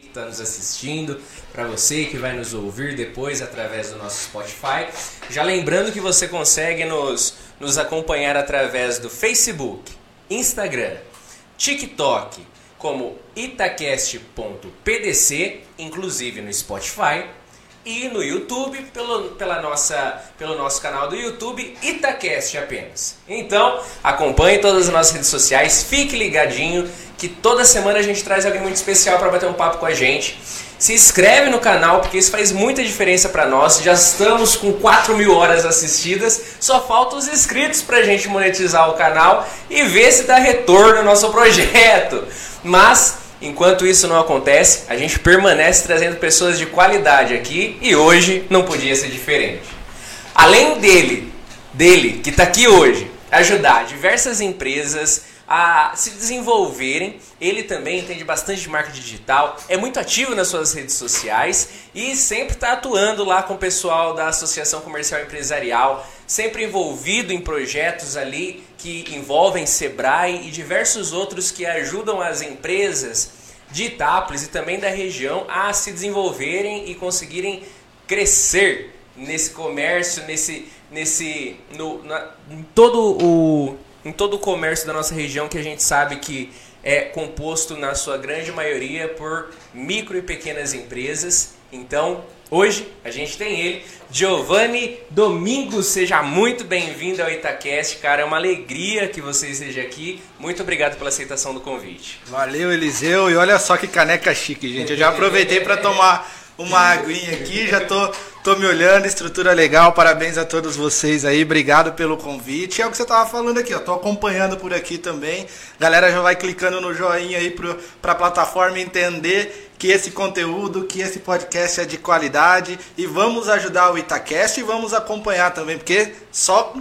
que está nos assistindo, para você que vai nos ouvir depois através do nosso Spotify. Já lembrando que você consegue nos, nos acompanhar através do Facebook, Instagram, TikTok, como itacast.pdc, inclusive no Spotify, e no YouTube, pelo, pela nossa, pelo nosso canal do YouTube, Itacast apenas. Então, acompanhe todas as nossas redes sociais, fique ligadinho que toda semana a gente traz alguém muito especial para bater um papo com a gente. Se inscreve no canal, porque isso faz muita diferença para nós. Já estamos com 4 mil horas assistidas, só faltam os inscritos para a gente monetizar o canal e ver se dá retorno ao nosso projeto. Mas Enquanto isso não acontece, a gente permanece trazendo pessoas de qualidade aqui e hoje não podia ser diferente. Além dele, dele que está aqui hoje, ajudar diversas empresas a se desenvolverem, ele também entende bastante de marketing digital, é muito ativo nas suas redes sociais e sempre está atuando lá com o pessoal da Associação Comercial Empresarial, sempre envolvido em projetos ali que envolvem Sebrae e diversos outros que ajudam as empresas de Itápolis e também da região a se desenvolverem e conseguirem crescer nesse comércio, nesse, nesse no, na, em todo o em todo o comércio da nossa região que a gente sabe que é composto na sua grande maioria por micro e pequenas empresas. Então, Hoje a gente tem ele, Giovanni Domingos. Seja muito bem-vindo ao Itacast, cara. É uma alegria que você esteja aqui. Muito obrigado pela aceitação do convite. Valeu, Eliseu. E olha só que caneca chique, gente. Eu já aproveitei para tomar uma aguinha aqui, já tô, tô me olhando, estrutura legal, parabéns a todos vocês aí, obrigado pelo convite. É o que você tava falando aqui, ó, tô acompanhando por aqui também. Galera já vai clicando no joinha aí pro, pra plataforma entender que esse conteúdo, que esse podcast é de qualidade e vamos ajudar o Itacast e vamos acompanhar também, porque só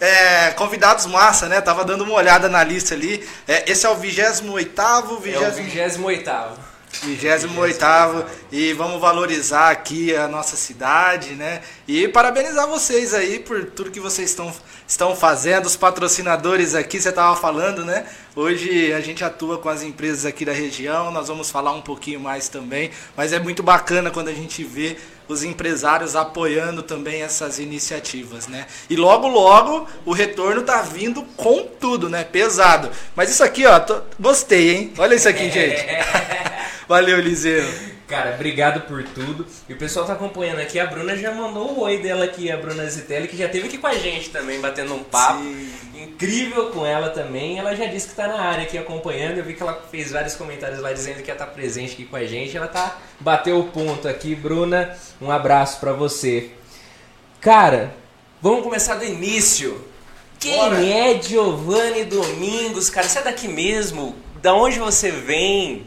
é, convidados massa, né? Tava dando uma olhada na lista ali. É, esse é o 28º, 20... É o 28º. 28 e vamos valorizar aqui a nossa cidade, né? E parabenizar vocês aí por tudo que vocês estão, estão fazendo, os patrocinadores aqui, você estava falando, né? Hoje a gente atua com as empresas aqui da região, nós vamos falar um pouquinho mais também, mas é muito bacana quando a gente vê os empresários apoiando também essas iniciativas, né? E logo logo o retorno tá vindo com tudo, né? Pesado. Mas isso aqui, ó, tô... gostei, hein? Olha isso aqui, gente. Valeu, Eliseu. Cara, obrigado por tudo. E o pessoal tá acompanhando aqui. A Bruna já mandou o oi dela aqui, a Bruna Zitelli, que já teve aqui com a gente também, batendo um papo. Sim. Incrível com ela também. Ela já disse que tá na área aqui acompanhando. Eu vi que ela fez vários comentários lá dizendo que ia estar tá presente aqui com a gente. Ela tá bateu o ponto aqui. Bruna, um abraço para você. Cara, vamos começar do início. Quem Bora. é Giovanni Domingos, cara? Você é daqui mesmo? Da onde você vem?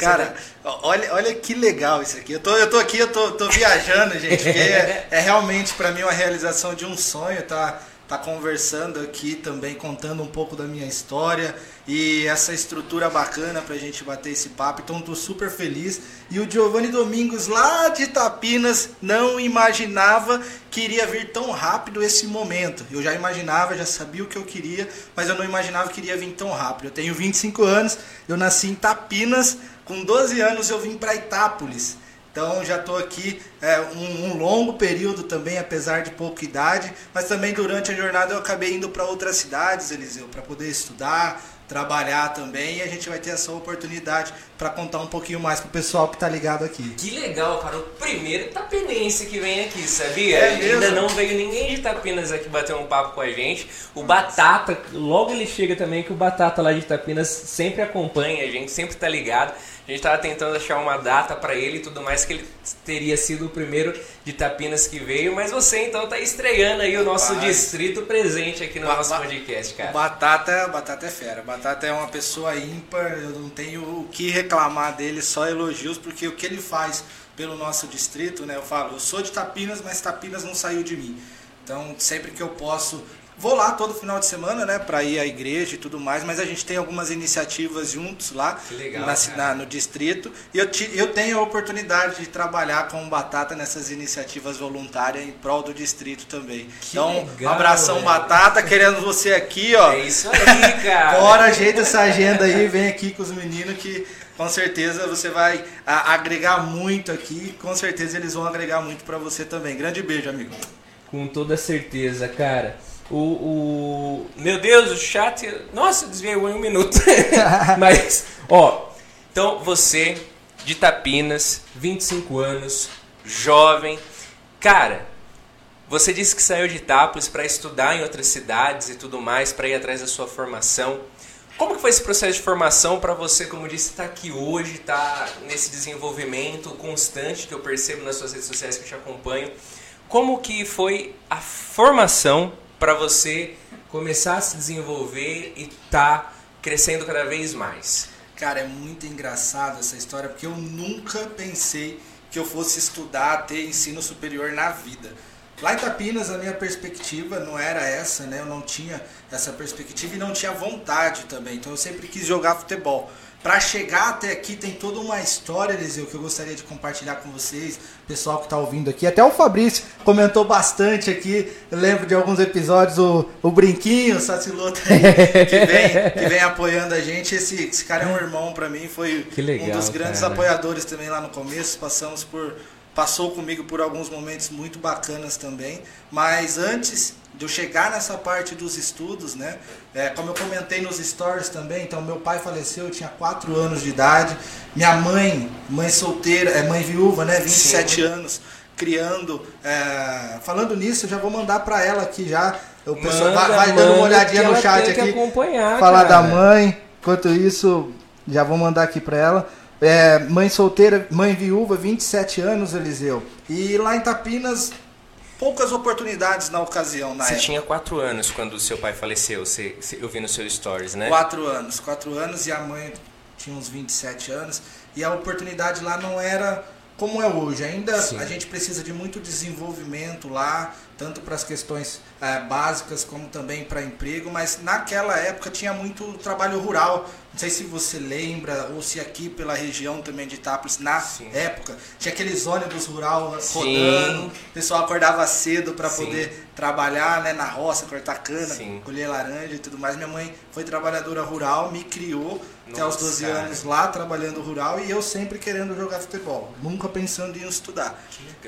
Cara, olha, olha que legal isso aqui. Eu tô, eu tô aqui, eu tô, tô viajando, gente, porque é, é realmente para mim uma realização de um sonho, tá? Tá conversando aqui também, contando um pouco da minha história e essa estrutura bacana pra gente bater esse papo. Então tô super feliz. E o Giovanni Domingos lá de Tapinas não imaginava que iria vir tão rápido esse momento. Eu já imaginava, já sabia o que eu queria, mas eu não imaginava que iria vir tão rápido. Eu tenho 25 anos, eu nasci em Tapinas, com 12 anos eu vim para Itápolis. Então já estou aqui é, um, um, longo período também, apesar de pouca idade, mas também durante a jornada eu acabei indo para outras cidades, Eliseu, para poder estudar, trabalhar também e a gente vai ter essa oportunidade para contar um pouquinho mais pro pessoal que tá ligado aqui. Que legal, cara. O primeiro tapenense que vem aqui, sabia? É Ainda não veio ninguém de Tapinas aqui bater um papo com a gente. O Batata, logo ele chega também que o Batata lá de Tapinas sempre acompanha a gente, sempre tá ligado. A gente estava tentando achar uma data para ele e tudo mais, que ele teria sido o primeiro de Tapinas que veio, mas você então está estreando aí o nosso distrito presente aqui no ba nosso podcast, cara. Batata, Batata é fera. Batata é uma pessoa ímpar, eu não tenho o que reclamar dele, só elogios, porque o que ele faz pelo nosso distrito, né? Eu falo, eu sou de Tapinas, mas Tapinas não saiu de mim. Então, sempre que eu posso Vou lá todo final de semana, né, para ir à igreja e tudo mais, mas a gente tem algumas iniciativas juntos lá legal, na, na, no distrito. E eu, te, eu tenho a oportunidade de trabalhar com Batata nessas iniciativas voluntárias em prol do distrito também. Que então, legal, um abração velho. Batata, querendo você aqui, ó. É isso aí, cara. Bora, ajeita essa agenda aí, vem aqui com os meninos que com certeza você vai agregar muito aqui. Com certeza eles vão agregar muito para você também. Grande beijo, amigo. Com toda certeza, cara. O, o, Meu Deus, o chat. Nossa, desviei em um minuto. Mas, ó. Então, você de Tapinas, 25 anos, jovem. Cara, você disse que saiu de Itápolis para estudar em outras cidades e tudo mais, para ir atrás da sua formação. Como que foi esse processo de formação para você, como disse, estar tá aqui hoje, estar tá nesse desenvolvimento constante que eu percebo nas suas redes sociais que eu te acompanho? Como que foi a formação para você começar a se desenvolver e tá crescendo cada vez mais? Cara, é muito engraçado essa história porque eu nunca pensei que eu fosse estudar, ter ensino superior na vida. Lá em Tapinas a minha perspectiva não era essa, né? Eu não tinha essa perspectiva e não tinha vontade também. Então eu sempre quis jogar futebol. Para chegar até aqui tem toda uma história, Eliseu, que eu gostaria de compartilhar com vocês, pessoal que está ouvindo aqui. Até o Fabrício comentou bastante aqui. Eu lembro de alguns episódios, o, o Brinquinho, o Saciloto aí, que vem, que vem apoiando a gente. Esse, esse cara é um irmão para mim, foi legal, um dos grandes cara. apoiadores também lá no começo. Passamos por passou comigo por alguns momentos muito bacanas também. Mas antes de eu chegar nessa parte dos estudos, né? É, como eu comentei nos stories também, então meu pai faleceu, eu tinha 4 anos de idade. Minha mãe, mãe solteira, é mãe viúva, né? 27 Sim. anos, criando. É, falando nisso, eu já vou mandar para ela aqui já. O pessoal vai, vai dando uma olhadinha no chat aqui. Falar cara. da mãe. Enquanto isso, já vou mandar aqui para ela. É, mãe solteira, mãe viúva, 27 anos, Eliseu. E lá em Tapinas, poucas oportunidades na ocasião, na Você época. tinha 4 anos quando seu pai faleceu, você, eu vi nos seus stories, né? 4 anos, 4 anos e a mãe tinha uns 27 anos. E a oportunidade lá não era como é hoje. Ainda Sim. a gente precisa de muito desenvolvimento lá, tanto para as questões é, básicas como também para emprego, mas naquela época tinha muito trabalho rural. Não sei se você lembra, ou se aqui pela região também de Itápolis, na Sim. época, tinha aqueles ônibus rural rodando, o pessoal acordava cedo para poder trabalhar né, na roça, cortar cana, Sim. colher laranja e tudo mais. Minha mãe foi trabalhadora rural, me criou até os 12 cara. anos lá trabalhando rural e eu sempre querendo jogar futebol, nunca pensando em estudar.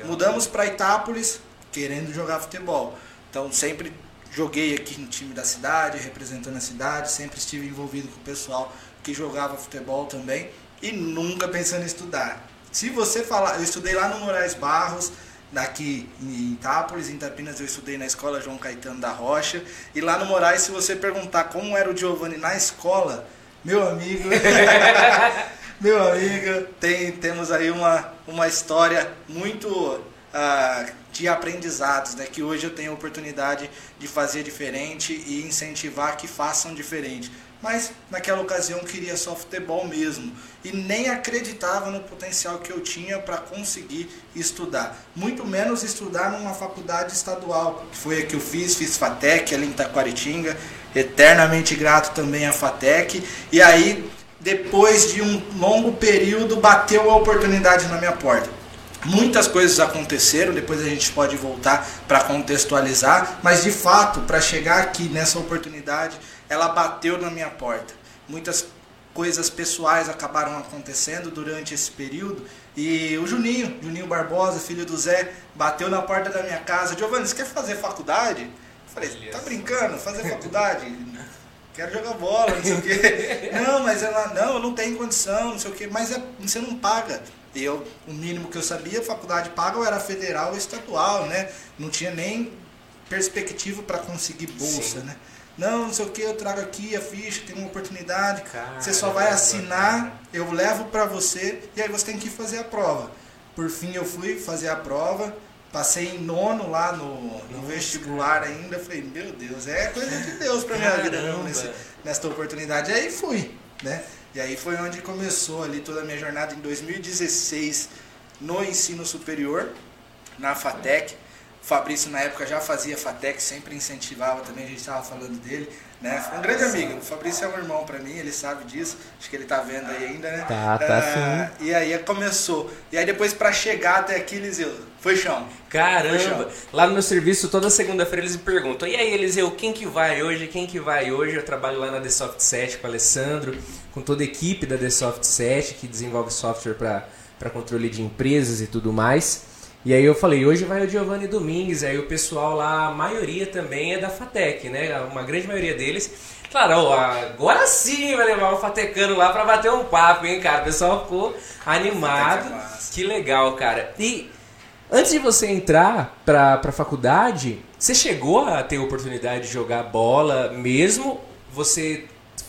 Mudamos para Itápolis, querendo jogar futebol. Então sempre joguei aqui no time da cidade, representando a cidade, sempre estive envolvido com o pessoal que jogava futebol também e nunca pensando em estudar. Se você falar, eu estudei lá no Moraes Barros, daqui em Itápolis, em Tapinas eu estudei na escola João Caetano da Rocha, e lá no Moraes, se você perguntar como era o Giovanni na escola, meu amigo, meu amigo, tem, temos aí uma, uma história muito uh, de aprendizados, né? que hoje eu tenho a oportunidade de fazer diferente e incentivar que façam diferente. Mas naquela ocasião queria só futebol mesmo e nem acreditava no potencial que eu tinha para conseguir estudar. Muito menos estudar numa faculdade estadual, que foi a que eu fiz, fiz FATEC ali em Taquaritinga, eternamente grato também à FATEC. E aí, depois de um longo período, bateu a oportunidade na minha porta Muitas coisas aconteceram, depois a gente pode voltar para contextualizar, mas de fato, para chegar aqui nessa oportunidade, ela bateu na minha porta. Muitas coisas pessoais acabaram acontecendo durante esse período e o Juninho, Juninho Barbosa, filho do Zé, bateu na porta da minha casa. Giovanni, você quer fazer faculdade? Eu falei, tá brincando? Fazer faculdade? Quero jogar bola, não sei o quê. Não, mas ela, não, eu não tenho condição, não sei o quê. Mas é, você não paga. Eu, o mínimo que eu sabia, faculdade paga ou era federal ou estadual, né? Não tinha nem perspectiva para conseguir bolsa, Sim. né? Não, não sei o que, eu trago aqui a ficha, tem uma oportunidade. Caramba, você só vai assinar, eu levo para você e aí você tem que fazer a prova. Por fim, eu fui fazer a prova, passei em nono lá no, no vestibular ainda. Falei, meu Deus, é coisa de Deus para minha vida nessa oportunidade. E aí fui, né? E aí foi onde começou ali toda a minha jornada em 2016 no ensino superior, na FATEC. O Fabrício na época já fazia Fatec, sempre incentivava também, a gente estava falando dele. Né? Foi um grande amigo. O Fabrício é um irmão para mim, ele sabe disso. Acho que ele tá vendo aí ainda, né? Tá, tá ah, sim. E aí começou. E aí depois para chegar até aqui, Eliseu, foi chão. Caramba! Foi chão. Lá no meu serviço, toda segunda-feira eles me perguntam: e aí, Eliseu, quem que vai hoje? Quem que vai hoje? Eu trabalho lá na The Soft 7 com o Alessandro, com toda a equipe da The Soft 7 que desenvolve software para controle de empresas e tudo mais. E aí eu falei, hoje vai o Giovanni Domingues, aí o pessoal lá, a maioria também é da Fatec, né? Uma grande maioria deles. Claro, agora sim vai levar o Fatecano lá para bater um papo, hein, cara? O pessoal ficou animado. Que legal, cara. E antes de você entrar pra, pra faculdade, você chegou a ter oportunidade de jogar bola mesmo? Você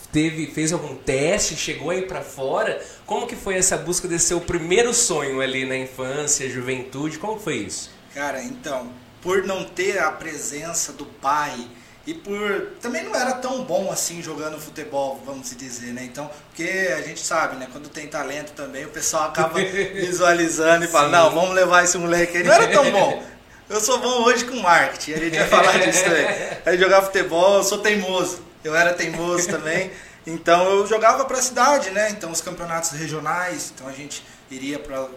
teve, fez algum teste, chegou aí para fora? Como que foi essa busca desse seu primeiro sonho ali na infância, juventude? Como foi isso? Cara, então, por não ter a presença do pai e por também não era tão bom assim jogando futebol, vamos dizer, né? Então, porque a gente sabe, né, quando tem talento também, o pessoal acaba visualizando e fala: "Não, vamos levar esse moleque aí". Não era tão bom. Eu sou bom hoje com marketing, a gente vai falar disso também. Aí jogar futebol, eu sou teimoso eu era teimoso também. Então eu jogava para a cidade, né? Então os campeonatos regionais, então a gente iria para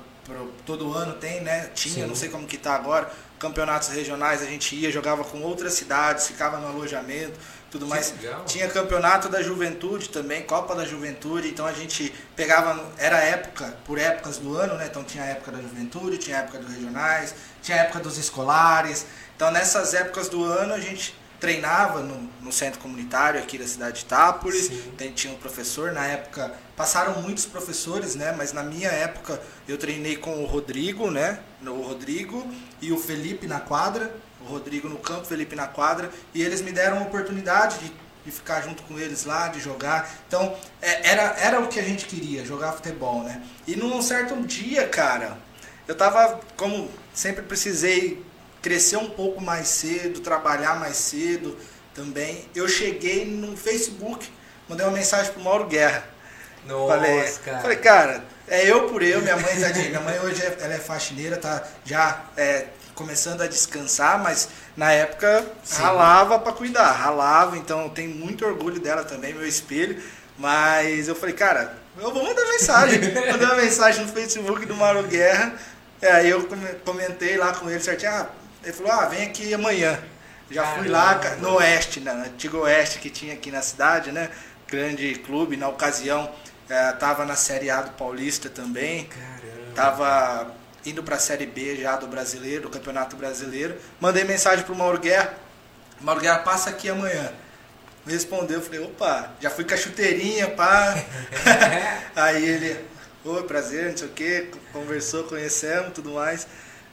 todo ano tem, né? Tinha, Sim. não sei como que tá agora, campeonatos regionais, a gente ia, jogava com outras cidades, ficava no alojamento, tudo que mais. Legal. Tinha campeonato da juventude também, Copa da Juventude, então a gente pegava, era época, por épocas do ano, né? Então tinha a época da juventude, tinha a época dos regionais, tinha a época dos escolares. Então nessas épocas do ano a gente treinava no, no, centro comunitário aqui da cidade de Itápolis, Tem, tinha um professor, na época passaram muitos professores, né, mas na minha época eu treinei com o Rodrigo, né, o Rodrigo e o Felipe na quadra, o Rodrigo no campo, o Felipe na quadra, e eles me deram a oportunidade de, de ficar junto com eles lá, de jogar, então é, era, era o que a gente queria, jogar futebol, né, e num certo dia, cara, eu tava, como sempre precisei crescer um pouco mais cedo, trabalhar mais cedo também. Eu cheguei no Facebook, mandei uma mensagem pro Mauro Guerra. Nossa, falei, cara. Falei, cara, é eu por eu, minha mãe tá de, minha mãe hoje é, ela é faxineira, tá já é, começando a descansar, mas na época Sim. ralava para cuidar, ralava, então tenho muito orgulho dela também, meu espelho. Mas eu falei, cara, eu vou mandar mensagem. Mandei uma mensagem no Facebook do Mauro Guerra. Aí eu comentei lá com ele certinho, ah, ele falou, ah, vem aqui amanhã. Já Caramba. fui lá no Oeste, na antigo Oeste que tinha aqui na cidade, né? Grande clube, na ocasião é, tava na Série A do Paulista também. Caramba. Tava indo para a Série B já do Brasileiro, do Campeonato Brasileiro. Mandei mensagem pro Mauro Guerra. Mauro Guerra, passa aqui amanhã. Me respondeu, falei, opa, já fui com a chuteirinha, pá. Aí ele, oi, prazer, não sei o que, conversou, conhecemos, tudo mais.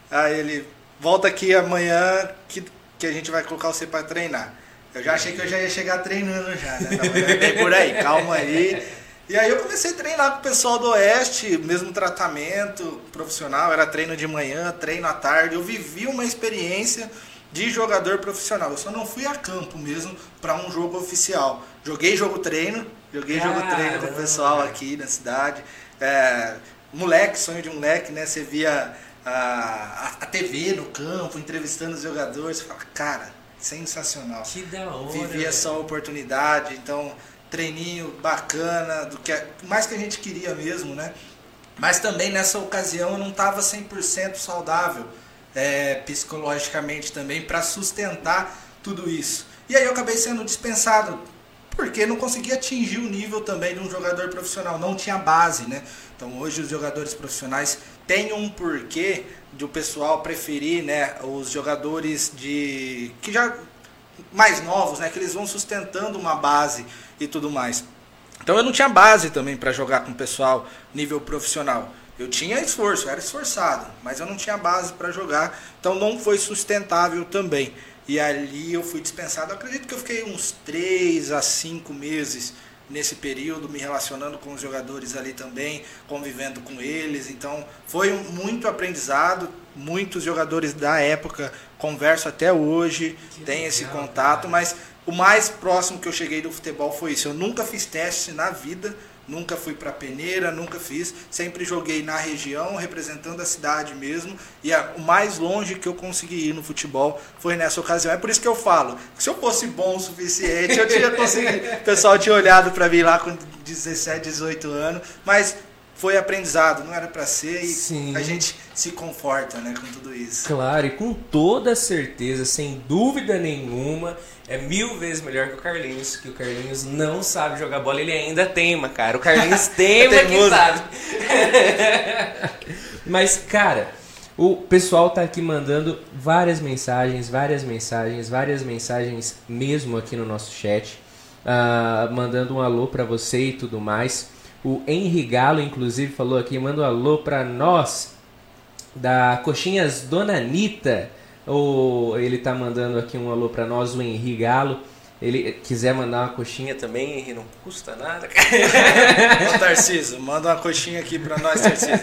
Aí ele, volta aqui amanhã que, que a gente vai colocar você para treinar. Eu já achei que eu já ia chegar treinando já, né? Tava por aí, calma aí. E aí eu comecei a treinar com o pessoal do Oeste, mesmo tratamento profissional, era treino de manhã, treino à tarde. Eu vivi uma experiência de jogador profissional. Eu só não fui a campo mesmo para um jogo oficial. Joguei jogo treino, joguei Caramba. jogo treino com o pessoal aqui na cidade. É, moleque, sonho de moleque, né? Você via a, a TV no campo, entrevistando os jogadores. Você fala, cara, sensacional. Que da hora. Vivi essa oportunidade, então treininho bacana, do que mais que a gente queria mesmo, né? Mas também nessa ocasião eu não estava 100% saudável é, psicologicamente também para sustentar tudo isso. E aí eu acabei sendo dispensado porque não conseguia atingir o nível também de um jogador profissional, não tinha base, né? Então hoje os jogadores profissionais têm um porquê de o pessoal preferir, né, os jogadores de que já mais novos, né, que eles vão sustentando uma base e tudo mais. Então eu não tinha base também para jogar com o pessoal nível profissional. Eu tinha esforço, era esforçado, mas eu não tinha base para jogar, então não foi sustentável também. E ali eu fui dispensado. Eu acredito que eu fiquei uns 3 a 5 meses nesse período, me relacionando com os jogadores ali também, convivendo com eles. Então foi muito aprendizado. Muitos jogadores da época converso até hoje, que tem legal, esse contato, cara. mas o mais próximo que eu cheguei do futebol foi isso. Eu nunca fiz teste na vida nunca fui para peneira, nunca fiz, sempre joguei na região, representando a cidade mesmo, e a, o mais longe que eu consegui ir no futebol foi nessa ocasião. É por isso que eu falo, que se eu fosse bom o suficiente, eu tinha conseguido, o pessoal tinha olhado para mim lá com 17, 18 anos, mas foi aprendizado, não era para ser e Sim. a gente se conforta, né, com tudo isso. Claro, e com toda certeza, sem dúvida nenhuma, é mil vezes melhor que o Carlinhos, que o Carlinhos não sabe jogar bola, ele ainda teima, cara. O Carlinhos teima que sabe. Mas, cara, o pessoal tá aqui mandando várias mensagens, várias mensagens, várias mensagens mesmo aqui no nosso chat, uh, mandando um alô para você e tudo mais. O Henri Galo, inclusive, falou aqui, manda um alô para nós, da Coxinhas Dona Anitta. Ou ele tá mandando aqui um alô para nós, o Henri Galo ele quiser mandar uma coxinha também, não custa nada. Ô, Tarcísio, manda uma coxinha aqui pra nós, Tarcísio.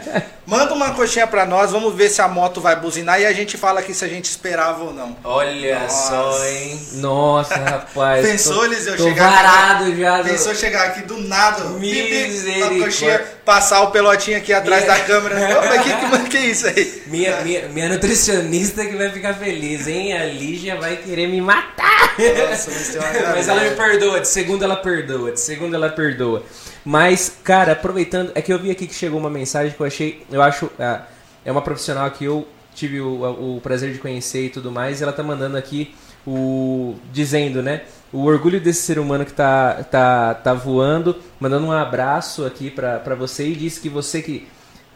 Manda uma coxinha pra nós, vamos ver se a moto vai buzinar e a gente fala aqui se a gente esperava ou não. Olha Nossa. só, hein? Nossa, rapaz. Pensou, Eliseu, chegar varado aqui, já. Pensou chegar aqui do nada. Misericórdia. coxinha, passar o pelotinho aqui atrás minha... da câmera. Mas que, que, que é isso aí? Minha, minha, minha nutricionista que vai ficar feliz, hein? A Lígia vai querer me matar. Nossa, mas tem uma Mas ela me perdoa, de segunda ela perdoa, de segunda ela perdoa. Mas, cara, aproveitando, é que eu vi aqui que chegou uma mensagem que eu achei, eu acho, ah, é uma profissional que eu tive o, o prazer de conhecer e tudo mais, e ela tá mandando aqui o dizendo, né? O orgulho desse ser humano que tá, tá, tá voando, mandando um abraço aqui para você e diz que você que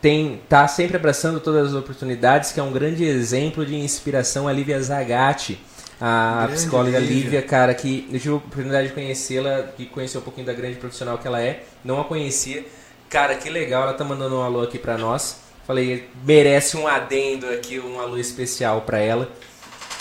tem tá sempre abraçando todas as oportunidades, que é um grande exemplo de inspiração a Lívia Zagatti a grande psicóloga Lívia. Lívia, cara, que eu tive a oportunidade de conhecê-la, e conhecer um pouquinho da grande profissional que ela é, não a conhecia. Cara, que legal, ela tá mandando um alô aqui pra nós. Falei, merece um adendo aqui, um alô especial pra ela.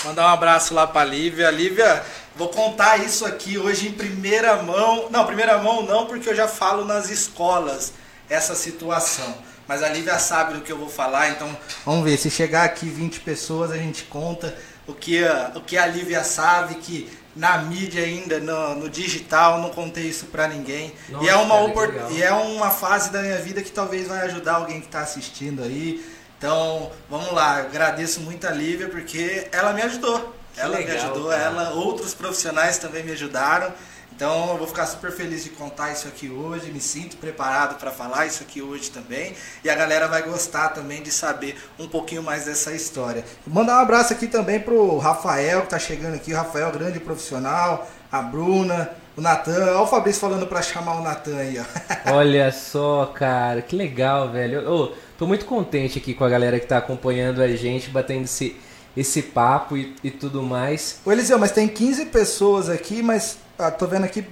Mandar um abraço lá pra Lívia. Lívia, vou contar isso aqui hoje em primeira mão. Não, primeira mão não, porque eu já falo nas escolas essa situação. Mas a Lívia sabe do que eu vou falar, então vamos ver. Se chegar aqui 20 pessoas, a gente conta o que a, o que a Lívia sabe, que na mídia ainda, no, no digital, não contei isso para ninguém. Nossa, e, é uma cara, e é uma fase da minha vida que talvez vai ajudar alguém que está assistindo aí. Então, vamos lá, eu agradeço muito a Lívia porque ela me ajudou. Que ela legal, me ajudou, cara. ela, outros profissionais também me ajudaram. Então eu vou ficar super feliz de contar isso aqui hoje, me sinto preparado para falar isso aqui hoje também. E a galera vai gostar também de saber um pouquinho mais dessa história. Vou mandar um abraço aqui também pro Rafael, que tá chegando aqui, o Rafael, grande profissional, a Bruna, o Natan. Olha o Fabrício falando para chamar o Natan aí, ó. Olha só, cara, que legal, velho. Eu, tô muito contente aqui com a galera que tá acompanhando a gente, batendo esse, esse papo e, e tudo mais. Ô Eliseu, mas tem 15 pessoas aqui, mas ah, tô vendo aqui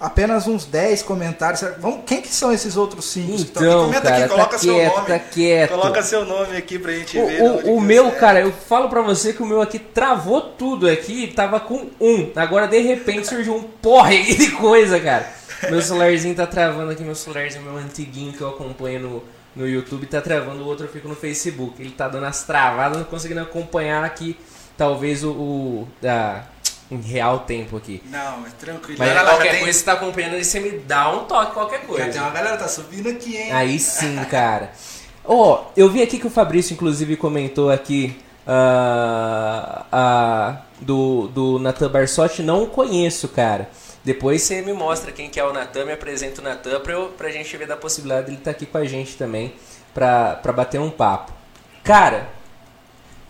apenas uns 10 comentários. Vamos, quem que são esses outros 5? Então, Comenta cara, aqui, coloca tá seu quieto, nome. Tá quieto. Coloca seu nome aqui pra gente o, ver. O, o meu, é. cara, eu falo pra você que o meu aqui travou tudo aqui, tava com um. Agora de repente surgiu um porre de coisa, cara. Meu celularzinho tá travando aqui, meu celularzinho, meu antiguinho que eu acompanho no, no YouTube, tá travando, o outro eu fico no Facebook. Ele tá dando as travadas, não conseguindo acompanhar aqui, talvez o, o da em real tempo aqui. Não, é tranquilo. Mas qualquer tem... coisa que você tá acompanhando aí, você me dá um toque, qualquer coisa. Já tem uma galera tá subindo aqui, hein? Aí sim, cara. Ó, oh, eu vi aqui que o Fabrício, inclusive, comentou aqui uh, uh, do, do Natan Barsotti. Não conheço, cara. Depois você me mostra quem que é o Natan, me apresenta o Natan pra, eu, pra gente ver da possibilidade dele estar tá aqui com a gente também pra, pra bater um papo. Cara,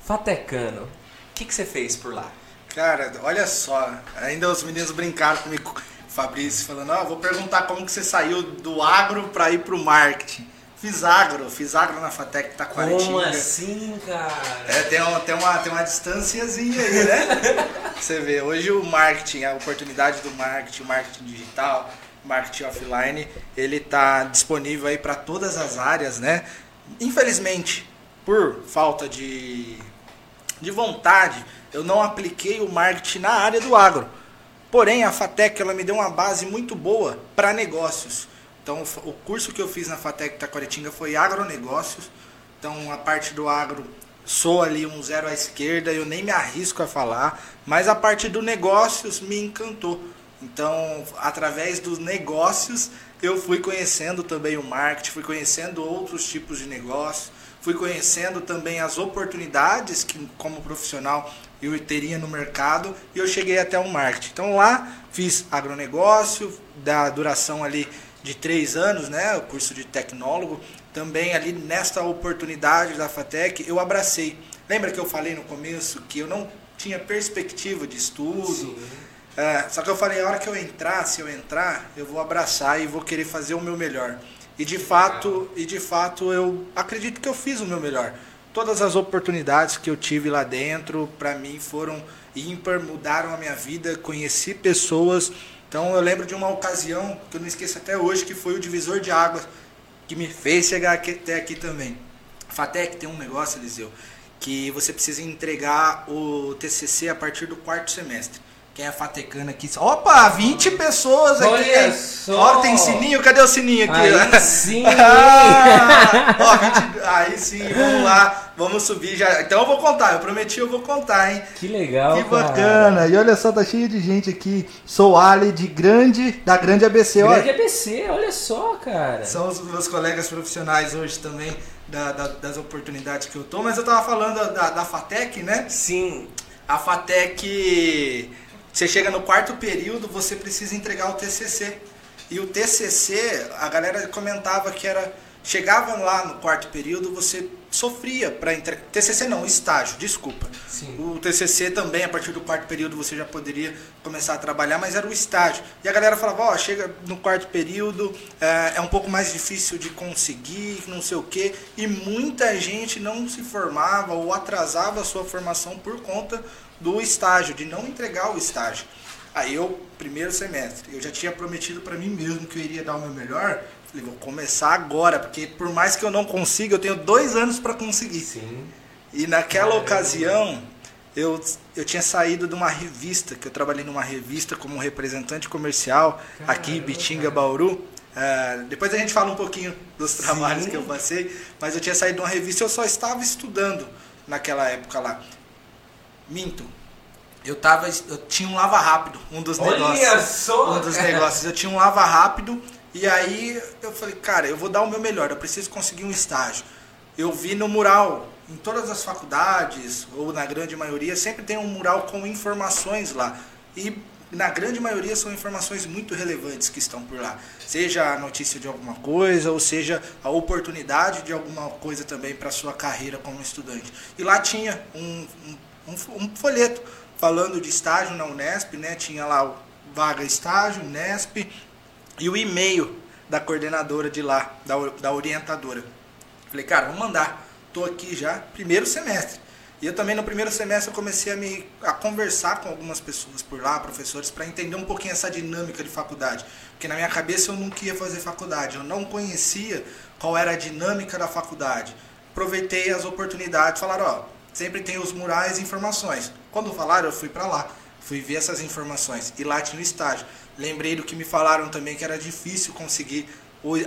Fatecano, o que, que você fez por lá? Cara, olha só, ainda os meninos brincaram comigo, Fabrício, falando, ah, vou perguntar como que você saiu do agro para ir pro marketing. Fiz agro, fiz agro na Fatec Taquaritinga. Como assim, cara? É, tem uma, tem uma, tem uma distânciazinha aí, né? você vê, hoje o marketing, a oportunidade do marketing, o marketing digital, marketing offline, ele tá disponível aí para todas as áreas, né? Infelizmente, por falta de, de vontade, eu não apliquei o marketing na área do agro. Porém, a FATEC ela me deu uma base muito boa para negócios. Então, o curso que eu fiz na FATEC Taquaritinga foi agronegócios. Então, a parte do agro, sou ali um zero à esquerda, eu nem me arrisco a falar, mas a parte do negócios me encantou. Então, através dos negócios, eu fui conhecendo também o marketing, fui conhecendo outros tipos de negócio, fui conhecendo também as oportunidades que como profissional eu teria no mercado e eu cheguei até o marketing. Então lá fiz agronegócio, da duração ali de três anos, né, o curso de tecnólogo. Também ali nesta oportunidade da FATEC eu abracei. Lembra que eu falei no começo que eu não tinha perspectiva de estudo? É, só que eu falei, a hora que eu entrar, se eu entrar, eu vou abraçar e vou querer fazer o meu melhor. E de fato, e de fato eu acredito que eu fiz o meu melhor todas as oportunidades que eu tive lá dentro, para mim foram ímpar, mudaram a minha vida, conheci pessoas. Então eu lembro de uma ocasião que eu não esqueço até hoje, que foi o divisor de águas que me fez chegar aqui, até aqui também. Fatec tem um negócio, Eliseu, que você precisa entregar o TCC a partir do quarto semestre. Quem é fatecano aqui? Opa, 20 pessoas aqui. Olha só. Ó, tem sininho? Cadê o sininho aqui? Aí sim. ah, ó, 20, aí sim, vamos lá. Vamos subir já. Então eu vou contar, eu prometi, eu vou contar, hein? Que legal, Que bacana. E olha só, tá cheio de gente aqui. Sou Ali de grande, da Grande ABC. Grande Olha, ABC, olha só, cara. são os meus colegas profissionais hoje também, da- da- das oportunidades que eu tô. Mas eu tava falando da, da FATEC, né? Sim. A FATEC, você chega no quarto período, você precisa entregar o TCC. E o TCC, a galera comentava que era. Chegava lá no quarto período, você sofria para entregar. TCC não, estágio, desculpa. Sim. O TCC também, a partir do quarto período, você já poderia começar a trabalhar, mas era o estágio. E a galera falava: Ó, chega no quarto período, é, é um pouco mais difícil de conseguir, não sei o quê. E muita gente não se formava ou atrasava a sua formação por conta do estágio, de não entregar o estágio. Aí eu, primeiro semestre, eu já tinha prometido para mim mesmo que eu iria dar o meu melhor. Falei, vou começar agora, porque por mais que eu não consiga, eu tenho dois anos para conseguir. Sim. E naquela ocasião, eu, eu tinha saído de uma revista, que eu trabalhei numa revista como representante comercial aqui em Bitinga, Bauru. É, depois a gente fala um pouquinho dos trabalhos Sim. que eu passei, mas eu tinha saído de uma revista e eu só estava estudando naquela época lá. Minto. Eu tava, eu tinha um lava rápido, um dos Olha negócios. só, Um dos cara. negócios. Eu tinha um lava rápido e aí eu falei, cara, eu vou dar o meu melhor, eu preciso conseguir um estágio. Eu vi no mural, em todas as faculdades, ou na grande maioria, sempre tem um mural com informações lá. E na grande maioria são informações muito relevantes que estão por lá. Seja a notícia de alguma coisa, ou seja a oportunidade de alguma coisa também para sua carreira como estudante. E lá tinha um, um, um- um folheto falando de estágio na Unesp, né? Tinha lá o vaga estágio, Unesp, e o e-mail da coordenadora de lá, da, da orientadora. Falei, cara, vamos mandar. Tô aqui já, primeiro semestre. E eu também no primeiro semestre eu comecei a me a conversar com algumas pessoas por lá, professores, para entender um pouquinho essa dinâmica de faculdade. Porque na minha cabeça eu nunca ia fazer faculdade, eu não conhecia qual era a dinâmica da faculdade. Aproveitei as oportunidades, falaram, ó, sempre tem os murais e informações. Quando falaram, eu fui para lá, fui ver essas informações e lá tinha o estágio. Lembrei do que me falaram também que era difícil conseguir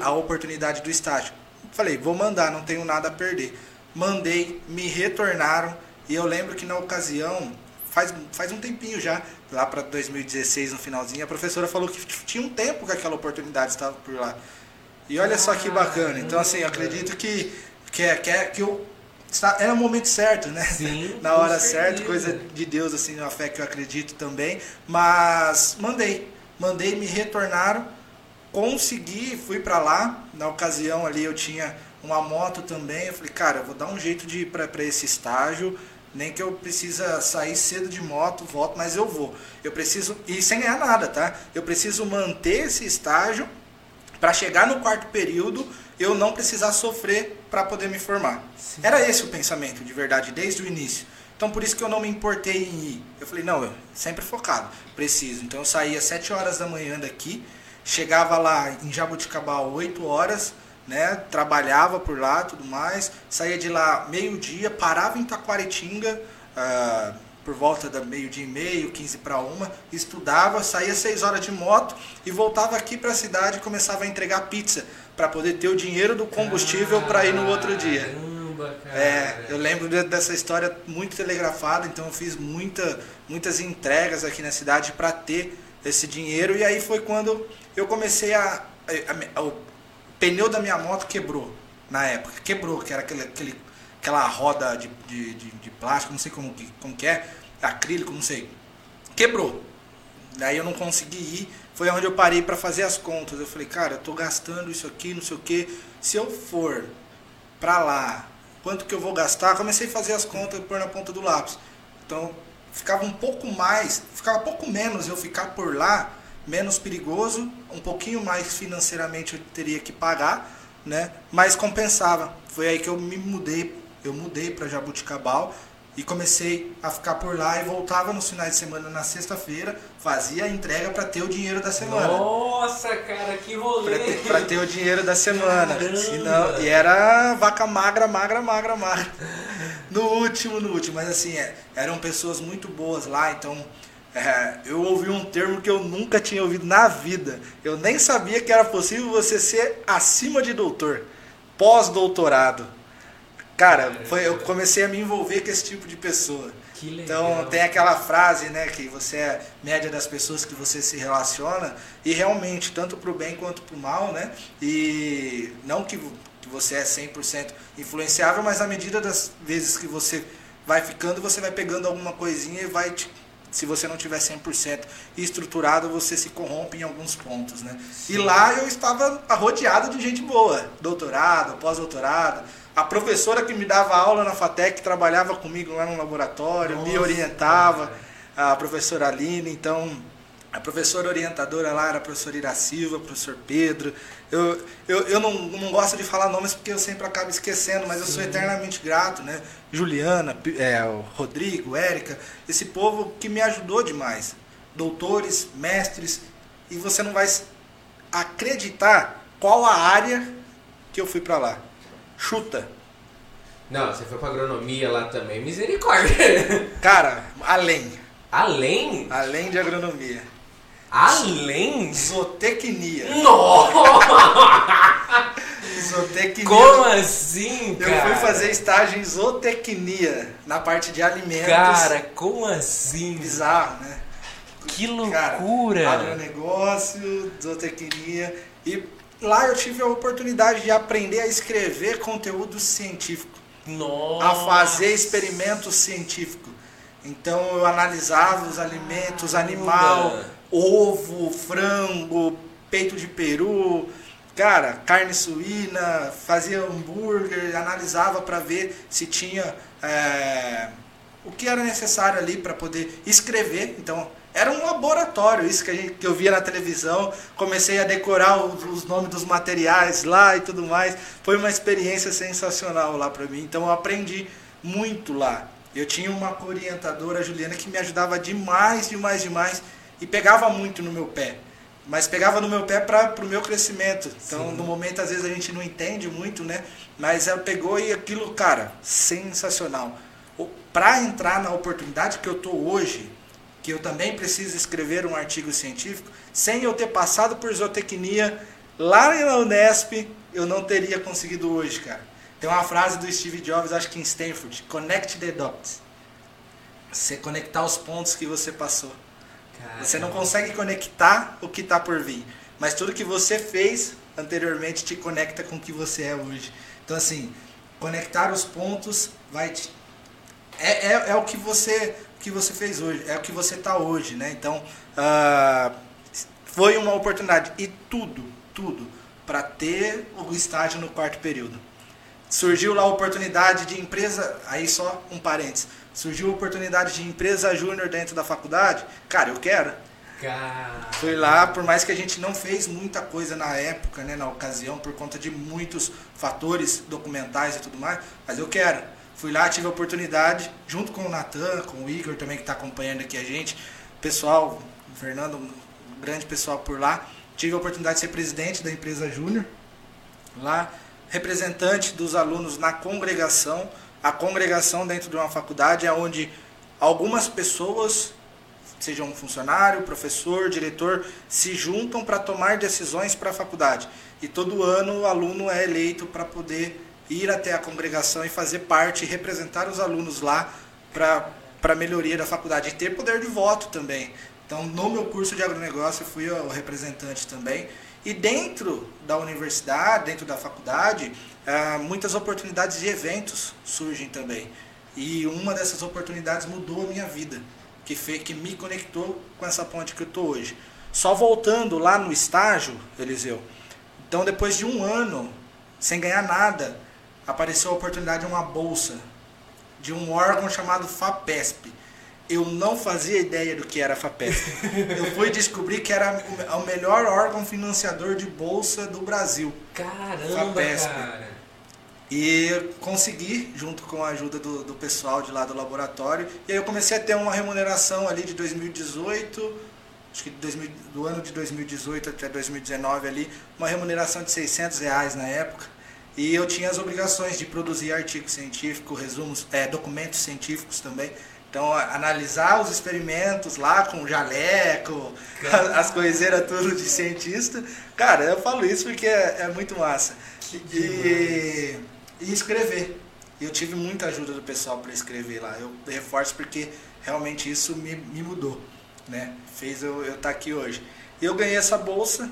a oportunidade do estágio. Falei, vou mandar, não tenho nada a perder. Mandei, me retornaram e eu lembro que na ocasião, faz, faz um tempinho já, lá para 2016 no finalzinho, a professora falou que tinha um tempo que aquela oportunidade estava por lá. E olha só que bacana. Então assim, eu acredito que que é, que, é, que eu está, era o momento certo, né? Sim, Na hora certa, coisa de Deus assim, uma fé que eu acredito também, mas mandei, mandei me retornaram, consegui, fui para lá. Na ocasião ali eu tinha uma moto também, eu falei, cara, eu vou dar um jeito de ir para esse estágio. Nem que eu precisa sair cedo de moto, volto, mas eu vou. Eu preciso, e sem ganhar nada, tá? Eu preciso manter esse estágio para chegar no quarto período eu não precisar sofrer para poder me formar. Sim. Era esse o pensamento, de verdade, desde o início. Então por isso que eu não me importei em ir. Eu falei, não, eu sempre focado, preciso. Então eu saía às 7 horas da manhã daqui, chegava lá em Jabuticabal 8 horas, né? Trabalhava por lá, tudo mais. Saía de lá meio-dia, parava em Taquaritinga, ah, por volta da meio-dia e meio, 15 para uma, estudava, saía 6 horas de moto e voltava aqui para a cidade e começava a entregar pizza para poder ter o dinheiro do combustível para ir no outro dia. Caramba, cara. É, eu lembro de- dessa história muito telegrafada, então eu fiz muita, muitas entregas aqui na cidade para ter esse dinheiro e aí foi quando eu comecei a a, a, o pneu da minha moto quebrou na época. Quebrou, que era aquele, aquele, aquela roda de, de, de, de plástico, não sei como, como que é, acrílico, não sei. Quebrou. Daí eu não consegui ir. Foi onde eu parei para fazer as contas. Eu falei, cara, eu tô gastando isso aqui, não sei o que. Se eu for para lá, quanto que eu vou gastar? Comecei a fazer as contas e pôr na ponta do lápis. Então, ficava um pouco mais, ficava pouco menos eu ficar por lá, menos perigoso, um pouquinho mais financeiramente eu teria que pagar, né? Mas compensava. Foi aí que eu me mudei, eu mudei para Jabuticabal e comecei a ficar por lá e voltava nos finais de semana na sexta-feira, fazia a entrega para ter o dinheiro da semana. Nossa, cara, que rolê! Pra ter, pra ter o dinheiro da semana. Senão, e era vaca magra, magra, magra, magra. No último, no último. Mas assim, é, eram pessoas muito boas lá, então é, eu ouvi um termo que eu nunca tinha ouvido na vida. Eu nem sabia que era possível você ser acima de doutor, pós-doutorado. Cara, foi, eu comecei a me envolver com esse tipo de pessoa. Então tem aquela frase, né, que você é média das pessoas que você se relaciona e realmente tanto para o bem quanto para o mal, né? E não que, que você é 100% influenciável, mas à medida das vezes que você vai ficando, você vai pegando alguma coisinha e vai te, se você não tiver 100% estruturado, você se corrompe em alguns pontos, né? Sim. E lá eu estava rodeado de gente boa, doutorado, pós-doutorado, a professora que me dava aula na FATEC trabalhava comigo lá no laboratório, Nossa, me orientava, cara. a professora Aline, então a professora orientadora lá era a professora Ira Silva, professor Pedro. Eu, eu, eu não, não gosto de falar nomes porque eu sempre acabo esquecendo, mas Sim. eu sou eternamente grato, né? Juliana, é, o Rodrigo, Érica, esse povo que me ajudou demais. Doutores, mestres, e você não vai acreditar qual a área que eu fui para lá. Chuta. Não, você foi pra agronomia lá também. Misericórdia. Cara, além. Além? Além de agronomia. Além? Zootecnia. Nossa! zootecnia. Como assim, cara? Eu fui fazer estágio em zootecnia, na parte de alimentos. Cara, como assim? Bizarro, né? Que loucura! Cara, agronegócio, zootecnia. E lá eu tive a oportunidade de aprender a escrever conteúdo científico. Nossa. A fazer experimento científico. Então eu analisava os alimentos, animal, ovo, frango, peito de peru, cara, carne suína, fazia hambúrguer, analisava para ver se tinha é, o que era necessário ali para poder escrever. Então era um laboratório, isso que, a gente, que eu via na televisão. Comecei a decorar os, os nomes dos materiais lá e tudo mais. Foi uma experiência sensacional lá para mim. Então eu aprendi muito lá. Eu tinha uma orientadora, Juliana, que me ajudava demais, demais, demais. E pegava muito no meu pé. Mas pegava no meu pé para o meu crescimento. Então, Sim. no momento, às vezes, a gente não entende muito, né? Mas ela pegou e aquilo, cara, sensacional. Para entrar na oportunidade que eu tô hoje, que eu também preciso escrever um artigo científico, sem eu ter passado por zootecnia lá na Unesp, eu não teria conseguido hoje, cara. Tem uma frase do Steve Jobs, acho que em Stanford, connect the dots. Você conectar os pontos que você passou. Caramba. Você não consegue conectar o que está por vir, mas tudo que você fez anteriormente te conecta com o que você é hoje. Então assim, conectar os pontos vai te... é, é, é o que você que você fez hoje, é o que você está hoje, né? Então, uh, foi uma oportunidade. E tudo, tudo, para ter o estágio no quarto período. Surgiu lá a oportunidade de empresa, aí só um parênteses, surgiu a oportunidade de empresa júnior dentro da faculdade. Cara, eu quero. Cara. Fui lá, por mais que a gente não fez muita coisa na época, né, na ocasião, por conta de muitos fatores documentais e tudo mais, mas eu quero. Fui lá, tive a oportunidade, junto com o Natan, com o Igor também que está acompanhando aqui a gente, pessoal, o Fernando, um grande pessoal por lá. Tive a oportunidade de ser presidente da empresa Júnior, lá, representante dos alunos na congregação. A congregação dentro de uma faculdade é onde algumas pessoas, sejam um funcionário, professor, diretor, se juntam para tomar decisões para a faculdade. E todo ano o aluno é eleito para poder ir até a congregação e fazer parte, representar os alunos lá para a melhoria da faculdade e ter poder de voto também. Então, no meu curso de agronegócio, eu fui o representante também. E dentro da universidade, dentro da faculdade, ah, muitas oportunidades de eventos surgem também. E uma dessas oportunidades mudou a minha vida, que, fez, que me conectou com essa ponte que eu estou hoje. Só voltando lá no estágio, Eliseu, então depois de um ano, sem ganhar nada, apareceu a oportunidade de uma bolsa de um órgão chamado FAPESP. Eu não fazia ideia do que era a FAPESP. Eu fui descobrir que era o melhor órgão financiador de bolsa do Brasil. Caramba, FAPESP. cara! E consegui, junto com a ajuda do, do pessoal de lá do laboratório. E aí eu comecei a ter uma remuneração ali de 2018, acho que do ano de 2018 até 2019 ali, uma remuneração de 600 reais na época. E eu tinha as obrigações de produzir artigo científico, resumos, é, documentos científicos também. Então, analisar os experimentos lá com jaleco, as coiseiras tudo de cientista. Cara, eu falo isso porque é, é muito massa. E, e escrever. Eu tive muita ajuda do pessoal para escrever lá. Eu reforço porque realmente isso me, me mudou, né? Fez eu estar tá aqui hoje. Eu ganhei essa bolsa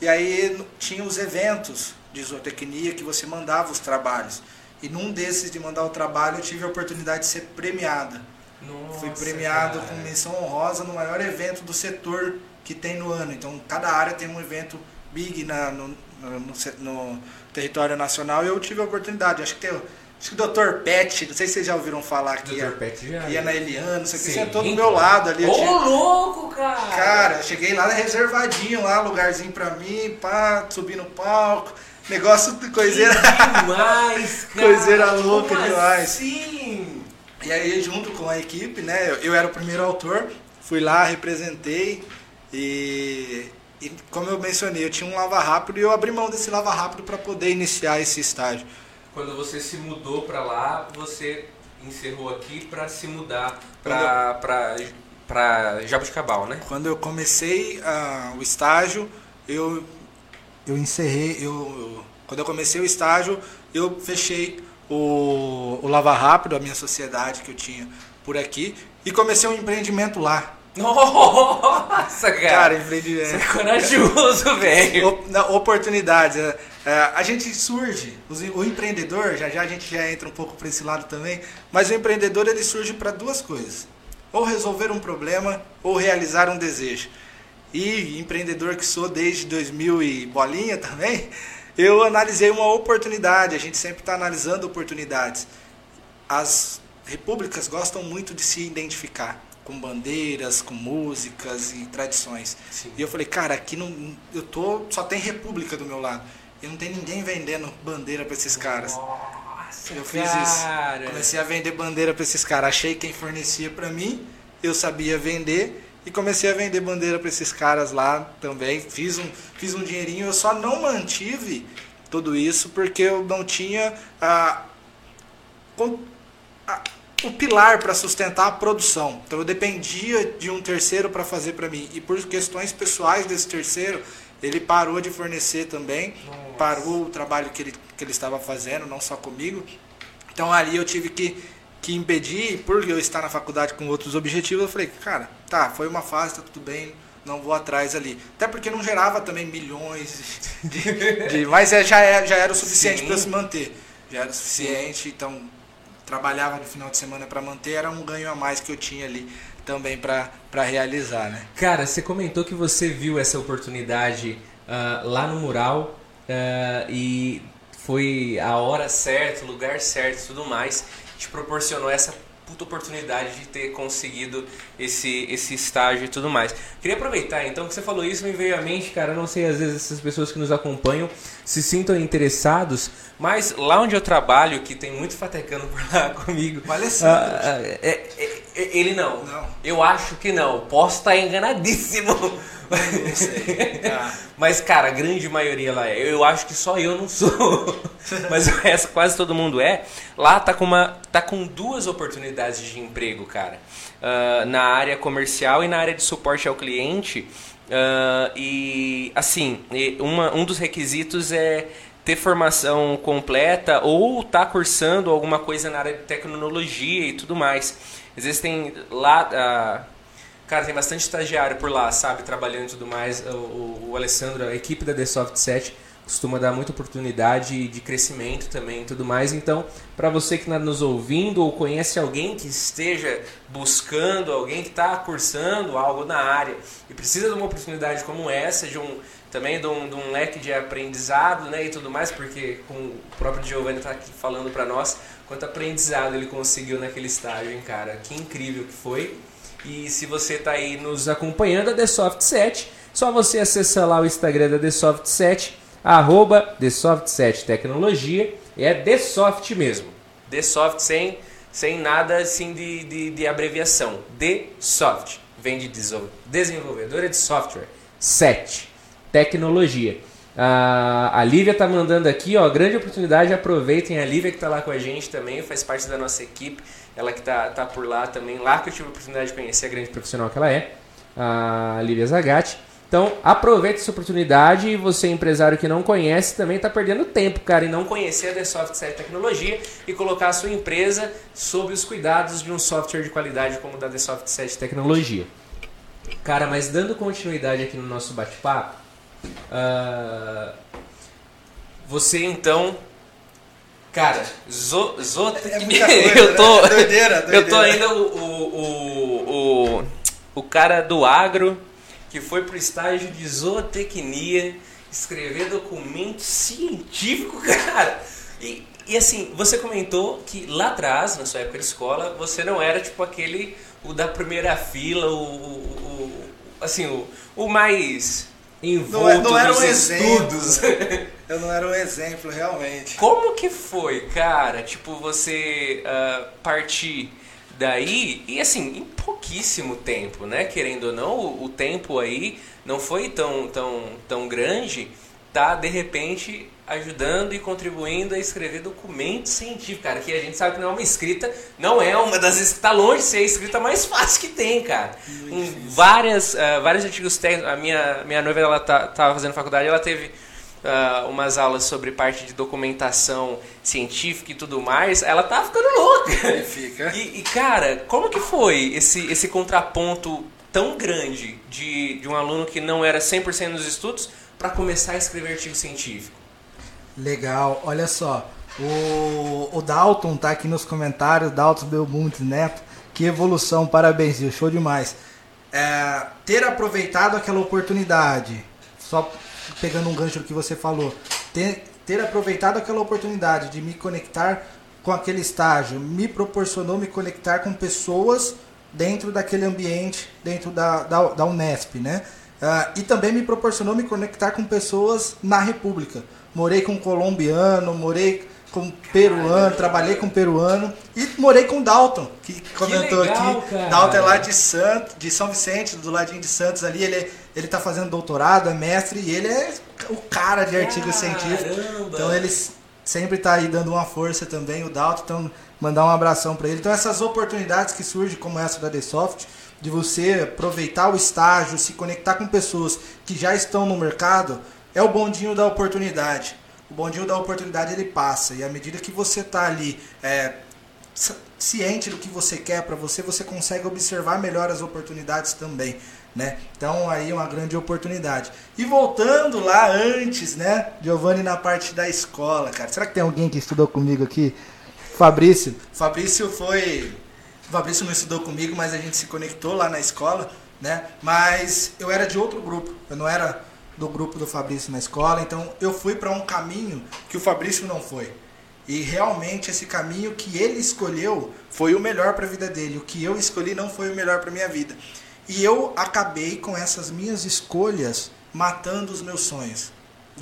e aí tinha os eventos de zootecnia que você mandava os trabalhos. E num desses de mandar o trabalho eu tive a oportunidade de ser premiada. Nossa, Fui premiado cara. com menção honrosa no maior evento do setor que tem no ano. Então cada área tem um evento big na, no, no, no, no território nacional e eu tive a oportunidade. Acho que tem Acho que o Dr. Pet, não sei se vocês já ouviram falar que ia, Pet já ia na Eliana, não sei o que, sentou do meu lado ali. Ô, tinha... louco, cara! Cara, cheguei lá reservadinho, lá, lugarzinho pra mim, pá, subi no palco. Negócio de coiseira. Que demais, cara. coiseira louca Como demais. Sim. E aí, junto com a equipe, né? Eu, eu era o primeiro autor, fui lá, representei e, e, como eu mencionei, eu tinha um lava rápido e eu abri mão desse lava rápido para poder iniciar esse estágio. Quando você se mudou para lá, você encerrou aqui para se mudar para para Jabuticabal, né? Quando eu comecei uh, o estágio, eu eu encerrei, eu, quando eu comecei o estágio, eu fechei o, o Lava Rápido, a minha sociedade que eu tinha por aqui, e comecei um empreendimento lá. Nossa, cara! Cara, empreendimento. Você é corajoso, velho. Oportunidades. É, é, a gente surge, o empreendedor, já já a gente já entra um pouco para esse lado também, mas o empreendedor ele surge para duas coisas: ou resolver um problema ou realizar um desejo e empreendedor que sou desde 2000 e bolinha também, eu analisei uma oportunidade. A gente sempre está analisando oportunidades. As repúblicas gostam muito de se identificar com bandeiras, com músicas e tradições. Sim. E eu falei, cara, aqui não, eu tô, só tem república do meu lado. E não tem ninguém vendendo bandeira para esses caras. Nossa, eu fiz cara. isso. Comecei a vender bandeira para esses caras. Achei quem fornecia para mim, eu sabia vender e comecei a vender bandeira para esses caras lá também. Fiz um, fiz um dinheirinho, eu só não mantive tudo isso porque eu não tinha a, a o pilar para sustentar a produção. Então eu dependia de um terceiro para fazer para mim. E por questões pessoais desse terceiro, ele parou de fornecer também, Nossa. parou o trabalho que ele, que ele estava fazendo, não só comigo. Então ali eu tive que que impedir, por eu estar na faculdade com outros objetivos, eu falei, cara, tá, foi uma fase, tá tudo bem, não vou atrás ali. Até porque não gerava também milhões de. de mas é, já, é, já era o suficiente para se manter. Já era o suficiente, Sim. então trabalhava no final de semana para manter, era um ganho a mais que eu tinha ali também para realizar, né? Cara, você comentou que você viu essa oportunidade uh, lá no mural uh, e foi a hora certa, o lugar certo e tudo mais te proporcionou essa puta oportunidade de ter conseguido esse, esse estágio e tudo mais. Queria aproveitar então que você falou isso, me veio à mente, cara, não sei, às vezes essas pessoas que nos acompanham se sintam interessados, mas lá onde eu trabalho, que tem muito fatecano por lá comigo. Vale ah, ah, é, é, é, ele não. não. Eu acho que não. Posso estar enganadíssimo. Não sei. Ah. Mas, cara, a grande maioria lá é. Eu acho que só eu não sou. Mas o resto, quase todo mundo é. Lá tá com, uma, tá com duas oportunidades de emprego, cara. Uh, na área comercial e na área de suporte ao cliente. Uh, e, assim, uma, um dos requisitos é ter formação completa ou tá cursando alguma coisa na área de tecnologia e tudo mais. Existem lá. Uh, Cara, tem bastante estagiário por lá, sabe, trabalhando e tudo mais. O, o, o Alessandro, a equipe da The Soft 7 costuma dar muita oportunidade de crescimento também e tudo mais. Então, para você que está nos ouvindo ou conhece alguém que esteja buscando, alguém que está cursando algo na área e precisa de uma oportunidade como essa, de um também de um, de um leque de aprendizado né, e tudo mais, porque com o próprio Giovanni está aqui falando para nós quanto aprendizado ele conseguiu naquele estágio, hein, cara? Que incrível que foi. E se você está aí nos acompanhando, a The Soft 7, só você acessar lá o Instagram da The Soft 7, arroba The Soft 7 Tecnologia, é The Soft mesmo. The Soft sem, sem nada assim de, de, de abreviação. The Soft. Vem de desenvolvedora de software. 7 tecnologia. A, a Lívia tá mandando aqui, ó, grande oportunidade, aproveitem a Lívia que está lá com a gente também, faz parte da nossa equipe, ela que tá, tá por lá também, lá que eu tive a oportunidade de conhecer a grande profissional que ela é, a Lívia Zagatti. Então, aproveite essa oportunidade e você, empresário que não conhece, também está perdendo tempo, cara, em não conhecer a The Soft 7 Tecnologia e colocar a sua empresa sob os cuidados de um software de qualidade como o da The Soft 7 Tecnologia. Cara, mas dando continuidade aqui no nosso bate-papo, Uh, você então. Cara, zo, zo, é, é eu tô, né? doideira, doideira. eu tô ainda o, o, o, o, cara do agro que foi pro estágio de zootecnia escrever documento científico, cara. E, e assim, você comentou que lá atrás, na sua época de escola, você não era tipo aquele o da primeira fila, o, o, o assim, o, o mais envolto não, é- não era um estudos. Exemplo. Eu não era um exemplo, realmente. Como que foi, cara? Tipo, você uh, partir daí e assim, em pouquíssimo tempo, né? Querendo ou não, o, o tempo aí não foi tão, tão, tão grande, tá? De repente ajudando e contribuindo a escrever documentos científicos, cara, que a gente sabe que não é uma escrita, não é uma das está longe de ser a escrita mais fácil que tem, cara. Com várias, uh, vários artigos técnicos, a minha minha noiva ela tá, tava fazendo faculdade, ela teve uh, umas aulas sobre parte de documentação científica e tudo mais, ela tá ficando louca. Fica. E, e cara, como que foi esse esse contraponto tão grande de, de um aluno que não era 100% nos estudos para começar a escrever artigo científico? Legal, olha só. O, o Dalton tá aqui nos comentários, Dalton Belmonte Neto. Que evolução, parabéns, viu? Show demais. É, ter aproveitado aquela oportunidade, só pegando um gancho do que você falou, ter, ter aproveitado aquela oportunidade de me conectar com aquele estágio, me proporcionou me conectar com pessoas dentro daquele ambiente, dentro da, da, da Unesp, né? Uh, e também me proporcionou me conectar com pessoas na República morei com colombiano, morei com peruano, trabalhei com peruano e morei com Dalton, que comentou que legal, aqui. Cara. Dalton é lá de Santos, de São Vicente, do ladinho de Santos ali, ele ele tá fazendo doutorado, é mestre e ele é o cara de artigo científico. Então ele sempre tá aí dando uma força também, o Dalton, então mandar um abração para ele. Então essas oportunidades que surgem como essa da The Soft, de você aproveitar o estágio, se conectar com pessoas que já estão no mercado, é o bondinho da oportunidade. O bondinho da oportunidade ele passa e à medida que você está ali é, ciente do que você quer para você, você consegue observar melhor as oportunidades também, né? Então aí uma grande oportunidade. E voltando lá antes, né, Giovanni na parte da escola, cara. Será que tem alguém que estudou comigo aqui? Fabrício. Fabrício foi Fabrício não estudou comigo, mas a gente se conectou lá na escola, né? Mas eu era de outro grupo. Eu não era do grupo do Fabrício na escola, então eu fui para um caminho que o Fabrício não foi. E realmente esse caminho que ele escolheu foi o melhor para a vida dele. O que eu escolhi não foi o melhor para minha vida. E eu acabei com essas minhas escolhas matando os meus sonhos,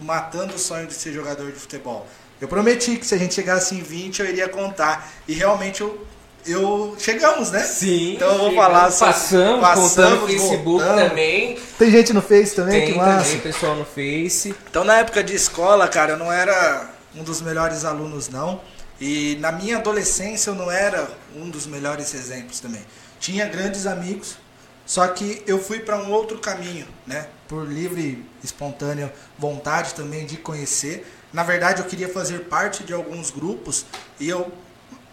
matando o sonho de ser jogador de futebol. Eu prometi que se a gente chegasse em 20 eu iria contar. E realmente eu eu chegamos, né? Sim. Então eu vou falar só. Passamos, passamos no Facebook voltamos. também. Tem gente no Face também, Tem que massa. Tem pessoal no Face. Então na época de escola, cara, eu não era um dos melhores alunos não. E na minha adolescência eu não era um dos melhores exemplos também. Tinha grandes amigos, só que eu fui para um outro caminho, né? Por livre, espontânea vontade também de conhecer. Na verdade, eu queria fazer parte de alguns grupos e eu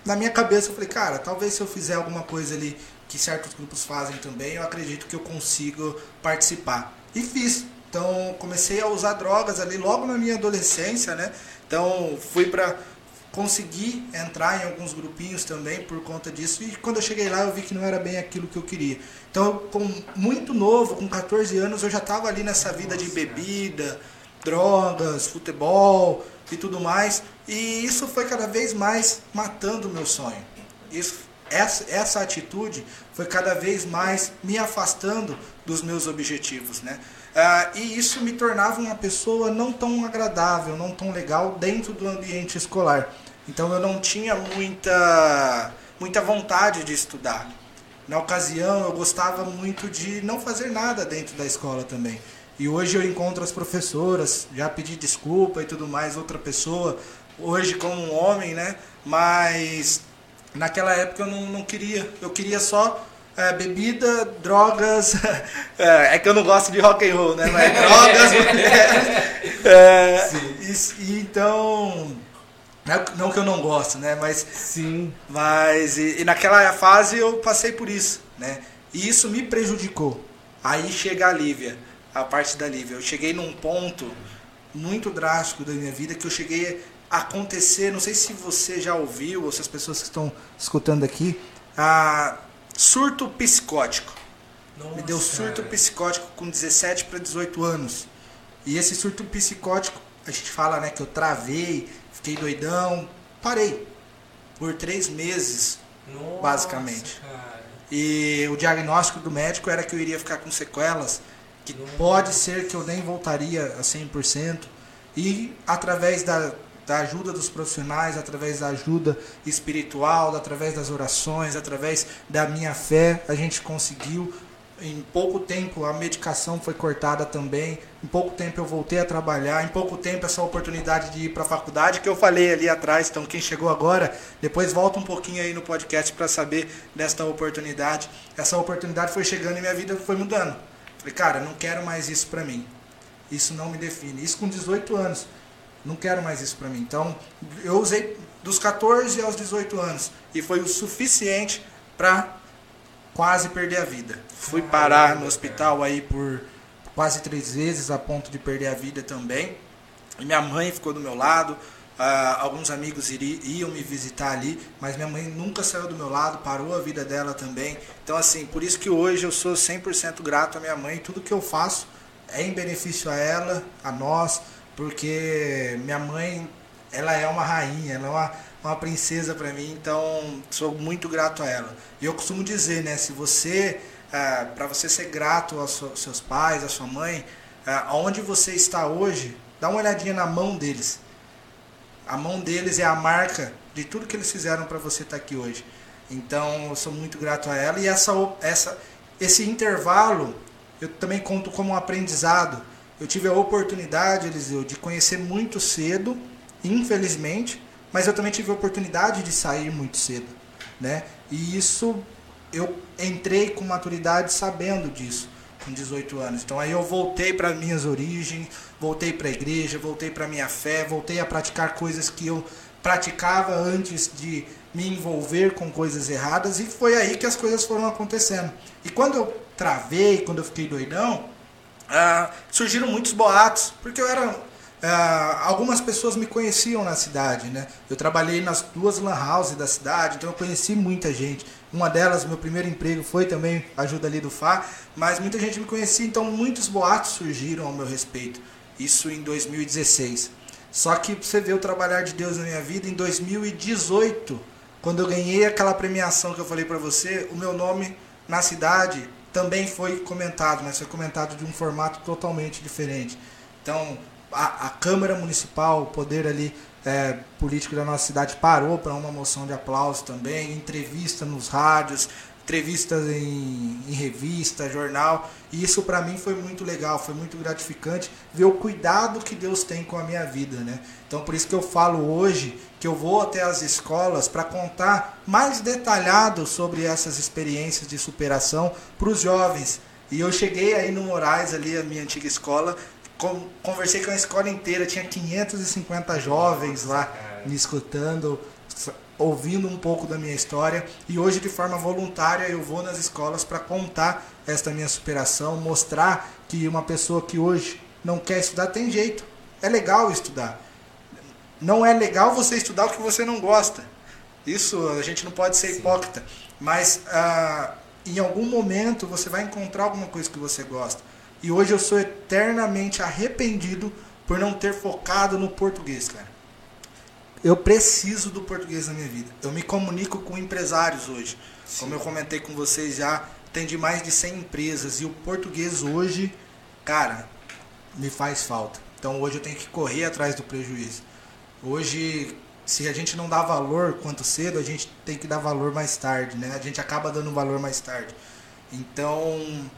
na minha cabeça eu falei, cara, talvez se eu fizer alguma coisa ali que certos grupos fazem também, eu acredito que eu consigo participar. E fiz. Então comecei a usar drogas ali logo na minha adolescência, né? Então fui para conseguir entrar em alguns grupinhos também por conta disso. E quando eu cheguei lá, eu vi que não era bem aquilo que eu queria. Então, com muito novo, com 14 anos, eu já estava ali nessa vida de bebida, drogas, futebol e tudo mais. E isso foi cada vez mais matando o meu sonho. Isso, essa, essa atitude foi cada vez mais me afastando dos meus objetivos, né? Ah, e isso me tornava uma pessoa não tão agradável, não tão legal dentro do ambiente escolar. Então eu não tinha muita, muita vontade de estudar. Na ocasião eu gostava muito de não fazer nada dentro da escola também. E hoje eu encontro as professoras, já pedi desculpa e tudo mais, outra pessoa, hoje como um homem, né? Mas naquela época eu não, não queria, eu queria só é, bebida, drogas. É, é, que eu não gosto de rock and roll, né? Mas drogas, mulheres. É, e, e, então. Não que eu não gosto, né? Mas. Sim. Mas. E, e, naquela fase eu passei por isso, né? E isso me prejudicou. Aí chega a Lívia, a parte da Lívia. Eu cheguei num ponto muito drástico da minha vida que eu cheguei a acontecer. Não sei se você já ouviu, ou se as pessoas que estão escutando aqui. A, surto psicótico. Nossa, me deu surto cara. psicótico com 17 para 18 anos. E esse surto psicótico, a gente fala né, que eu travei, fiquei doidão, parei. Por três meses, Nossa, basicamente. Cara. E o diagnóstico do médico era que eu iria ficar com sequelas, que Nossa. pode ser que eu nem voltaria a 100%. E através da da ajuda dos profissionais, através da ajuda espiritual, através das orações, através da minha fé, a gente conseguiu. Em pouco tempo a medicação foi cortada também. Em pouco tempo eu voltei a trabalhar. Em pouco tempo essa oportunidade de ir para a faculdade que eu falei ali atrás. Então quem chegou agora, depois volta um pouquinho aí no podcast para saber desta oportunidade. Essa oportunidade foi chegando e minha vida foi mudando. Falei, cara, não quero mais isso para mim. Isso não me define. Isso com 18 anos. Não quero mais isso para mim. Então, eu usei dos 14 aos 18 anos e foi o suficiente para quase perder a vida. Fui parar no hospital aí por quase três vezes a ponto de perder a vida também. E minha mãe ficou do meu lado. Uh, alguns amigos iriam, iam me visitar ali, mas minha mãe nunca saiu do meu lado, parou a vida dela também. Então, assim, por isso que hoje eu sou 100% grato à minha mãe. Tudo que eu faço é em benefício a ela, a nós, porque minha mãe, ela é uma rainha, ela é uma, uma princesa para mim, então sou muito grato a ela. E eu costumo dizer, né, se você, ah, para você ser grato aos seus pais, à sua mãe, ah, aonde você está hoje, dá uma olhadinha na mão deles. A mão deles é a marca de tudo que eles fizeram para você estar tá aqui hoje. Então, eu sou muito grato a ela e essa, essa, esse intervalo eu também conto como um aprendizado eu tive a oportunidade, Eliseu, de conhecer muito cedo, infelizmente, mas eu também tive a oportunidade de sair muito cedo, né? E isso eu entrei com maturidade sabendo disso, com 18 anos. Então aí eu voltei para minhas origens, voltei para a igreja, voltei para minha fé, voltei a praticar coisas que eu praticava antes de me envolver com coisas erradas e foi aí que as coisas foram acontecendo. E quando eu travei, quando eu fiquei doidão, ah, surgiram muitos boatos, porque eu era. Ah, algumas pessoas me conheciam na cidade, né? Eu trabalhei nas duas lan houses da cidade, então eu conheci muita gente. Uma delas, meu primeiro emprego foi também ajuda ali do Fá, mas muita gente me conhecia, então muitos boatos surgiram ao meu respeito. Isso em 2016. Só que você vê o trabalhar de Deus na minha vida em 2018, quando eu ganhei aquela premiação que eu falei para você, o meu nome na cidade também foi comentado, mas foi comentado de um formato totalmente diferente. Então, a, a Câmara Municipal, o poder ali é, político da nossa cidade parou para uma moção de aplauso também, entrevista nos rádios, entrevistas em, em revista, jornal. E isso para mim foi muito legal, foi muito gratificante ver o cuidado que Deus tem com a minha vida, né? Então por isso que eu falo hoje que eu vou até as escolas para contar mais detalhado sobre essas experiências de superação para os jovens. E eu cheguei aí no Moraes, ali a minha antiga escola, conversei com a escola inteira, tinha 550 jovens lá me escutando ouvindo um pouco da minha história e hoje de forma voluntária eu vou nas escolas para contar esta minha superação, mostrar que uma pessoa que hoje não quer estudar tem jeito. É legal estudar. Não é legal você estudar o que você não gosta. Isso a gente não pode ser Sim. hipócrita. Mas ah, em algum momento você vai encontrar alguma coisa que você gosta. E hoje eu sou eternamente arrependido por não ter focado no português, cara. Eu preciso do português na minha vida. Eu me comunico com empresários hoje. Sim. Como eu comentei com vocês já, tem de mais de 100 empresas e o português hoje, cara, me faz falta. Então hoje eu tenho que correr atrás do prejuízo. Hoje, se a gente não dá valor quanto cedo, a gente tem que dar valor mais tarde, né? A gente acaba dando valor mais tarde. Então,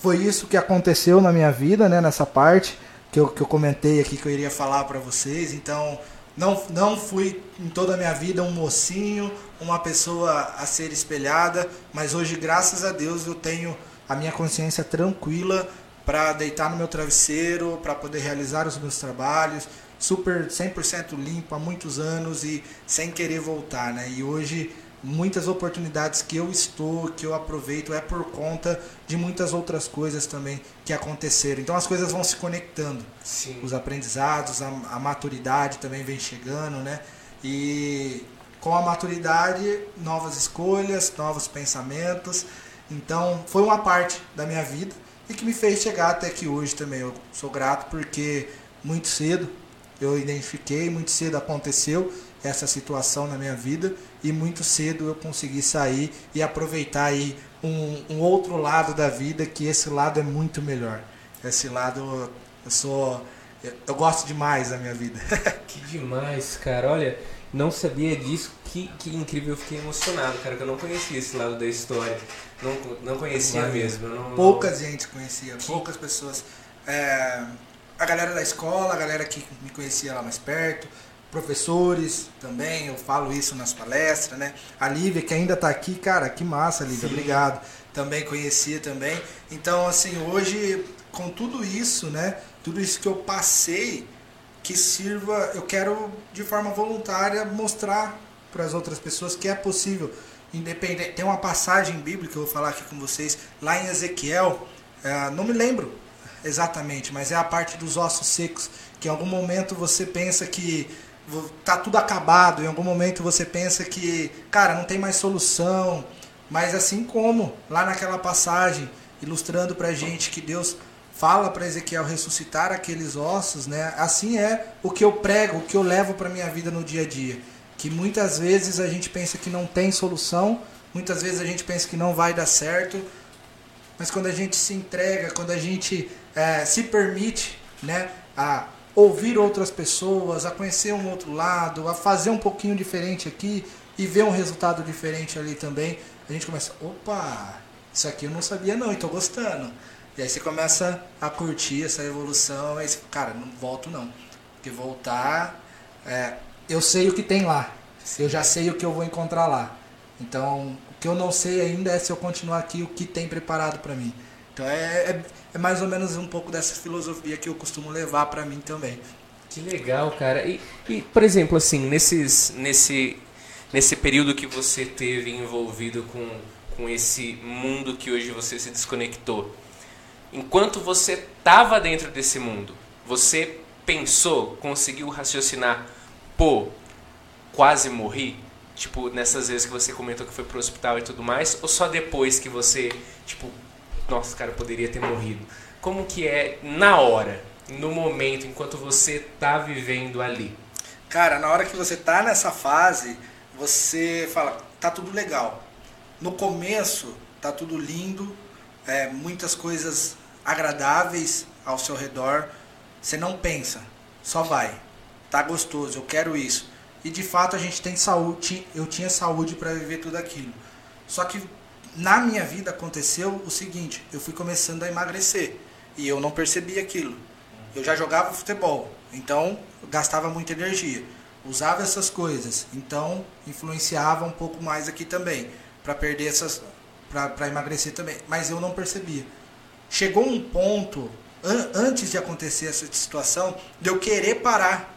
foi isso que aconteceu na minha vida, né? Nessa parte que eu, que eu comentei aqui que eu iria falar para vocês. Então, não, não fui em toda a minha vida um mocinho, uma pessoa a ser espelhada, mas hoje, graças a Deus, eu tenho a minha consciência tranquila para deitar no meu travesseiro, para poder realizar os meus trabalhos, super 100% limpo há muitos anos e sem querer voltar, né? E hoje muitas oportunidades que eu estou, que eu aproveito, é por conta de muitas outras coisas também que aconteceram. Então as coisas vão se conectando. Sim. Os aprendizados, a, a maturidade também vem chegando, né? E com a maturidade, novas escolhas, novos pensamentos. Então foi uma parte da minha vida e que me fez chegar até aqui hoje também. Eu sou grato porque muito cedo eu identifiquei, muito cedo aconteceu essa situação na minha vida e muito cedo eu consegui sair e aproveitar aí um, um outro lado da vida que esse lado é muito melhor. Esse lado eu sou eu, eu gosto demais da minha vida. que demais, cara. Olha, não sabia disso. Que, que incrível, eu fiquei emocionado, cara, que eu não conhecia esse lado da história. Não, não conhecia mesmo. Não, Pouca não... gente conhecia, que... poucas pessoas. É, a galera da escola, a galera que me conhecia lá mais perto, professores também, eu falo isso nas palestras, né? A Lívia, que ainda está aqui, cara, que massa, Lívia, Sim. obrigado. Também conhecia também. Então, assim, hoje, com tudo isso, né? Tudo isso que eu passei, que sirva, eu quero, de forma voluntária, mostrar para as outras pessoas que é possível. Independente, tem uma passagem bíblica que eu vou falar aqui com vocês, lá em Ezequiel, é, não me lembro exatamente, mas é a parte dos ossos secos, que em algum momento você pensa que tá tudo acabado, em algum momento você pensa que, cara, não tem mais solução, mas assim como lá naquela passagem, ilustrando pra gente que Deus fala para Ezequiel ressuscitar aqueles ossos, né? Assim é o que eu prego, o que eu levo para minha vida no dia a dia, que muitas vezes a gente pensa que não tem solução, muitas vezes a gente pensa que não vai dar certo, mas quando a gente se entrega, quando a gente é, se permite, né, a ouvir outras pessoas, a conhecer um outro lado, a fazer um pouquinho diferente aqui e ver um resultado diferente ali também, a gente começa, opa, isso aqui eu não sabia não, e tô gostando. E aí você começa a curtir essa evolução, aí você, cara, não volto não. Porque voltar, é, eu sei o que tem lá, eu já sei o que eu vou encontrar lá. Então, que eu não sei ainda é se eu continuar aqui, o que tem preparado para mim. Então é, é, é, mais ou menos um pouco dessa filosofia que eu costumo levar para mim também. Que legal, cara. E, e, por exemplo, assim, nesses, nesse, nesse período que você teve envolvido com, com esse mundo que hoje você se desconectou, enquanto você estava dentro desse mundo, você pensou, conseguiu raciocinar, pô, quase morri? Tipo, nessas vezes que você comentou que foi pro hospital e tudo mais, ou só depois que você, tipo, nossa, cara, poderia ter morrido. Como que é na hora, no momento, enquanto você tá vivendo ali? Cara, na hora que você tá nessa fase, você fala, tá tudo legal. No começo, tá tudo lindo, é, muitas coisas agradáveis ao seu redor. Você não pensa, só vai. Tá gostoso, eu quero isso. E de fato a gente tem saúde, eu tinha saúde para viver tudo aquilo. Só que na minha vida aconteceu o seguinte: eu fui começando a emagrecer e eu não percebi aquilo. Eu já jogava futebol, então gastava muita energia. Usava essas coisas, então influenciava um pouco mais aqui também para perder essas, para emagrecer também. Mas eu não percebia. Chegou um ponto an antes de acontecer essa situação de eu querer parar.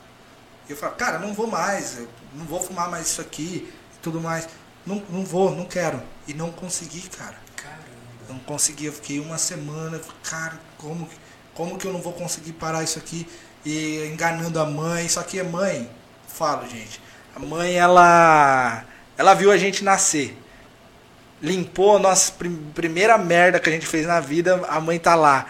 Eu falei, cara, não vou mais, não vou fumar mais isso aqui, tudo mais. Não, não vou, não quero. E não consegui, cara. Caramba. Não consegui, eu fiquei uma semana, cara, como, como que eu não vou conseguir parar isso aqui? E enganando a mãe, só que a mãe, falo, gente, a mãe, ela, ela viu a gente nascer. Limpou a nossa prim- primeira merda que a gente fez na vida, a mãe tá lá.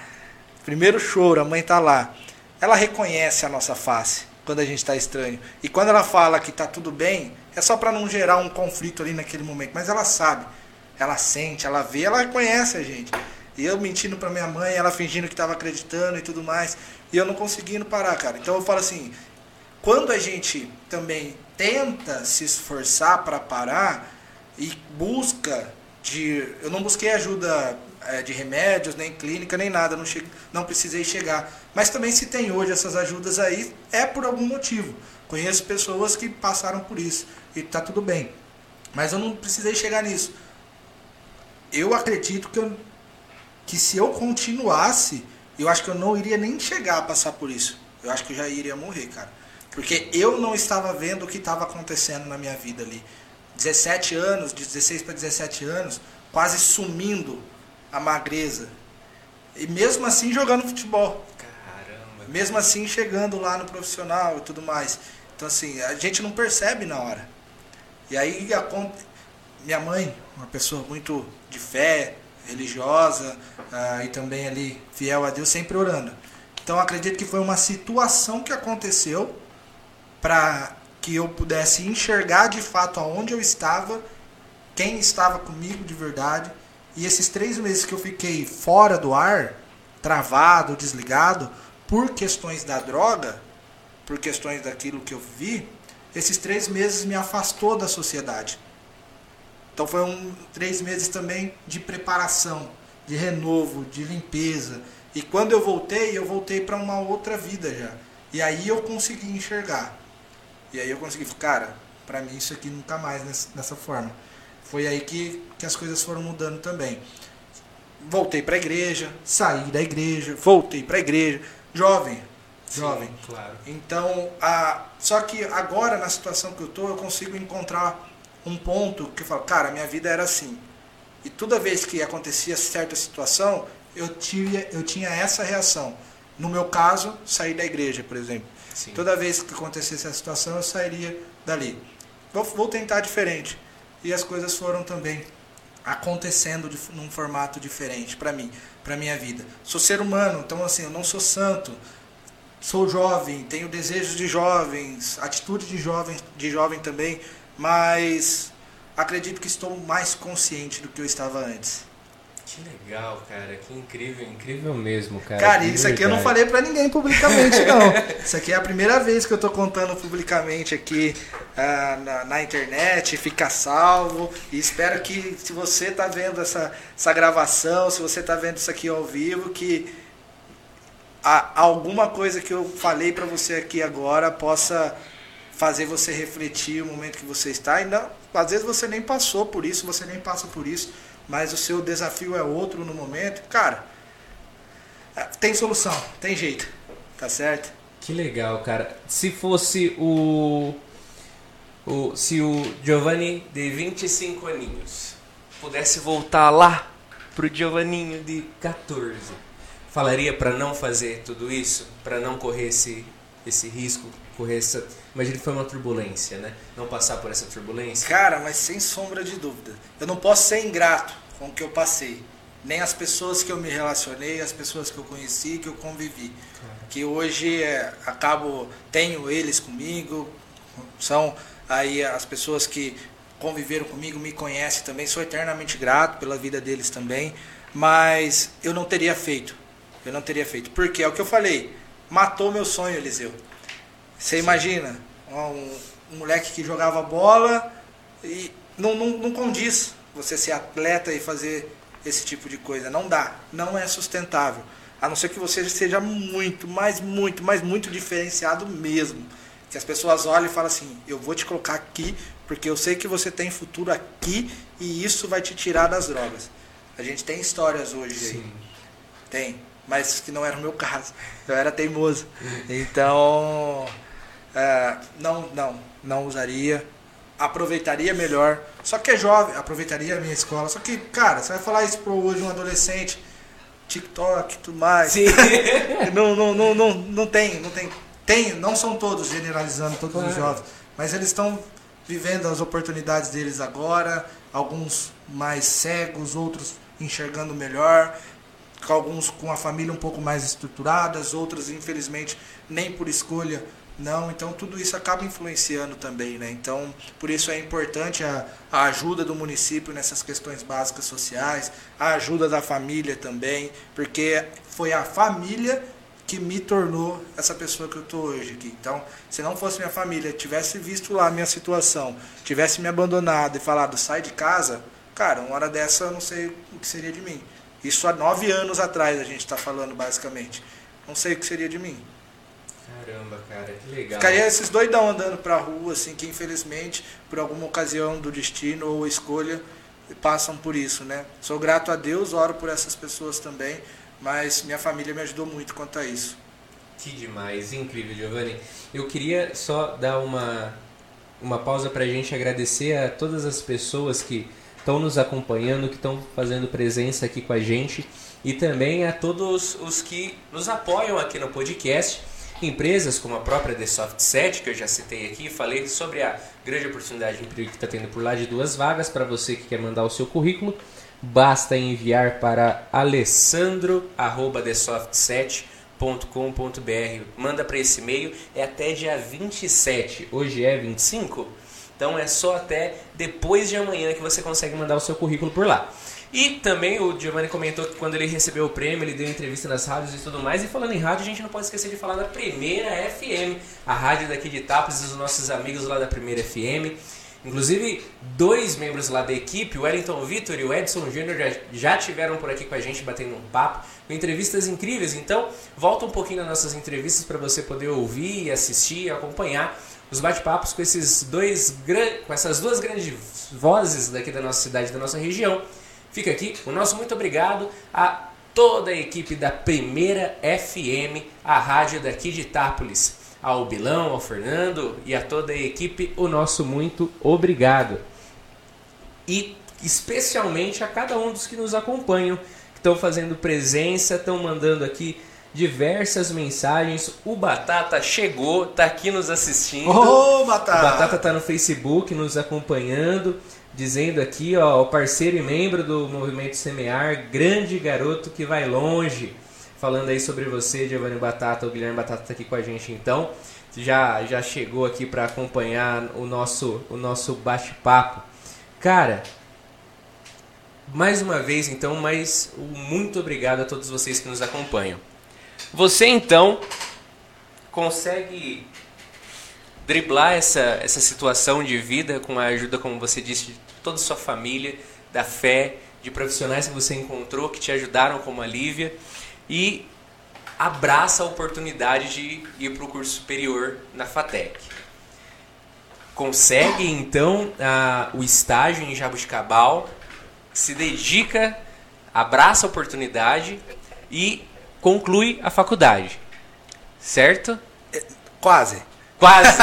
Primeiro choro, a mãe tá lá. Ela reconhece a nossa face quando a gente tá estranho. E quando ela fala que tá tudo bem, é só para não gerar um conflito ali naquele momento, mas ela sabe. Ela sente, ela vê, ela conhece a gente. E eu mentindo pra minha mãe, ela fingindo que tava acreditando e tudo mais, e eu não conseguindo parar, cara. Então eu falo assim, quando a gente também tenta se esforçar para parar e busca de eu não busquei ajuda eh, de remédios nem clínica nem nada não che, não precisei chegar. Mas também se tem hoje essas ajudas aí é por algum motivo. Conheço pessoas que passaram por isso e tá tudo bem. Mas eu não precisei chegar nisso. Eu acredito que eu, que se eu continuasse eu acho que eu não iria nem chegar a passar por isso. Eu acho que eu já iria morrer cara. Porque eu não estava vendo o que estava acontecendo na minha vida ali. 17 anos, de 16 para 17 anos, quase sumindo a magreza. E mesmo assim jogando futebol. Caramba. Mesmo assim chegando lá no profissional e tudo mais. Então assim, a gente não percebe na hora. E aí a minha mãe, uma pessoa muito de fé, religiosa, ah, e também ali fiel a Deus, sempre orando. Então acredito que foi uma situação que aconteceu para que eu pudesse enxergar de fato aonde eu estava, quem estava comigo de verdade. E esses três meses que eu fiquei fora do ar, travado, desligado, por questões da droga, por questões daquilo que eu vi, esses três meses me afastou da sociedade. Então foi um três meses também de preparação, de renovo, de limpeza. E quando eu voltei, eu voltei para uma outra vida já. E aí eu consegui enxergar. E aí eu consegui, cara, para mim isso aqui nunca mais nessa, forma. Foi aí que, que as coisas foram mudando também. Voltei para a igreja, saí da igreja, voltei para a igreja, jovem, jovem. Sim, claro. Então, a, só que agora, na situação que eu tô, eu consigo encontrar um ponto que eu falo, cara, minha vida era assim. E toda vez que acontecia certa situação, eu tinha, eu tinha essa reação. No meu caso, sair da igreja, por exemplo. Sim. Toda vez que acontecesse essa situação, eu sairia dali. Vou, vou tentar diferente. E as coisas foram também acontecendo de, num formato diferente para mim, para minha vida. Sou ser humano, então assim, eu não sou santo. Sou jovem, tenho desejos de jovens, atitude de jovem, de jovem também, mas acredito que estou mais consciente do que eu estava antes. Que legal, cara. Que incrível, incrível mesmo, cara. Cara, De isso aqui eu não verdade. falei pra ninguém publicamente, não. Isso aqui é a primeira vez que eu tô contando publicamente aqui ah, na, na internet, fica salvo. E espero que, se você tá vendo essa, essa gravação, se você tá vendo isso aqui ao vivo, que a- alguma coisa que eu falei pra você aqui agora possa fazer você refletir o momento que você está. E não, às vezes você nem passou por isso, você nem passa por isso, mas o seu desafio é outro no momento. Cara, é, tem solução, tem jeito, tá certo? Que legal, cara. Se fosse o. o se o Giovanni de 25 aninhos pudesse voltar lá pro Giovanninho de 14, falaria pra não fazer tudo isso? Pra não correr esse, esse risco? Correr essa. Imagina que foi uma turbulência, né? Não passar por essa turbulência. Cara, mas sem sombra de dúvida. Eu não posso ser ingrato com o que eu passei. Nem as pessoas que eu me relacionei, as pessoas que eu conheci, que eu convivi. Que hoje é, acabo, tenho eles comigo, são aí as pessoas que conviveram comigo, me conhecem também, sou eternamente grato pela vida deles também, mas eu não teria feito. Eu não teria feito. Porque é o que eu falei, matou meu sonho, Eliseu. Você imagina, um, um moleque que jogava bola e não, não, não condiz você ser atleta e fazer esse tipo de coisa. Não dá, não é sustentável. A não ser que você seja muito, mas muito, mas muito diferenciado mesmo. Que as pessoas olhem e falam assim: eu vou te colocar aqui porque eu sei que você tem futuro aqui e isso vai te tirar das drogas. A gente tem histórias hoje aí. Sim. Tem, mas que não era o meu caso. Eu era teimoso. Então, é, não, não, não usaria. Aproveitaria melhor. Só que é jovem, aproveitaria a minha escola. Só que, cara, você vai falar isso para hoje um adolescente, TikTok e tudo mais. Sim. não, não, não, não, não tem, não tem. Tem, não são todos generalizando todos os jovens, mas eles estão vivendo as oportunidades deles agora, alguns mais cegos, outros enxergando melhor, alguns com a família um pouco mais estruturadas, outros infelizmente nem por escolha não, então tudo isso acaba influenciando também, né? Então, por isso é importante a, a ajuda do município nessas questões básicas sociais, a ajuda da família também, porque foi a família que me tornou essa pessoa que eu tô hoje aqui. Então, se não fosse minha família, tivesse visto lá a minha situação, tivesse me abandonado e falado sai de casa, cara, uma hora dessa eu não sei o que seria de mim. Isso há nove anos atrás a gente está falando basicamente. Não sei o que seria de mim. Caramba, cara, que legal. Ficaria esses doidão andando pra rua, assim, que infelizmente, por alguma ocasião do destino ou escolha, passam por isso, né? Sou grato a Deus, oro por essas pessoas também, mas minha família me ajudou muito quanto a isso. Que demais, incrível, Giovanni. Eu queria só dar uma, uma pausa pra gente agradecer a todas as pessoas que estão nos acompanhando, que estão fazendo presença aqui com a gente e também a todos os que nos apoiam aqui no podcast. Empresas como a própria The Soft Set, que eu já citei aqui, falei sobre a grande oportunidade de emprego que está tendo por lá de duas vagas para você que quer mandar o seu currículo. Basta enviar para alessandro@thesoftset.com.br. Manda para esse e-mail, é até dia 27. Hoje é 25, então é só até depois de amanhã que você consegue mandar o seu currículo por lá. E também o Giovanni comentou que quando ele recebeu o prêmio, ele deu entrevista nas rádios e tudo mais. E falando em rádio, a gente não pode esquecer de falar da Primeira FM, a rádio daqui de Tapos, os nossos amigos lá da Primeira FM. Inclusive, dois membros lá da equipe, o Wellington Vitor e o Edson Júnior, já, já tiveram por aqui com a gente batendo um papo, com entrevistas incríveis. Então, volta um pouquinho nas nossas entrevistas para você poder ouvir, assistir e acompanhar os bate-papos com esses dois com essas duas grandes vozes daqui da nossa cidade, da nossa região. Fica aqui o nosso muito obrigado a toda a equipe da Primeira FM, a rádio daqui de Itápolis. Ao Bilão, ao Fernando e a toda a equipe, o nosso muito obrigado. E especialmente a cada um dos que nos acompanham, que estão fazendo presença, estão mandando aqui diversas mensagens. O Batata chegou, está aqui nos assistindo. Ô, Batata! O Batata está no Facebook nos acompanhando dizendo aqui, ó, o parceiro e membro do Movimento Semear, grande garoto que vai longe. Falando aí sobre você, Giovanni Batata, o Guilherme Batata está aqui com a gente então. Já, já chegou aqui para acompanhar o nosso, o nosso bate-papo. Cara, mais uma vez então, mas muito obrigado a todos vocês que nos acompanham. Você então consegue driblar essa, essa situação de vida com a ajuda, como você disse, de toda a sua família, da fé, de profissionais que você encontrou que te ajudaram, como a Lívia, e abraça a oportunidade de ir para o curso superior na FATEC. Consegue então a, o estágio em Jabuticabal, se dedica, abraça a oportunidade e conclui a faculdade. Certo? Quase. Quase.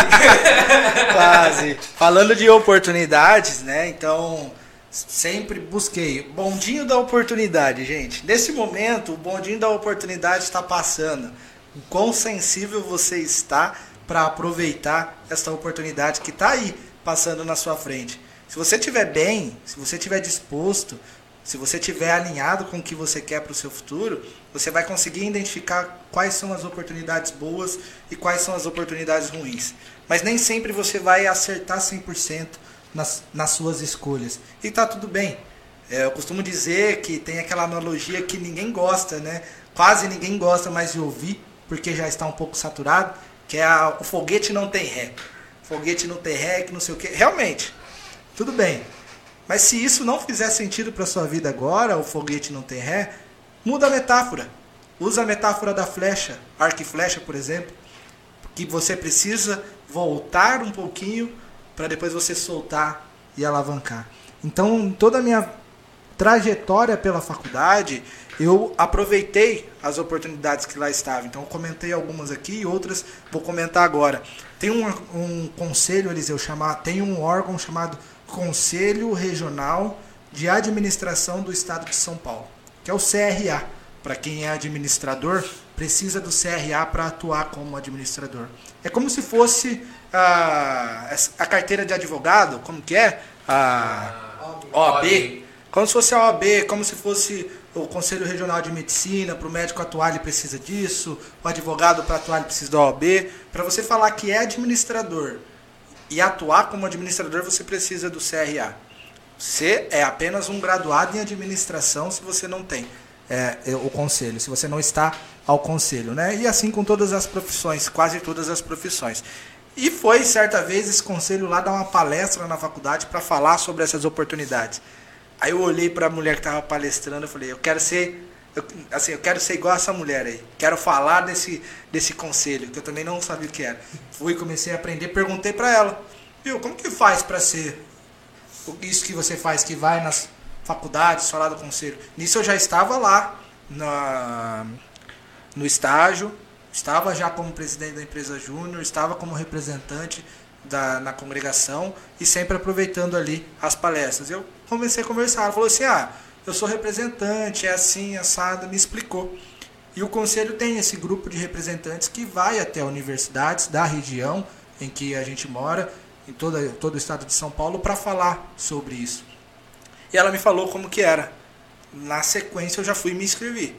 Quase. Falando de oportunidades, né? Então, sempre busquei. Bondinho da oportunidade, gente. Nesse momento, o bondinho da oportunidade está passando. O quão sensível você está para aproveitar essa oportunidade que está aí passando na sua frente. Se você estiver bem, se você estiver disposto, se você estiver alinhado com o que você quer para o seu futuro, você vai conseguir identificar quais são as oportunidades boas e quais são as oportunidades ruins. Mas nem sempre você vai acertar 100% nas, nas suas escolhas. E tá tudo bem. É, eu costumo dizer que tem aquela analogia que ninguém gosta, né? Quase ninguém gosta mais de ouvir, porque já está um pouco saturado, que é a, o foguete não tem ré. Foguete não tem ré, que não sei o que. Realmente, tudo bem. Mas se isso não fizer sentido para sua vida agora, o foguete não tem ré, muda a metáfora. Usa a metáfora da flecha, arco e flecha, por exemplo, que você precisa voltar um pouquinho para depois você soltar e alavancar. Então, toda a minha trajetória pela faculdade, eu aproveitei as oportunidades que lá estavam. Então, comentei algumas aqui e outras vou comentar agora. Tem um, um conselho, Eliseu, chamar, tem um órgão chamado Conselho Regional de Administração do Estado de São Paulo, que é o CRA. Para quem é administrador, precisa do CRA para atuar como administrador. É como se fosse a, a carteira de advogado, como que é? A OAB. Como se fosse a OAB, como se fosse o Conselho Regional de Medicina, para o médico atuar ele precisa disso, o advogado para atuar ele precisa da OAB. Para você falar que é administrador e atuar como administrador, você precisa do CRA. Você é apenas um graduado em administração se você não tem é, é, o conselho, se você não está ao conselho. Né? E assim com todas as profissões, quase todas as profissões. E foi certa vez esse conselho lá dar uma palestra na faculdade para falar sobre essas oportunidades. Aí eu olhei para a mulher que estava palestrando e falei, eu quero ser eu, assim, eu quero ser igual essa mulher aí. Quero falar desse, desse conselho, que eu também não sabia o que era. Fui, comecei a aprender, perguntei para ela, viu, como que faz para ser isso que você faz, que vai nas faculdades, falar do conselho? Nisso eu já estava lá, na, no estágio, estava já como presidente da empresa júnior, estava como representante da, na congregação e sempre aproveitando ali as palestras. Eu comecei a conversar, ela falou assim, ah, eu sou representante, é assim, assado, me explicou. E o conselho tem esse grupo de representantes que vai até universidades da região em que a gente mora, em toda, todo o estado de São Paulo, para falar sobre isso. E ela me falou como que era. Na sequência eu já fui me inscrever.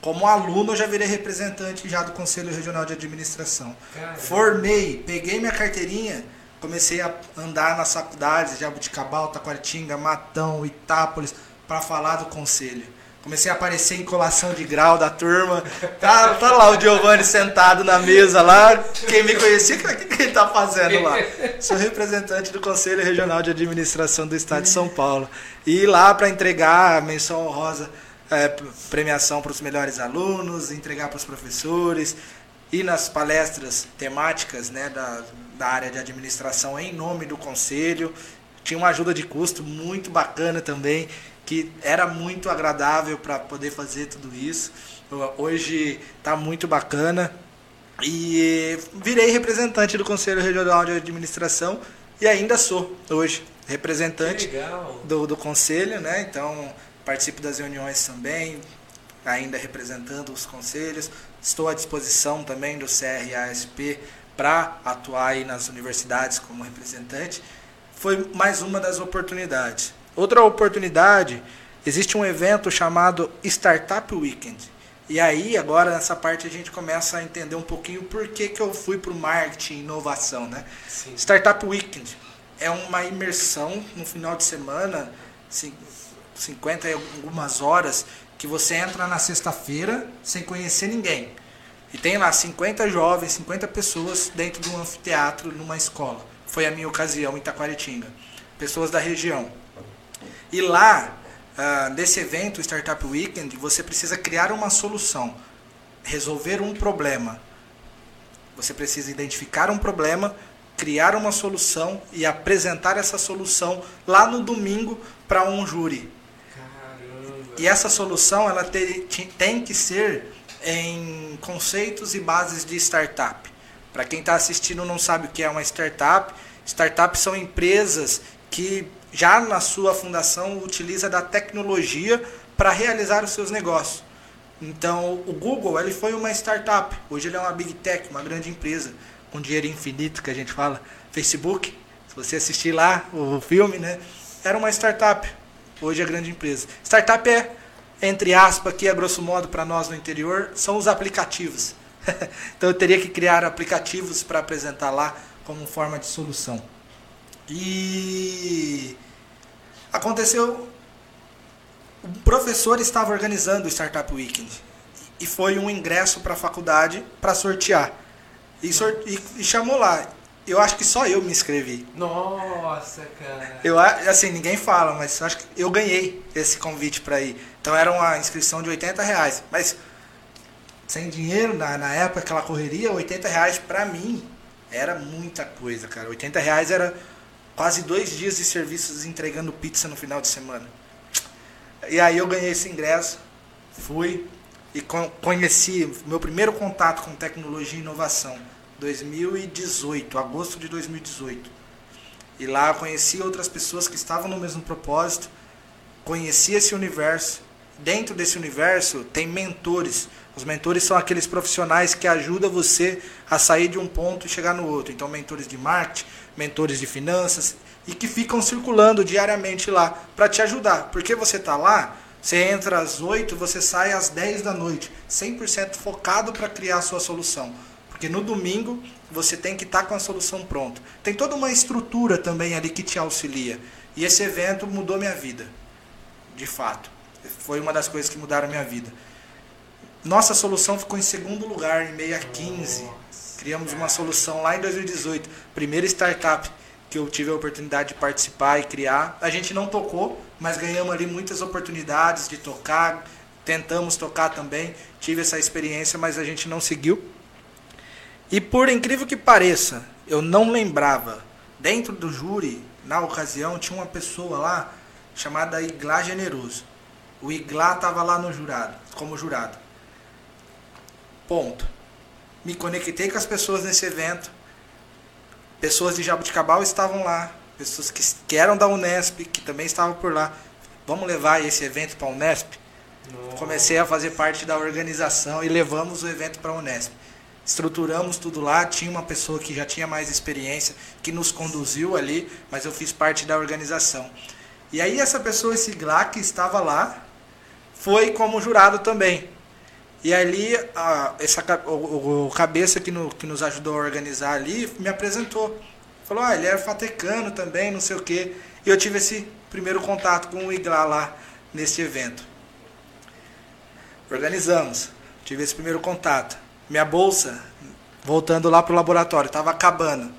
Como aluno eu já virei representante já do Conselho Regional de Administração. Caramba. Formei, peguei minha carteirinha, comecei a andar nas faculdades, Jabuticabal, Taquaritinga, Matão, Itápolis, para falar do conselho. Comecei a aparecer em colação de grau da turma. Tá, tá lá o Giovanni sentado na mesa lá. Quem me conhecia, o que, que ele tá fazendo lá? Sou representante do Conselho Regional de Administração do Estado de São Paulo. E lá para entregar a menção honrosa, é, premiação para os melhores alunos, entregar para os professores, e nas palestras temáticas né, da, da área de administração em nome do Conselho. Tinha uma ajuda de custo muito bacana também que era muito agradável para poder fazer tudo isso. Hoje está muito bacana. E virei representante do Conselho Regional de Administração e ainda sou hoje representante do, do Conselho, né? Então participo das reuniões também, ainda representando os conselhos. Estou à disposição também do CRASP para atuar nas universidades como representante. Foi mais uma das oportunidades. Outra oportunidade, existe um evento chamado Startup Weekend. E aí, agora nessa parte a gente começa a entender um pouquinho por que, que eu fui para o marketing e inovação, né? Sim. Startup Weekend é uma imersão no final de semana, 50 e algumas horas, que você entra na sexta-feira sem conhecer ninguém. E tem lá 50 jovens, 50 pessoas dentro de um anfiteatro numa escola. Foi a minha ocasião em Taquaritinga. Pessoas da região. E lá, uh, nesse evento, Startup Weekend, você precisa criar uma solução, resolver um problema. Você precisa identificar um problema, criar uma solução e apresentar essa solução lá no domingo para um júri. Caramba. E essa solução ela ter, tem que ser em conceitos e bases de startup. Para quem está assistindo não sabe o que é uma startup, startups são empresas que já na sua fundação utiliza da tecnologia para realizar os seus negócios. Então, o Google ele foi uma startup. Hoje ele é uma big tech, uma grande empresa com dinheiro infinito que a gente fala. Facebook, se você assistir lá o filme, né, era uma startup. Hoje é grande empresa. Startup é entre aspas aqui a grosso modo para nós no interior são os aplicativos. então eu teria que criar aplicativos para apresentar lá como forma de solução. E aconteceu. O professor estava organizando o Startup Weekend e foi um ingresso para a faculdade para sortear. E, e, e, chamou lá. Eu acho que só eu me inscrevi. Nossa, cara. Eu, assim, ninguém fala, mas acho que eu ganhei esse convite para ir. Então era uma inscrição de 80 reais. Mas sem dinheiro, na, na época, aquela correria, 80 reais para mim era muita coisa, cara. 80 reais era quase dois dias de serviços entregando pizza no final de semana. E aí eu ganhei esse ingresso Fui e conheci meu primeiro contato com tecnologia e inovação, 2018, agosto de 2018. E lá eu conheci outras pessoas que estavam no mesmo propósito, conheci esse universo. Dentro desse universo tem mentores. Os mentores são aqueles profissionais que ajudam você a sair de um ponto e chegar no outro. Então, mentores de marketing, mentores de finanças e que ficam circulando diariamente lá para te ajudar. Porque você está lá, você entra às 8, você sai às 10 da noite, 100% focado para criar a sua solução. Porque no domingo você tem que estar tá com a solução pronta. Tem toda uma estrutura também ali que te auxilia. E esse evento mudou minha vida. De fato. Foi uma das coisas que mudaram minha vida. Nossa solução ficou em segundo lugar, em meia 15. Criamos uma solução lá em 2018. Primeira startup que eu tive a oportunidade de participar e criar. A gente não tocou, mas ganhamos ali muitas oportunidades de tocar. Tentamos tocar também. Tive essa experiência, mas a gente não seguiu. E por incrível que pareça, eu não lembrava. Dentro do júri, na ocasião, tinha uma pessoa lá chamada Iglá Generoso. O Iglá estava lá no jurado, como jurado. Ponto. Me conectei com as pessoas nesse evento. Pessoas de Jabuticabal estavam lá. Pessoas que, que eram da Unesp, que também estavam por lá. Vamos levar esse evento para a Unesp? Nossa. Comecei a fazer parte da organização e levamos o evento para a Unesp. Estruturamos tudo lá, tinha uma pessoa que já tinha mais experiência, que nos conduziu ali, mas eu fiz parte da organização. E aí essa pessoa, esse Glá, que estava lá, foi como jurado também. E ali, a, essa, o, o, cabeça que, no, que nos ajudou a organizar ali me apresentou. Falou, ah, ele é fatecano também, não sei o quê. E eu tive esse primeiro contato com o Iglá lá nesse evento. Organizamos, tive esse primeiro contato. Minha bolsa, voltando lá para o laboratório, estava acabando.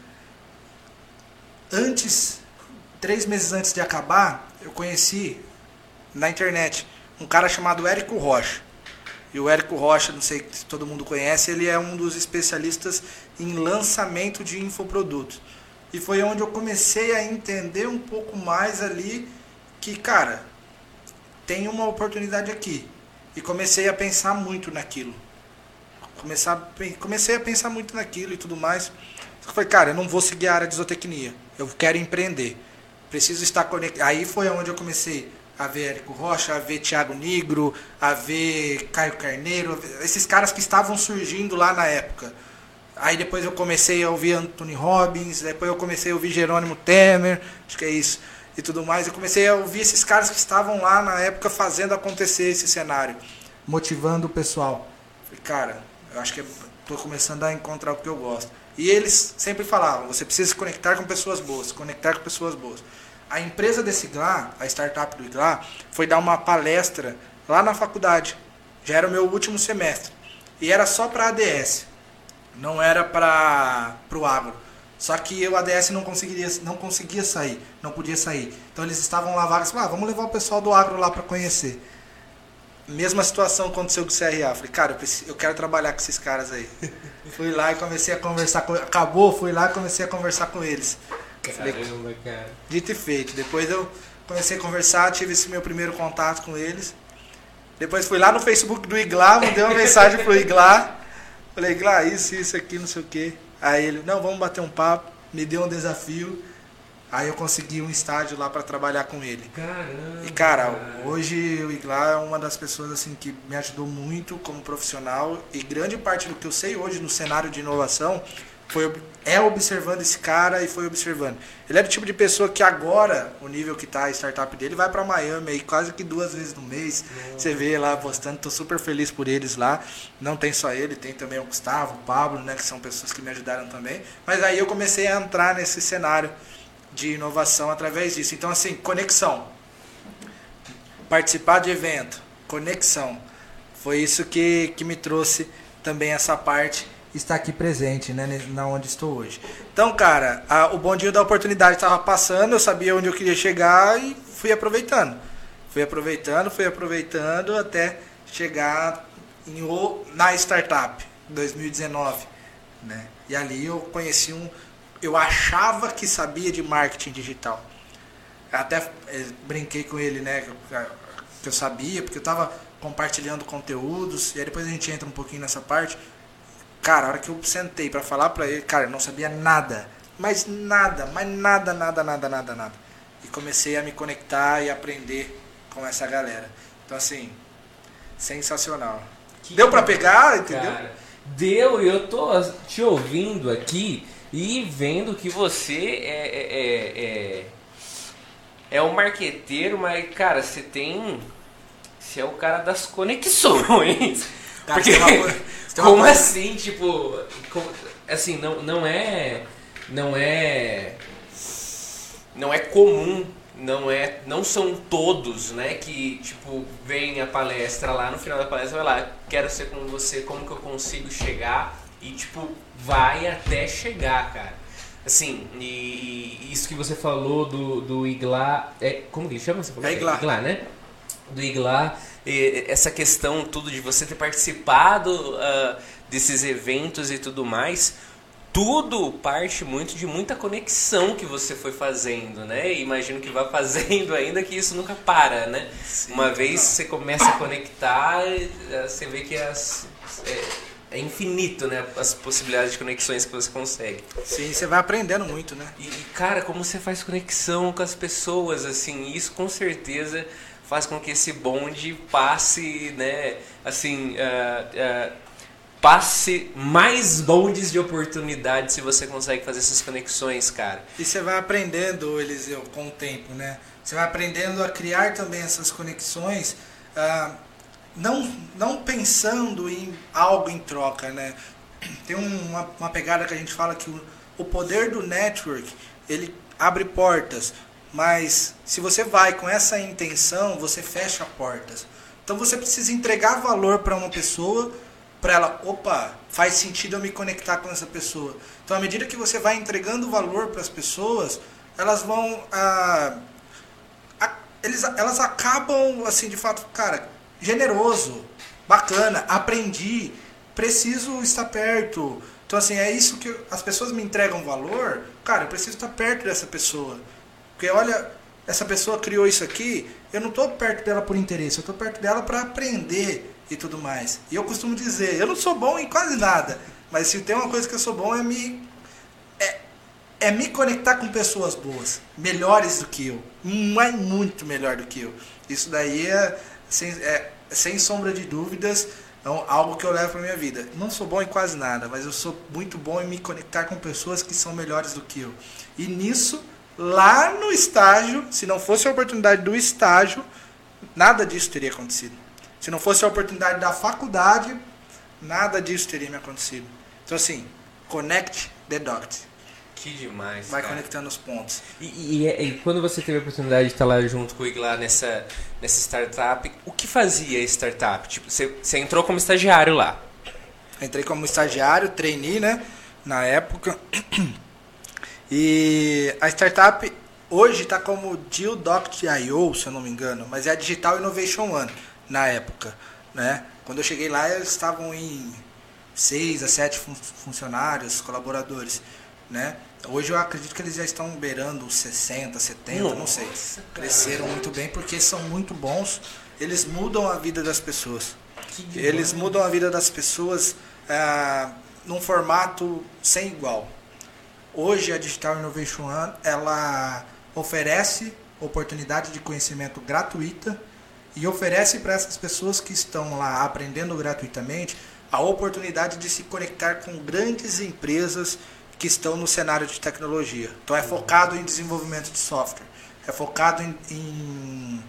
Antes, três meses antes de acabar, eu conheci na internet um cara chamado Érico Rocha. E o Érico Rocha, não sei se todo mundo conhece, ele é um dos especialistas em lançamento de infoprodutos. E foi onde eu comecei a entender um pouco mais ali que, cara, tem uma oportunidade aqui. E comecei a pensar muito naquilo. Começar, comecei a pensar muito naquilo e tudo mais. Eu falei, cara, eu não vou seguir a área de zootecnia. Eu quero empreender. Preciso estar conectado. Aí foi onde eu comecei a ver Érico Rocha, a ver Thiago Negro, a ver Caio Carneiro, esses caras que estavam surgindo lá na época. Aí depois eu comecei a ouvir Anthony Robbins, depois eu comecei a ouvir Jerônimo Temer, acho que é isso, e tudo mais. Eu comecei a ouvir esses caras que estavam lá na época fazendo acontecer esse cenário, motivando o pessoal. Falei, cara, eu acho que estou começando a encontrar o que eu gosto. E eles sempre falavam, você precisa se conectar com pessoas boas, conectar com pessoas boas. A empresa desse Iglá, a startup do Iglá, foi dar uma palestra lá na faculdade. Já era o meu último semestre. E era só para ADS. Não era para o agro. Só que o ADS não conseguiria, não conseguia sair, não podia sair. Então eles estavam lá vagas, ah, vamos levar o pessoal do agro lá para conhecer. Mesma situação aconteceu com o CRA. Falei, cara, eu, preciso, eu quero trabalhar com esses caras aí. fui lá e comecei a conversar com Acabou, fui lá e comecei a conversar com eles. Caramba, cara. Dito e feito. Depois eu comecei a conversar, tive esse meu primeiro contato com eles. Depois fui lá no Facebook do Iglá, mandei uma mensagem pro Iglá. Falei, Iglá, isso, isso aqui, não sei o quê. Aí ele, não, vamos bater um papo. Me deu um desafio. Aí eu consegui um estágio lá para trabalhar com ele. Caramba. E cara, hoje o Iglá é uma das pessoas assim que me ajudou muito como profissional e grande parte do que eu sei hoje no cenário de inovação foi, é observando esse cara e foi observando. Ele é do tipo de pessoa que agora, o nível que tá a startup dele, vai para Miami aí quase que duas vezes no mês. Você vê lá postando, tô super feliz por eles lá. Não tem só ele, tem também o Gustavo, o Pablo, né, que são pessoas que me ajudaram também. Mas aí eu comecei a entrar nesse cenário de inovação através disso. Então assim, conexão. Participar de evento, conexão. Foi isso que, que me trouxe também essa parte está aqui presente, né, na onde estou hoje. Então, cara, a, o bondinho da oportunidade estava passando, eu sabia onde eu queria chegar e fui aproveitando. Fui aproveitando, fui aproveitando até chegar em, na startup 2019, né? E ali eu conheci um, eu achava que sabia de marketing digital. Até é, brinquei com ele, né, que eu sabia, porque eu estava compartilhando conteúdos, e aí depois a gente entra um pouquinho nessa parte. Cara, a hora que eu sentei para falar para ele, cara, eu não sabia nada, mas nada, mas nada, nada, nada, nada, nada. E comecei a me conectar e aprender com essa galera. Então, assim, sensacional. Que Deu para pegar, entendeu? Cara, deu, e eu tô te ouvindo aqui e vendo que você é, é, é, é, é um marqueteiro, mas, cara, você tem. Você é o cara das conexões. Cara, Porque, como assim, tipo. Como, assim, não, não é. Não é. Não é comum não é não são todos né que tipo vem a palestra lá no final da palestra vai lá quero ser como você como que eu consigo chegar e tipo vai até chegar cara assim e, e isso que você falou do, do Iglá é como que ele chama você falou? é Iglá. Iglá né do Iglá essa questão tudo de você ter participado uh, desses eventos e tudo mais tudo parte muito de muita conexão que você foi fazendo, né? E imagino que vai fazendo ainda que isso nunca para, né? Sim, Uma vez não. você começa a conectar, eh, você vê que as, é, é, infinito, né? As possibilidades de conexões que você consegue. Sim, você vai aprendendo muito, né? E, cara, como você faz conexão com as pessoas, assim, isso com certeza faz com que esse bonde passe, né? Assim, uh, uh, passe mais bondes de oportunidade se você consegue fazer essas conexões, cara. E você vai aprendendo, Eliseu, com o tempo, né? Você vai aprendendo a criar também essas conexões, ah, não, não pensando em algo em troca, né? Tem uma, uma pegada que a gente fala que o, o poder do network, ele abre portas, mas se você vai com essa intenção, você fecha portas. Então você precisa entregar valor para uma pessoa para ela, opa, faz sentido eu me conectar com essa pessoa. Então, à medida que você vai entregando valor para as pessoas, elas vão. Ah, eles, elas acabam, assim, de fato, cara, generoso, bacana, aprendi, preciso estar perto. Então, assim, é isso que as pessoas me entregam valor. Cara, eu preciso estar perto dessa pessoa. Porque, olha, essa pessoa criou isso aqui, eu não estou perto dela por interesse, eu estou perto dela para aprender e tudo mais. E eu costumo dizer, eu não sou bom em quase nada, mas se tem uma coisa que eu sou bom é me é, é me conectar com pessoas boas, melhores do que eu, mas muito melhor do que eu. Isso daí é sem, é, sem sombra de dúvidas é algo que eu levo para minha vida. Não sou bom em quase nada, mas eu sou muito bom em me conectar com pessoas que são melhores do que eu. E nisso, lá no estágio, se não fosse a oportunidade do estágio, nada disso teria acontecido. Se não fosse a oportunidade da faculdade, nada disso teria me acontecido. Então, assim, connect the dots. Que demais. Vai cara. conectando os pontos. E, e, e, quando você teve a oportunidade de estar lá junto com o Iglar nessa, nessa startup, o que fazia a startup? Tipo, você, você entrou como estagiário lá? Entrei como estagiário, trainee, né? Na época. E a startup hoje está como Deal.io, se eu não me engano, mas é a Digital Innovation One na época, né? Quando eu cheguei lá, eles estavam em seis a sete fun funcionários, colaboradores, né? Hoje eu acredito que eles já estão beirando 60, 70, Nossa, não sei. Cresceram muito bem porque são muito bons. Eles mudam a vida das pessoas. Eles mudam a vida das pessoas é, num formato sem igual. Hoje a Digital Innovation One ela oferece oportunidade de conhecimento gratuita e oferece para essas pessoas que estão lá aprendendo gratuitamente a oportunidade de se conectar com grandes empresas que estão no cenário de tecnologia. Então é focado em desenvolvimento de software, é focado em, em,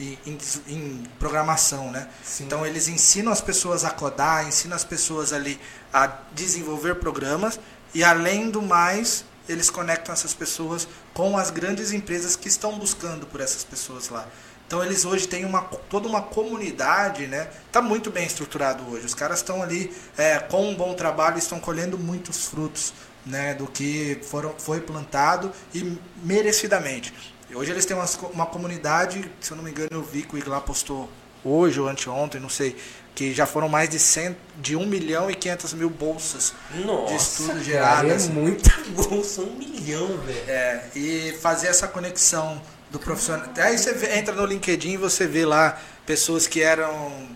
em, em programação, né? Então eles ensinam as pessoas a codar, ensinam as pessoas ali a desenvolver programas e além do mais eles conectam essas pessoas com as grandes empresas que estão buscando por essas pessoas lá. Então eles hoje têm uma, toda uma comunidade, né? Está muito bem estruturado hoje. Os caras estão ali é, com um bom trabalho, estão colhendo muitos frutos, né? Do que foram, foi plantado e merecidamente. Hoje eles têm uma, uma comunidade, se eu não me engano, eu vi que o Igla postou hoje ou anteontem, não sei, que já foram mais de, 100, de 1 milhão e 500 mil bolsas Nossa, de estudo geradas. É muita bolsa, 1 milhão, velho. É, e fazer essa conexão do profissional. Aí você entra no LinkedIn e você vê lá pessoas que eram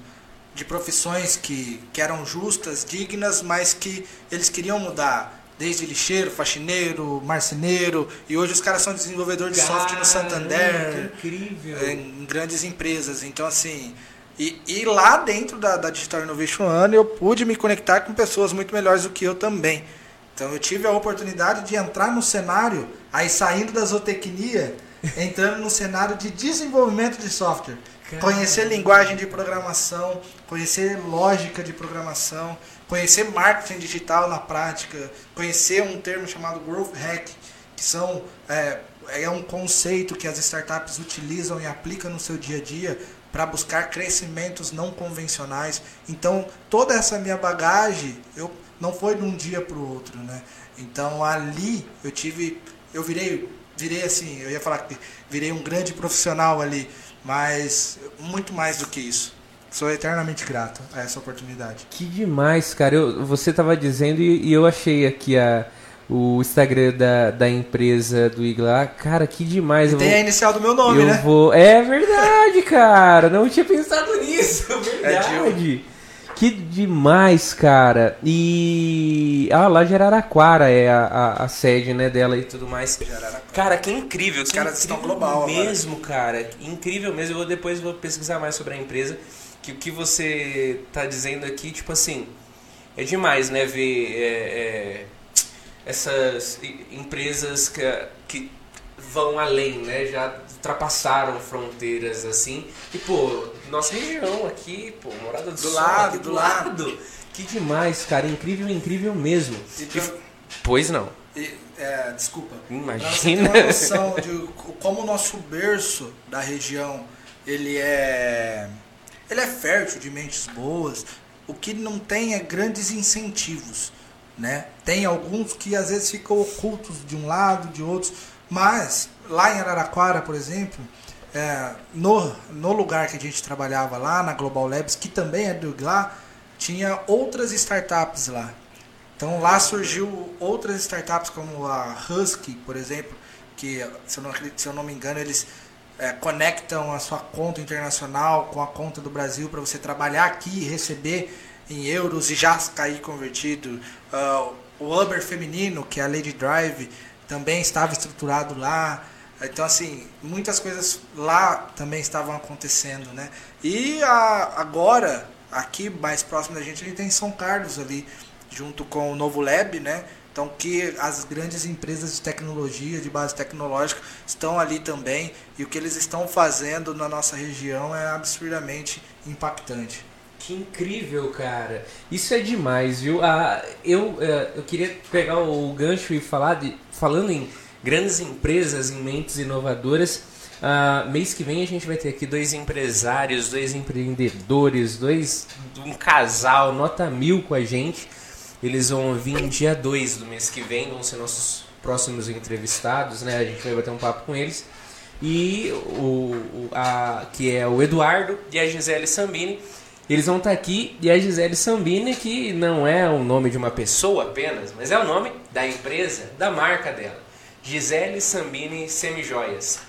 de profissões que, que eram justas, dignas, mas que eles queriam mudar. Desde lixeiro, faxineiro, marceneiro, e hoje os caras são desenvolvedores de software no Santander, incrível. em grandes empresas. Então, assim, e, e lá dentro da, da Digital Innovation One eu pude me conectar com pessoas muito melhores do que eu também. Então eu tive a oportunidade de entrar no cenário, aí saindo da zootecnia, entrando no cenário de desenvolvimento de software. Caramba. Conhecer linguagem de programação, conhecer lógica de programação, conhecer marketing digital na prática, conhecer um termo chamado Growth Hack, que são é, é um conceito que as startups utilizam e aplicam no seu dia a dia para buscar crescimentos não convencionais. Então, toda essa minha bagagem, eu não foi de um dia para o outro, né? Então, ali eu tive, eu virei, virei assim, eu ia falar que virei um grande profissional ali, mas muito mais do que isso. Sou eternamente grato a essa oportunidade. Que demais, cara. Eu, você estava dizendo e, e eu achei aqui a o Instagram da, da empresa do Igla. Cara, que demais. Tem vou, a inicial do meu nome, eu né? Vou, é verdade, cara. Não tinha pensado nisso. É verdade. É que demais, cara. E. Ah, lá de Araraquara é a, a, a sede, né, dela e tudo mais. Cara, que incrível. Os caras estão global mesmo, cara. Incrível mesmo. Eu vou, depois vou pesquisar mais sobre a empresa. Que o que você tá dizendo aqui, tipo assim. É demais, né? Ver. É, é essas empresas que, que vão além, né? Já ultrapassaram fronteiras assim. E pô, nossa região aqui, pô, morada do, do Sol, lado, do lado. lado. Que demais, cara, incrível, incrível mesmo. E pra... Pois não. E, é, desculpa. Imagina. Pra você ter uma noção de como o nosso berço da região ele é ele é fértil de mentes boas. O que não tem é grandes incentivos né? Tem alguns que às vezes ficam ocultos de um lado, de outros, mas lá em Araraquara, por exemplo, é, no, no lugar que a gente trabalhava lá, na Global Labs, que também é do lá, tinha outras startups lá. Então lá surgiu outras startups como a Husky, por exemplo, que se eu não, se eu não me engano eles é, conectam a sua conta internacional com a conta do Brasil para você trabalhar aqui e receber em euros e já cair convertido. Uh, o Uber feminino, que é a Lady Drive, também estava estruturado lá. Então, assim, muitas coisas lá também estavam acontecendo, né? E a, agora, aqui mais próximo da gente, a gente tem São Carlos ali, junto com o Novo Lab, né? Então, que as grandes empresas de tecnologia, de base tecnológica, estão ali também. E o que eles estão fazendo na nossa região é absurdamente impactante. Que incrível, cara. Isso é demais, viu? Ah, eu, eh, eu queria pegar o gancho e falar de. Falando em grandes empresas, em mentes inovadoras. Ah, mês que vem a gente vai ter aqui dois empresários, dois empreendedores, dois. um casal, nota mil com a gente. Eles vão vir dia 2 do mês que vem, vão ser nossos próximos entrevistados, né? A gente vai bater um papo com eles. E o a, que é o Eduardo e a Gisele Sambini eles vão estar aqui e a Gisele Sambini, que não é o nome de uma pessoa apenas, mas é o nome da empresa, da marca dela. Gisele Sambini Semijoias.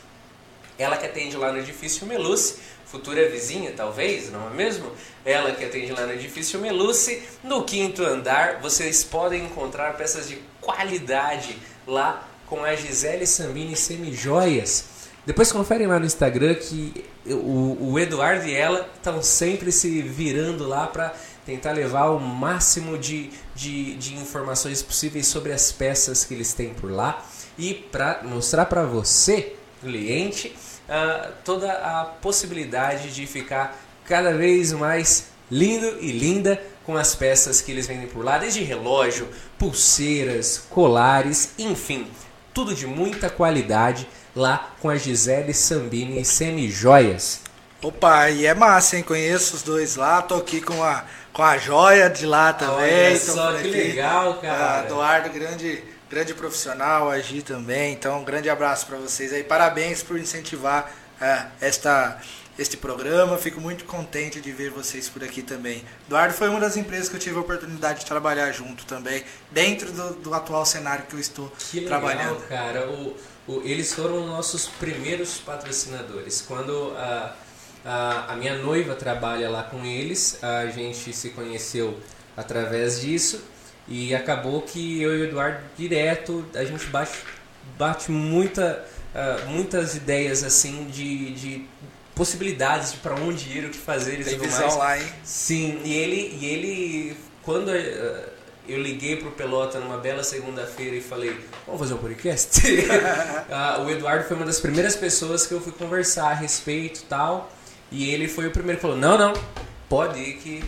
Ela que atende lá no edifício Meluce, futura vizinha talvez, não é mesmo? Ela que atende lá no edifício Meluce, no quinto andar, vocês podem encontrar peças de qualidade lá com a Gisele Sambini Semijoias. Depois conferem lá no Instagram que o, o Eduardo e ela estão sempre se virando lá para tentar levar o máximo de, de, de, informações possíveis sobre as peças que eles têm por lá. E para mostrar para você, cliente, uh, toda a possibilidade de ficar cada vez mais lindo e linda com as peças que eles vendem por lá, desde relógio, pulseiras, colares, enfim, tudo de muita qualidade lá com a Gisele Sambini e Semi Joias. Opa, e é massa, hein? Conheço os dois lá, tô aqui com a, com a joia de lá também. Olha só, que aqui. legal, cara. Ah, Eduardo, grande, grande profissional, a Gi também. Então, um grande abraço para vocês aí. Parabéns por incentivar é, esta, este programa. Fico muito contente de ver vocês por aqui também. Eduardo foi uma das empresas que eu tive a oportunidade de trabalhar junto também, dentro do, do atual cenário que eu estou que legal, trabalhando. cara. O eles foram nossos primeiros patrocinadores. Quando a, a, a minha noiva trabalha lá com eles, a gente se conheceu através disso e acabou que eu e o Eduardo direto a gente bate, bate muita, uh, muitas ideias assim de, de possibilidades de para onde ir, o que fazer e Tem tudo mais. lá, hein? Sim, e ele, e ele quando uh, eu liguei pro Pelota numa bela segunda-feira e falei, vamos fazer um podcast? uh, o Eduardo foi uma das primeiras pessoas que eu fui conversar a respeito e tal. E ele foi o primeiro que falou, não, não, pode ir que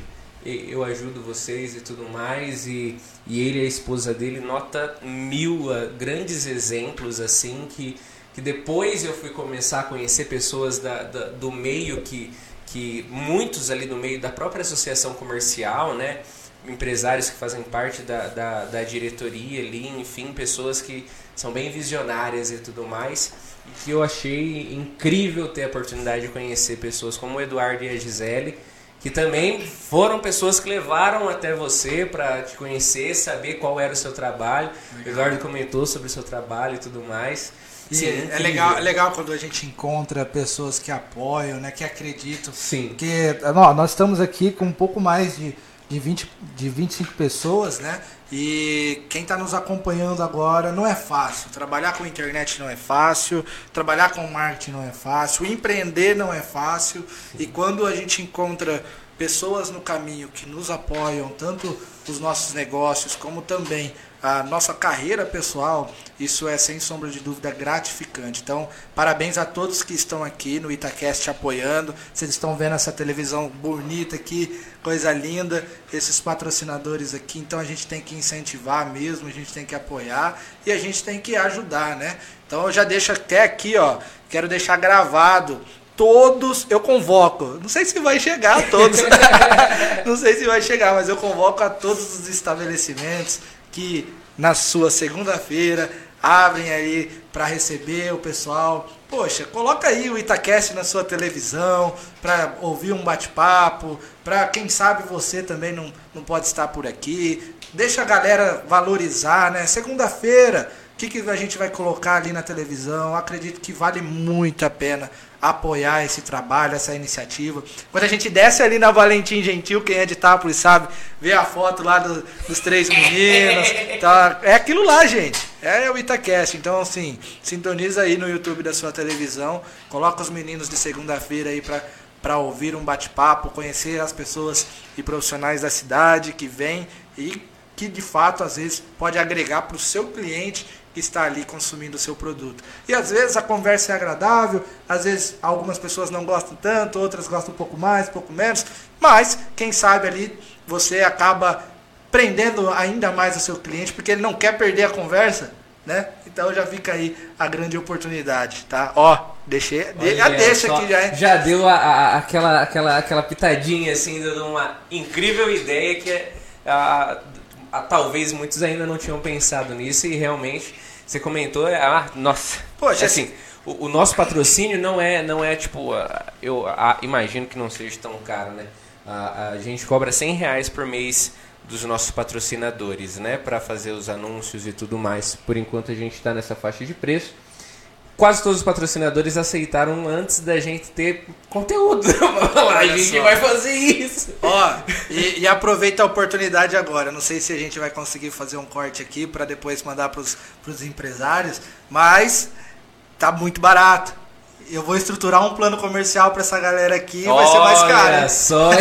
eu ajudo vocês e tudo mais. E, e ele e a esposa dele nota mil uh, grandes exemplos assim que, que depois eu fui começar a conhecer pessoas da, da, do meio que, que muitos ali do meio da própria associação comercial, né? Empresários que fazem parte da, da, da, diretoria ali, enfim, pessoas que são bem visionárias e tudo mais. E que eu achei incrível ter a oportunidade de conhecer pessoas como o Eduardo e a Gisele, que também foram pessoas que levaram até você para te conhecer, saber qual era o seu trabalho. Legal. O Eduardo comentou sobre o seu trabalho e tudo mais. Sim, é legal, é legal quando a gente encontra pessoas que apoiam, né, que acreditam. Sim. Porque ó, nós estamos aqui com um pouco mais de de, 20, de 25 pessoas, né? E quem está nos acompanhando agora não é fácil. Trabalhar com internet não é fácil, trabalhar com marketing não é fácil, empreender não é fácil. E quando a gente encontra pessoas no caminho que nos apoiam, tanto os nossos negócios como também a nossa carreira pessoal, isso é sem sombra de dúvida gratificante. Então, parabéns a todos que estão aqui no Itacast apoiando. Vocês estão vendo essa televisão bonita aqui, coisa linda, esses patrocinadores aqui. Então, a gente tem que incentivar mesmo, a gente tem que apoiar e a gente tem que ajudar, né? Então, eu já deixo até aqui, ó, quero deixar gravado todos, eu convoco, não sei se vai chegar a todos, não sei se vai chegar, mas eu convoco a todos os estabelecimentos que na sua segunda-feira abrem aí para receber o pessoal. Poxa, coloca aí o Itacast na sua televisão para ouvir um bate-papo, para quem sabe você também não, não pode estar por aqui. Deixa a galera valorizar, né? Segunda-feira, o que, que a gente vai colocar ali na televisão? Acredito que vale muito a pena apoiar esse trabalho, essa iniciativa. Quando a gente desce ali na Valentim Gentil, quem é de Itápolis sabe, vê a foto lá do, dos três meninos. Tá, é aquilo lá, gente. É o Itacast. Então, assim, sintoniza aí no YouTube da sua televisão, coloca os meninos de segunda-feira aí para para ouvir um bate-papo, conhecer as pessoas e profissionais da cidade que vêm e que de fato às vezes pode agregar para o seu cliente está ali consumindo o seu produto. E às vezes a conversa é agradável, às vezes algumas pessoas não gostam tanto, outras gostam um pouco mais, um pouco menos, mas quem sabe ali você acaba prendendo ainda mais o seu cliente, porque ele não quer perder a conversa, né? Então já fica aí a grande oportunidade, tá? Ó, deixei, Olha, a deixa aqui já. Hein? Já deu a, a, aquela, aquela, aquela pitadinha assim de uma incrível ideia que é, a, talvez muitos ainda não tinham pensado nisso e realmente você comentou, é, ah, nossa. Poxa, é assim, o, o, nosso patrocínio não é, não é tipo, eu imagino que não seja tão caro, né? A, a gente cobra 100 reais por mês dos nossos patrocinadores, né? Para fazer os anúncios e tudo mais. Por enquanto a gente está nessa faixa de preço quase todos os patrocinadores aceitaram antes da gente ter conteúdo. a gente só. vai fazer isso. Ó, e, e, aproveita a oportunidade agora. Não sei se a gente vai conseguir fazer um corte aqui para depois mandar para os empresários, mas tá muito barato. Eu vou estruturar um plano comercial para essa galera aqui e vai ser mais caro. Só.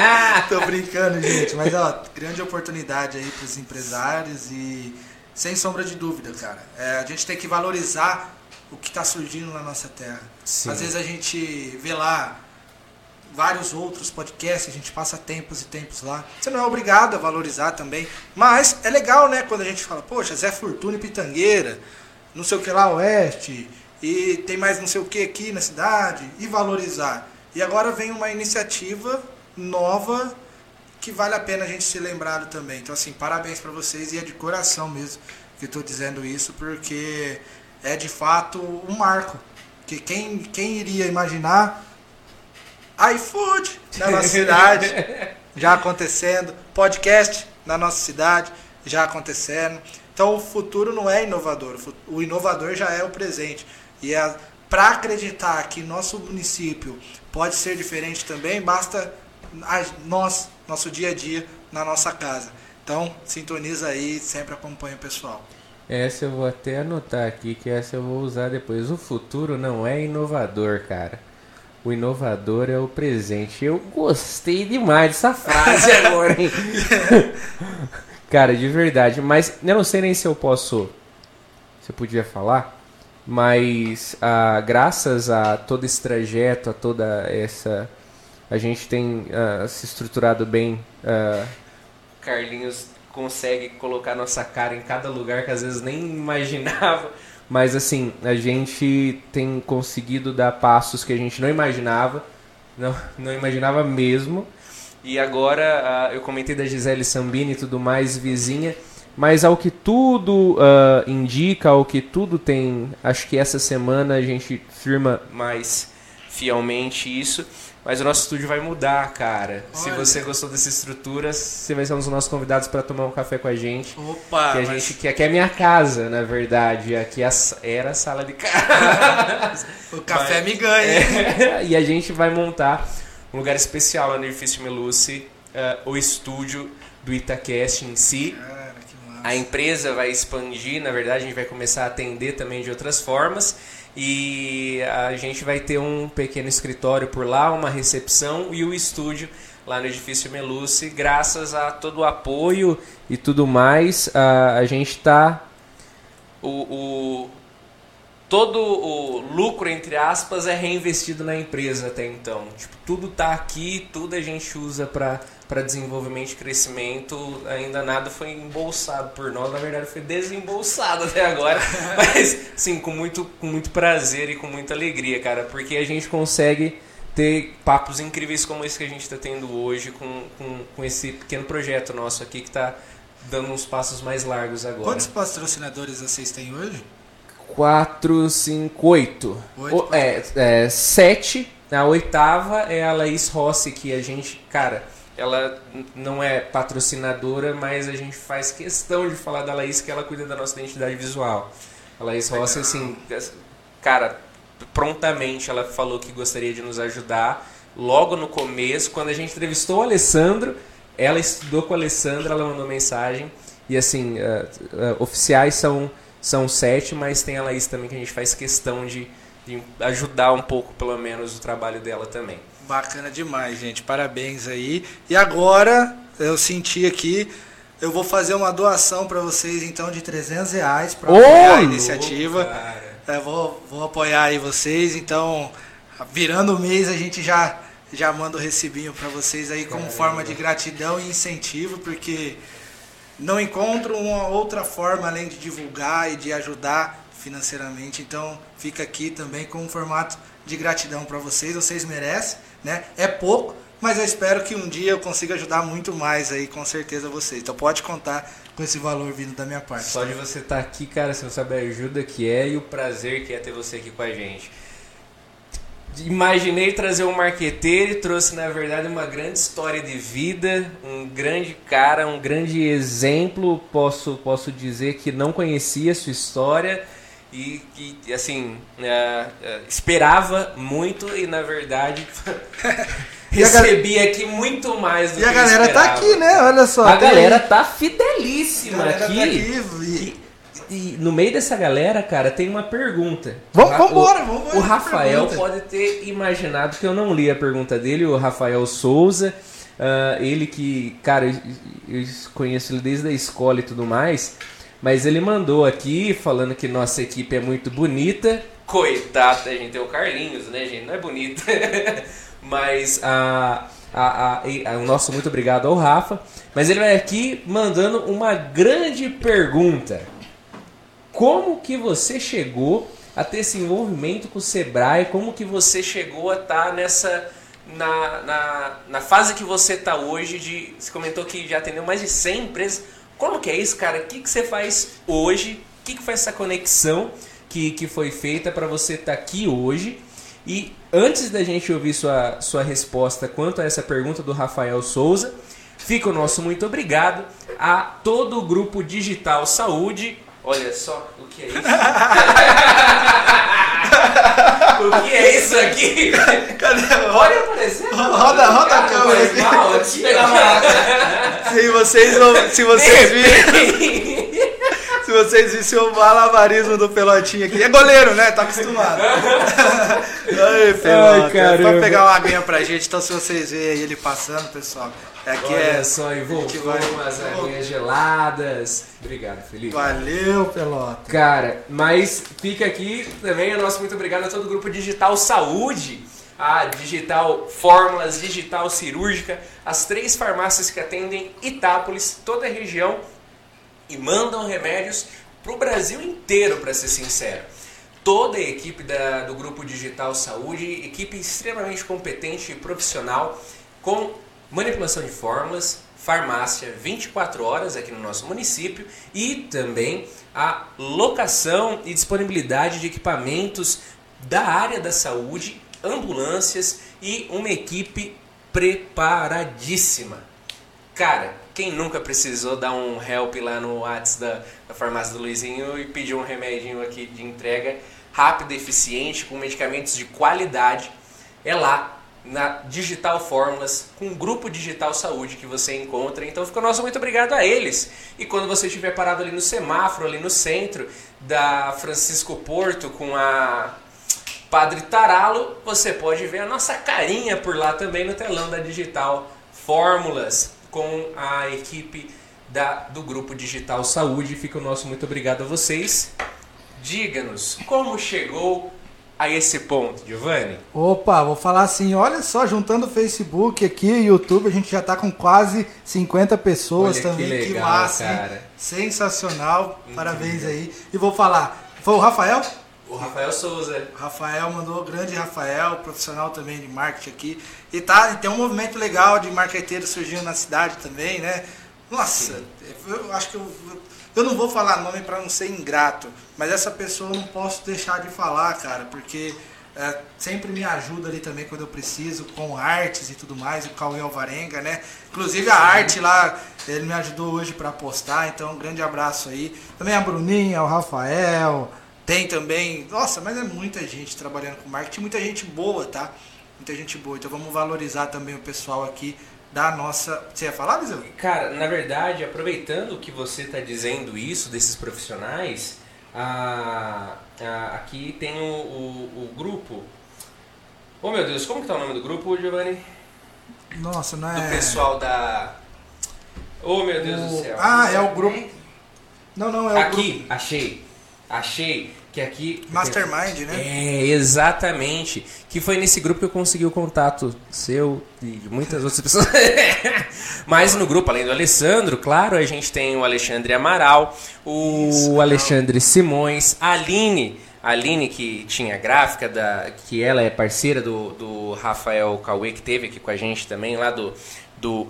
Tô brincando, gente. Mas, ó, grande oportunidade aí para os empresários e sem sombra de dúvida, cara. É, a gente tem que valorizar o que está surgindo na nossa terra. Sim. Às vezes a gente vê lá vários outros podcasts, a gente passa tempos e tempos lá. Você não é obrigado a valorizar também, mas é legal, né, quando a gente fala, poxa, Zé Fortuna e Pitangueira, não sei o que lá oeste, e tem mais não sei o que aqui na cidade, e valorizar. E agora vem uma iniciativa nova que vale a pena a gente ser lembrado também. Então, assim, parabéns para vocês e é de coração mesmo que estou dizendo isso, porque é de fato um marco. Que quem, quem iria imaginar iFood na nossa cidade já acontecendo, podcast na nossa cidade já acontecendo. Então o futuro não é inovador, o inovador já é o presente. E é para acreditar que nosso município pode ser diferente também, basta nós, nosso dia a dia, na nossa casa. Então, sintoniza aí, sempre acompanha o pessoal. Essa eu vou até anotar aqui, que essa eu vou usar depois. O futuro não é inovador, cara. O inovador é o presente. Eu gostei demais dessa frase agora, hein? cara, de verdade. Mas eu não sei nem se eu posso. Se eu podia falar. Mas ah, graças a todo esse trajeto, a toda essa. A gente tem ah, se estruturado bem. Ah, Carlinhos consegue colocar nossa cara em cada lugar que às vezes nem imaginava. Mas assim, a gente tem conseguido dar passos que a gente não imaginava, não, não imaginava mesmo. E agora eu comentei da Gisele Sambini e tudo mais, vizinha. Mas ao que tudo uh, indica, ao que tudo tem, acho que essa semana a gente firma mais fielmente isso. Mas o nosso estúdio vai mudar, cara. Olha. Se você gostou dessa estrutura, você vai ser um dos nossos convidados para tomar um café com a gente. Opa! Que a mas... gente que aqui é minha casa, na verdade. Aqui é era a sala de casa. o café mas, me ganha. É, e a gente vai montar um lugar especial lá no edifício Meluce, uh, o estúdio do Itacast em si. Cara, a empresa vai expandir, na verdade, a gente vai começar a atender também de outras formas. E a gente vai ter um pequeno escritório por lá, uma recepção e o estúdio lá no edifício Meluce. Graças a todo o apoio e tudo mais, a, a gente está. O, o, todo o lucro, entre aspas, é reinvestido na empresa até então. Tipo, tudo está aqui, tudo a gente usa para para desenvolvimento e crescimento, ainda nada foi embolsado por nós, na verdade foi desembolsado até agora, mas sim, com muito, com muito prazer e com muita alegria, cara, porque a gente consegue ter papos incríveis como esse que a gente está tendo hoje com, com, com esse pequeno projeto nosso aqui que está dando uns passos mais largos agora. Quantos patrocinadores vocês têm hoje? Quatro, cinco, oito. oito o, é, é, sete. A oitava é a Laís Rossi, que a gente, cara, ela não é patrocinadora, mas a gente faz questão de falar da Laís que ela cuida da nossa identidade visual. A Laís Rossi, assim, cara, prontamente ela falou que gostaria de nos ajudar. Logo no começo, quando a gente entrevistou o Alessandro, ela estudou com o Alessandro, ela mandou mensagem. E assim, uh, uh, oficiais são, são sete, mas tem a Laís também que a gente faz questão de, de ajudar um pouco, pelo menos, o trabalho dela também. Bacana demais, gente. Parabéns aí. E agora, eu senti aqui, eu vou fazer uma doação para vocês, então, de 300 reais para apoiar a iniciativa. É, vou, vou apoiar aí vocês. Então, virando o mês, a gente já, já manda o recibinho para vocês aí como forma de gratidão e incentivo, porque não encontro uma outra forma além de divulgar e de ajudar financeiramente. Então, fica aqui também com um formato de gratidão para vocês. Vocês merecem né? É pouco, mas eu espero que um dia eu consiga ajudar muito mais aí, com certeza, vocês. Então pode contar com esse valor vindo da minha parte. Só de você estar tá aqui, cara, você não sabe a ajuda que é e o prazer que é ter você aqui com a gente. Imaginei trazer um marqueteiro e trouxe, na verdade, uma grande história de vida, um grande cara, um grande exemplo. Posso, posso dizer que não conhecia sua história e que, assim, é, é, esperava muito e, na verdade, recebi aqui muito mais do e que E a galera tá aqui, né? Olha só. A galera tá fidelíssima galera aqui. Tá aqui e, e, no meio dessa galera, cara, tem uma pergunta. Vamos, vamos embora, vamos embora. O Rafael pode ter imaginado que eu não li a pergunta dele, o Rafael Souza. Uh, ele que, cara, eu, eu conheço ele desde a escola e tudo mais. Mas ele mandou aqui falando que nossa equipe é muito bonita. Coitado, a gente tem o Carlinhos, né, gente? Não é bonito. Mas a, a, a, o nosso muito obrigado ao Rafa. Mas ele vai aqui mandando uma grande pergunta. Como que você chegou a ter esse envolvimento com o Sebrae? Como que você chegou a estar tá nessa... Na, na, na fase que você está hoje, de, você comentou que já atendeu mais de 100 empresas. Como que é isso, cara? O que, que você faz hoje? O que, que foi essa conexão que, que foi feita para você estar tá aqui hoje? E antes da gente ouvir sua, sua resposta quanto a essa pergunta do Rafael Souza, fica o nosso muito obrigado a todo o grupo Digital Saúde. Olha só o que é isso. o que é isso aqui? Cadê? Pode aparecer? Roda, roda a câmera aqui. mal aqui. Se vocês, não- se vocês virem, vocês vissem o malabarismo do Pelotinha aqui. É goleiro, né? Tá acostumado. Ai, Pelota. Vai pegar uma aguinha pra gente, então se vocês verem ele passando, pessoal. Aqui Olha é. só, e voltou vai- umas aguinhas geladas. Obrigado, Felipe. Valeu, Pelota. Cara, Mas fica aqui também o nosso muito obrigado a todo o grupo Digital Saúde, a Digital Fórmulas, Digital Cirúrgica, as três farmácias que atendem Itápolis, toda a região e mandam remédios para o Brasil inteiro, para ser sincero. Toda a equipe da- do grupo Digital Saúde, equipe extremamente competente e profissional, com manipulação de fórmulas, farmácia 24 horas aqui no nosso município e também a locação e disponibilidade de equipamentos da área da saúde, ambulâncias e uma equipe preparadíssima. Cara, quem nunca precisou dar um help lá no Whats da, da farmácia do Luizinho e pedir um remedinho aqui de entrega rápido eficiente, com medicamentos de qualidade, é lá na Digital Fórmulas, com o Grupo Digital Saúde que você encontra. Então fica o nosso muito obrigado a eles. E quando você estiver parado ali no semáforo, ali no centro da Francisco Porto, com a Padre Taralo, você pode ver a nossa carinha por lá também no telão da Digital Fórmulas com a equipe da, do grupo Digital Saúde. Fica o nosso muito obrigado a vocês. Diga-nos como chegou a esse ponto, Giovanni. Opa, vou falar assim, olha só, juntando o Facebook aqui e YouTube, a gente já tá com quase 50 pessoas Olha que também. Que, legal, massa, hein? cara. Sensacional, parabéns aí. E vou falar, foi o Rafael? O Rafael Souza. Rafael mandou, o grande Rafael, profissional também de marketing aqui. E tá, e tem um movimento legal de marqueteiro surgindo na cidade também, né? Nossa, eu acho que eu, eu não vou falar nome para não ser ingrato, mas essa pessoa eu não posso deixar de falar, cara, porque é, sempre me ajuda ali também quando eu preciso, com artes e tudo mais, o Cauê Alvarenga, né? Inclusive a arte lá, ele me ajudou hoje para postar, então um grande abraço aí. Também a Bruninha, o Rafael, tem também, nossa, mas é muita gente trabalhando com marketing, muita gente boa, tá? Muita gente boa. Então vamos valorizar também o pessoal aqui da nossa. Você ia falar, Liseu? Cara, na verdade, aproveitando que você está dizendo isso desses profissionais, a- a- aqui tem o, o- o grupo. Oh meu Deus, como que tá o nome do grupo, Giovanni? Nossa, não Do é. pessoal da. Oh meu Deus do O- céu. Ah, é o grupo. Não, não, é o grupo. Aqui, achei. Achei que aqui. Mastermind, né? É, exatamente. Que foi nesse grupo que eu consegui o contato seu e de muitas outras pessoas. Mas no grupo, além do Alessandro, claro, a gente tem o Alexandre Amaral, o Isso. Alexandre Simões, a Aline. A Aline, que tinha gráfica, da, que ela é parceira do, do Rafael Cauê, que teve aqui com a gente também, lá do, do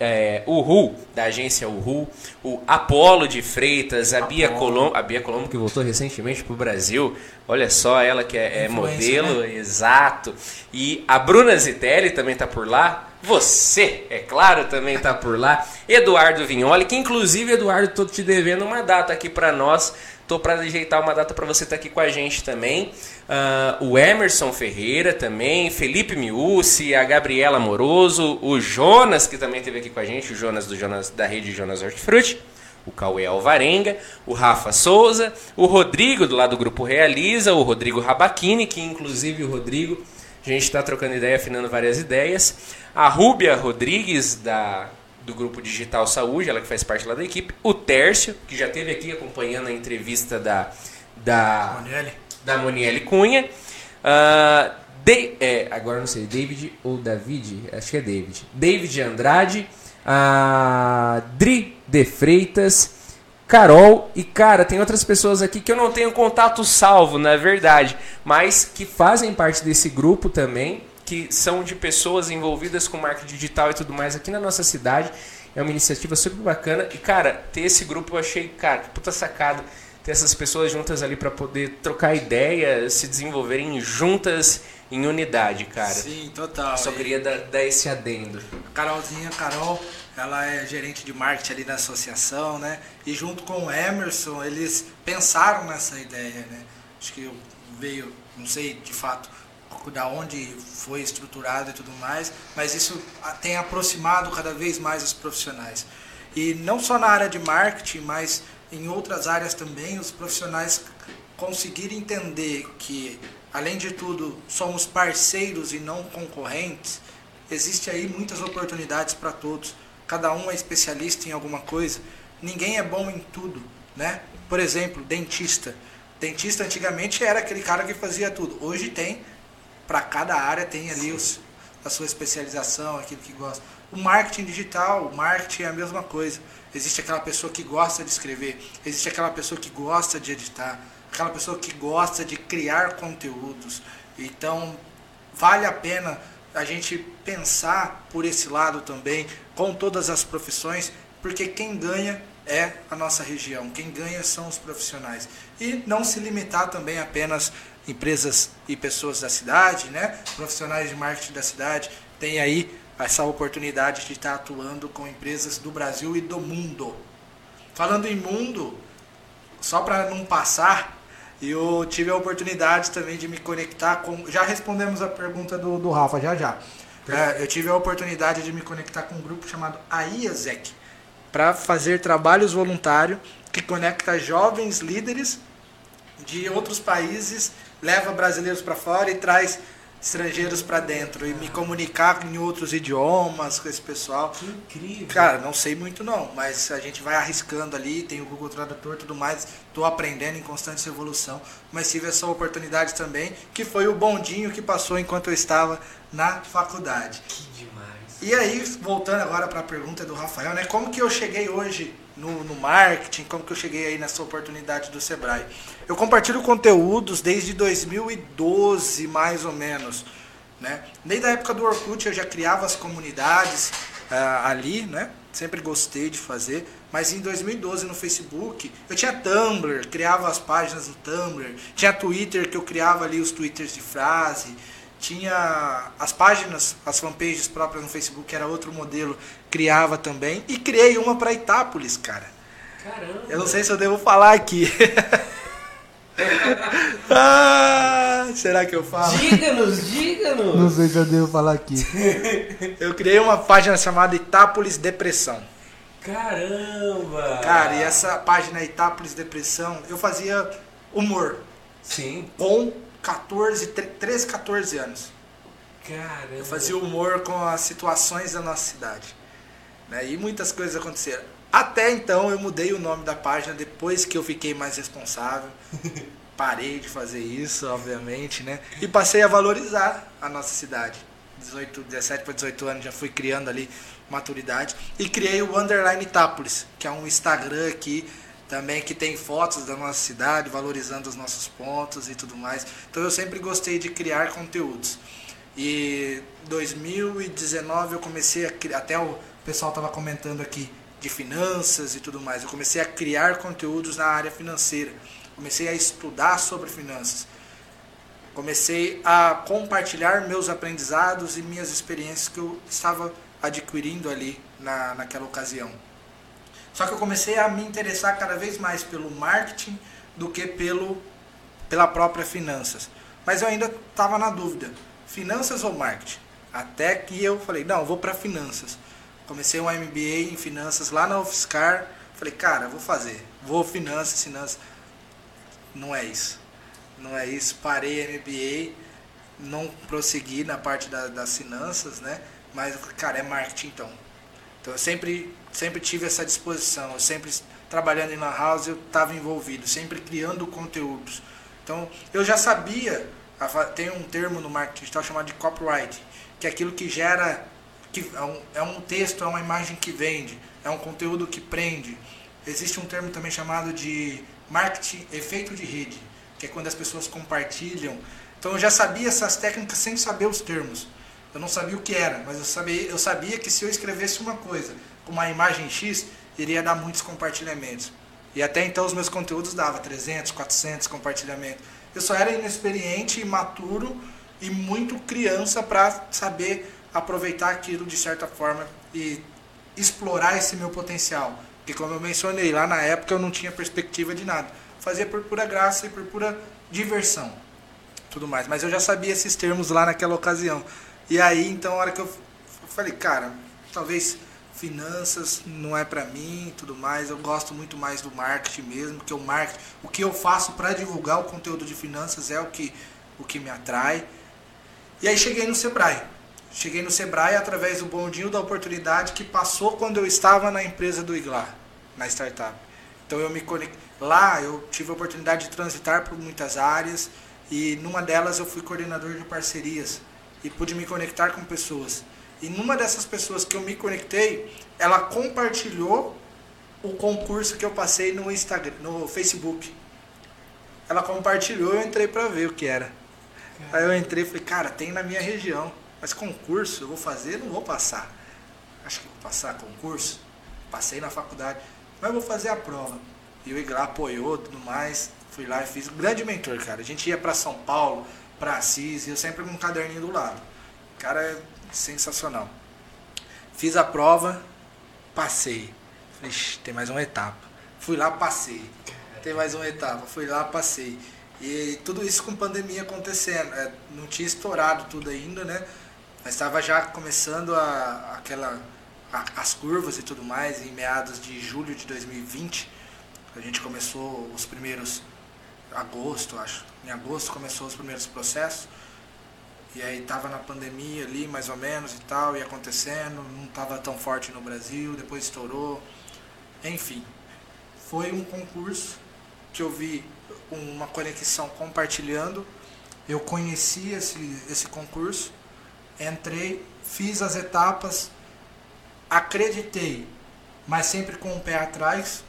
é, Uhu, da agência Uhu, o Apolo de Freitas, a Bia Colombo, a Bia Colombo que voltou recentemente para o Brasil, olha só, ela que é, é modelo, exato, e a Bruna Zitelli também está por lá, você, é claro, também está por lá, Eduardo Vignoli, que inclusive, Eduardo, tô te devendo uma data aqui para nós, tô para ajeitar uma data para você estar aqui com a gente também, Ah, o Emerson Ferreira também, Felipe Miúci, a Gabriela Moroso, o Jonas, que também esteve aqui com a gente, o Jonas do Jonas da rede Jonas Hortifruti, o Cauê Alvarenga, o Rafa Souza, o Rodrigo do lado do Grupo Realiza, o Rodrigo Rabachini, que inclusive o Rodrigo, a gente está trocando ideia, afinando várias ideias, a Rúbia Rodrigues da, do Grupo Digital Saúde, ela que faz parte lá da equipe, o Tércio, que já esteve aqui acompanhando a entrevista da, da, Monielle. da Monielle Cunha. Ah, De- é, agora não sei, David ou David? Acho que é David. David Andrade, a Dri de Freitas, Carol e cara, tem outras pessoas aqui que eu não tenho contato salvo, na verdade, mas que fazem parte desse grupo também, que são de pessoas envolvidas com marketing digital e tudo mais aqui na nossa cidade. É uma iniciativa super bacana e cara, ter esse grupo eu achei, cara, que puta sacada ter essas pessoas juntas ali para poder trocar ideia, se desenvolverem juntas em unidade, cara. Sim, total. Só E queria dar, dar esse adendo. a Carolzinha, Carol, ela é gerente de marketing ali na associação, né? E junto com o Emerson, eles pensaram nessa ideia, né? Acho que veio, não sei de fato da onde foi estruturado e tudo mais, mas isso tem aproximado cada vez mais os profissionais. E não só na área de marketing, mas em outras áreas também, os profissionais conseguirem entender que, além de tudo, somos parceiros e não concorrentes, existe aí muitas oportunidades para todos. Cada um é especialista em alguma coisa. Ninguém é bom em tudo, né? Por exemplo, dentista. Dentista antigamente era aquele cara que fazia tudo. Hoje tem para cada área tem ali os, a sua especialização, aquilo que gosta. O marketing digital, o marketing é a mesma coisa. Existe aquela pessoa que gosta de escrever, existe aquela pessoa que gosta de editar, aquela pessoa que gosta de criar conteúdos. Então, vale a pena a gente pensar por esse lado também, com todas as profissões, porque quem ganha é a nossa região, quem ganha são os profissionais. E não se limitar também apenas empresas e pessoas da cidade, né? profissionais de marketing da cidade, tem aí essa oportunidade de estar atuando com empresas do Brasil e do mundo. Falando em mundo, só para não passar, eu tive a oportunidade também de me conectar com. Já respondemos a pergunta do, do Rafa, já já. É, eu tive a oportunidade de me conectar com um grupo chamado AIAZEC para fazer trabalhos voluntários que conecta jovens líderes de outros países leva brasileiros para fora e traz estrangeiros para dentro e me comunicar em outros idiomas com esse pessoal. Que incrível. Cara, não sei muito não, mas a gente vai arriscando ali, tem o Google Tradutor e tudo mais, estou aprendendo em constante evolução, mas tive essa oportunidade também, que foi o bondinho que passou enquanto eu estava na faculdade. Que demais. E aí, voltando agora para a pergunta do Rafael, né, como que eu cheguei hoje no, no marketing, como que eu cheguei aí nessa oportunidade do Sebrae? Eu compartilho conteúdos desde 2012, mais ou menos. Né? Desde a época do Orkut eu já criava as comunidades uh, ali, né? Sempre gostei de fazer. Mas em 2012 no Facebook, eu tinha Tumblr, criava as páginas no Tumblr. Tinha Twitter, que eu criava ali os twitters de frase. Tinha as páginas, as fanpages próprias no Facebook, que era outro modelo, criava também. E criei uma para Itápolis, cara. Caramba. Eu não sei se eu devo falar aqui. ah, será que eu falo? Diga-nos, diga-nos. Não sei se eu devo falar aqui. eu criei uma página chamada Itápolis Depressão. Caramba! Cara, e essa página Itápolis Depressão, eu fazia humor. Sim. Com 14, 13, 14 anos. Caramba. Eu fazia humor com as situações da nossa cidade. Né? E muitas coisas aconteceram. Até então eu mudei o nome da página depois que eu fiquei mais responsável. Parei de fazer isso, obviamente, né? E passei a valorizar a nossa cidade. 18, 17 para 18 anos já fui criando ali maturidade e criei o Underline Itápolis, que é um Instagram aqui também que tem fotos da nossa cidade, valorizando os nossos pontos e tudo mais. Então eu sempre gostei de criar conteúdos. E 2019 eu comecei a criar, até o pessoal estava comentando aqui, de finanças e tudo mais. Eu comecei a criar conteúdos na área financeira. Comecei a estudar sobre finanças. Comecei a compartilhar meus aprendizados e minhas experiências que eu estava adquirindo ali na, naquela ocasião. Só que eu comecei a me interessar cada vez mais pelo marketing do que pelo, pela própria finanças. Mas eu ainda estava na dúvida, finanças ou marketing? Até que eu falei, não, eu vou para finanças. Comecei um MBA em finanças lá na UFSCar. Falei, cara, vou fazer. Vou finanças, finanças. Não é isso. Não é isso. Parei MBA, não prossegui na parte da, das finanças, né? Mas, cara, é marketing então. Então eu sempre, sempre tive essa disposição. Eu sempre, trabalhando em Lan House, eu estava envolvido, sempre criando conteúdos. Então eu já sabia, tem um termo no marketing digital chamado de copyright, que é aquilo que gera que é um, é um texto, é uma imagem que vende, é um conteúdo que prende. Existe um termo também chamado de marketing efeito de rede, que é quando as pessoas compartilham. Então eu já sabia essas técnicas sem saber os termos. Eu não sabia o que era, mas eu sabia, eu sabia que se eu escrevesse uma coisa com uma imagem X, iria dar muitos compartilhamentos. E até então os meus conteúdos davam 300, 400 compartilhamentos. Eu só era inexperiente, imaturo e muito criança para saber aproveitar aquilo de certa forma e explorar esse meu potencial. Porque como eu mencionei, lá na época eu não tinha perspectiva de nada. Fazia por pura graça e por pura diversão. tudo mais. Mas eu já sabia esses termos lá naquela ocasião. E aí, então, a hora que eu, falei, cara, talvez finanças não é para mim tudo mais. Eu gosto muito mais do marketing mesmo, porque o marketing, o que eu faço para divulgar o conteúdo de finanças é o que, o que me atrai. E aí cheguei no Sebrae. Cheguei no Sebrae através do bondinho da oportunidade que passou quando eu estava na empresa do Iglar, na startup. Então eu me conectei. Lá eu tive a oportunidade de transitar por muitas áreas e numa delas eu fui coordenador de parcerias e pude me conectar com pessoas. E numa dessas pessoas que eu me conectei, ela compartilhou o concurso que eu passei no Instagram, no Facebook. Ela compartilhou, eu entrei para ver o que era. Aí eu entrei e falei, cara, tem na minha região, mas concurso eu vou fazer, não vou passar. Acho que vou passar concurso. Passei na faculdade, mas vou fazer a prova. E o Iglar apoiou, tudo mais. Fui lá e fiz. Um grande mentor, cara. A gente ia para São Paulo, para Assis, e eu sempre com um caderninho do lado. Cara, é sensacional. Fiz a prova, passei. Falei, tem mais uma etapa. Fui lá, passei. Tem mais uma etapa. Fui lá, passei. E tudo isso com pandemia acontecendo. É, não tinha estourado tudo ainda, né? Mas estava já começando a, aquela, a, as curvas e tudo mais, em meados de julho de 2020. A gente começou os primeiros. Agosto, acho. Em agosto começou os primeiros processos. E aí tava na pandemia ali, mais ou menos, e tal, e acontecendo, não tava tão forte no Brasil, depois estourou. Enfim, foi um concurso que eu vi uma conexão compartilhando. Eu conheci esse, esse concurso, entrei, fiz as etapas, acreditei, mas sempre com o pé atrás,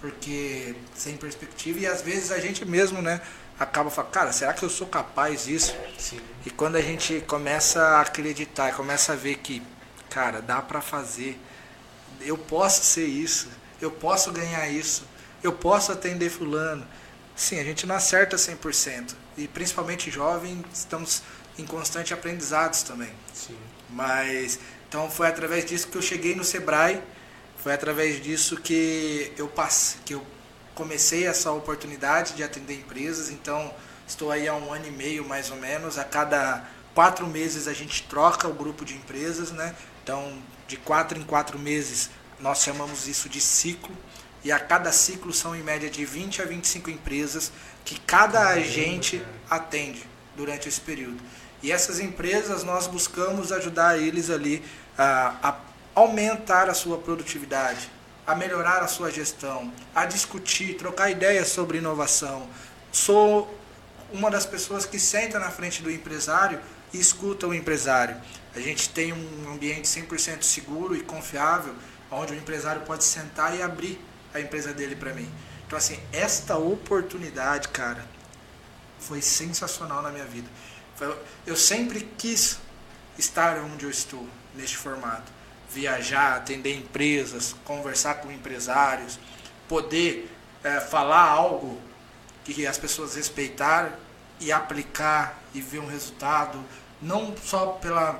porque sem perspectiva, e às vezes a gente mesmo, né? acaba falando, cara, será que eu sou capaz disso? Sim. E quando a gente começa a acreditar, começa a ver que, cara, dá para fazer, eu posso ser isso, eu posso ganhar isso, eu posso atender fulano. Sim, a gente não acerta 100%. E principalmente jovem, estamos em constante aprendizados também. Sim. Mas, então foi através disso que eu cheguei no Sebrae, foi através disso que eu passei, que eu comecei essa oportunidade de atender empresas, então estou aí há um ano e meio mais ou menos. A cada quatro meses a gente troca o grupo de empresas, né? Então, de quatro em quatro meses nós chamamos isso de ciclo. E a cada ciclo são em média de 20 a 25 empresas que cada agente atende durante esse período. E essas empresas nós buscamos ajudar eles ali a, a aumentar a sua produtividade, a melhorar a sua gestão, a discutir, trocar ideias sobre inovação. Sou uma das pessoas que senta na frente do empresário e escuta o empresário. A gente tem um ambiente 100% seguro e confiável, onde o empresário pode sentar e abrir a empresa dele para mim. Então, assim, esta oportunidade, cara, foi sensacional na minha vida. Eu sempre quis estar onde eu estou, neste formato viajar, atender empresas, conversar com empresários, poder é, falar algo que as pessoas respeitaram e aplicar e ver um resultado, não só pela,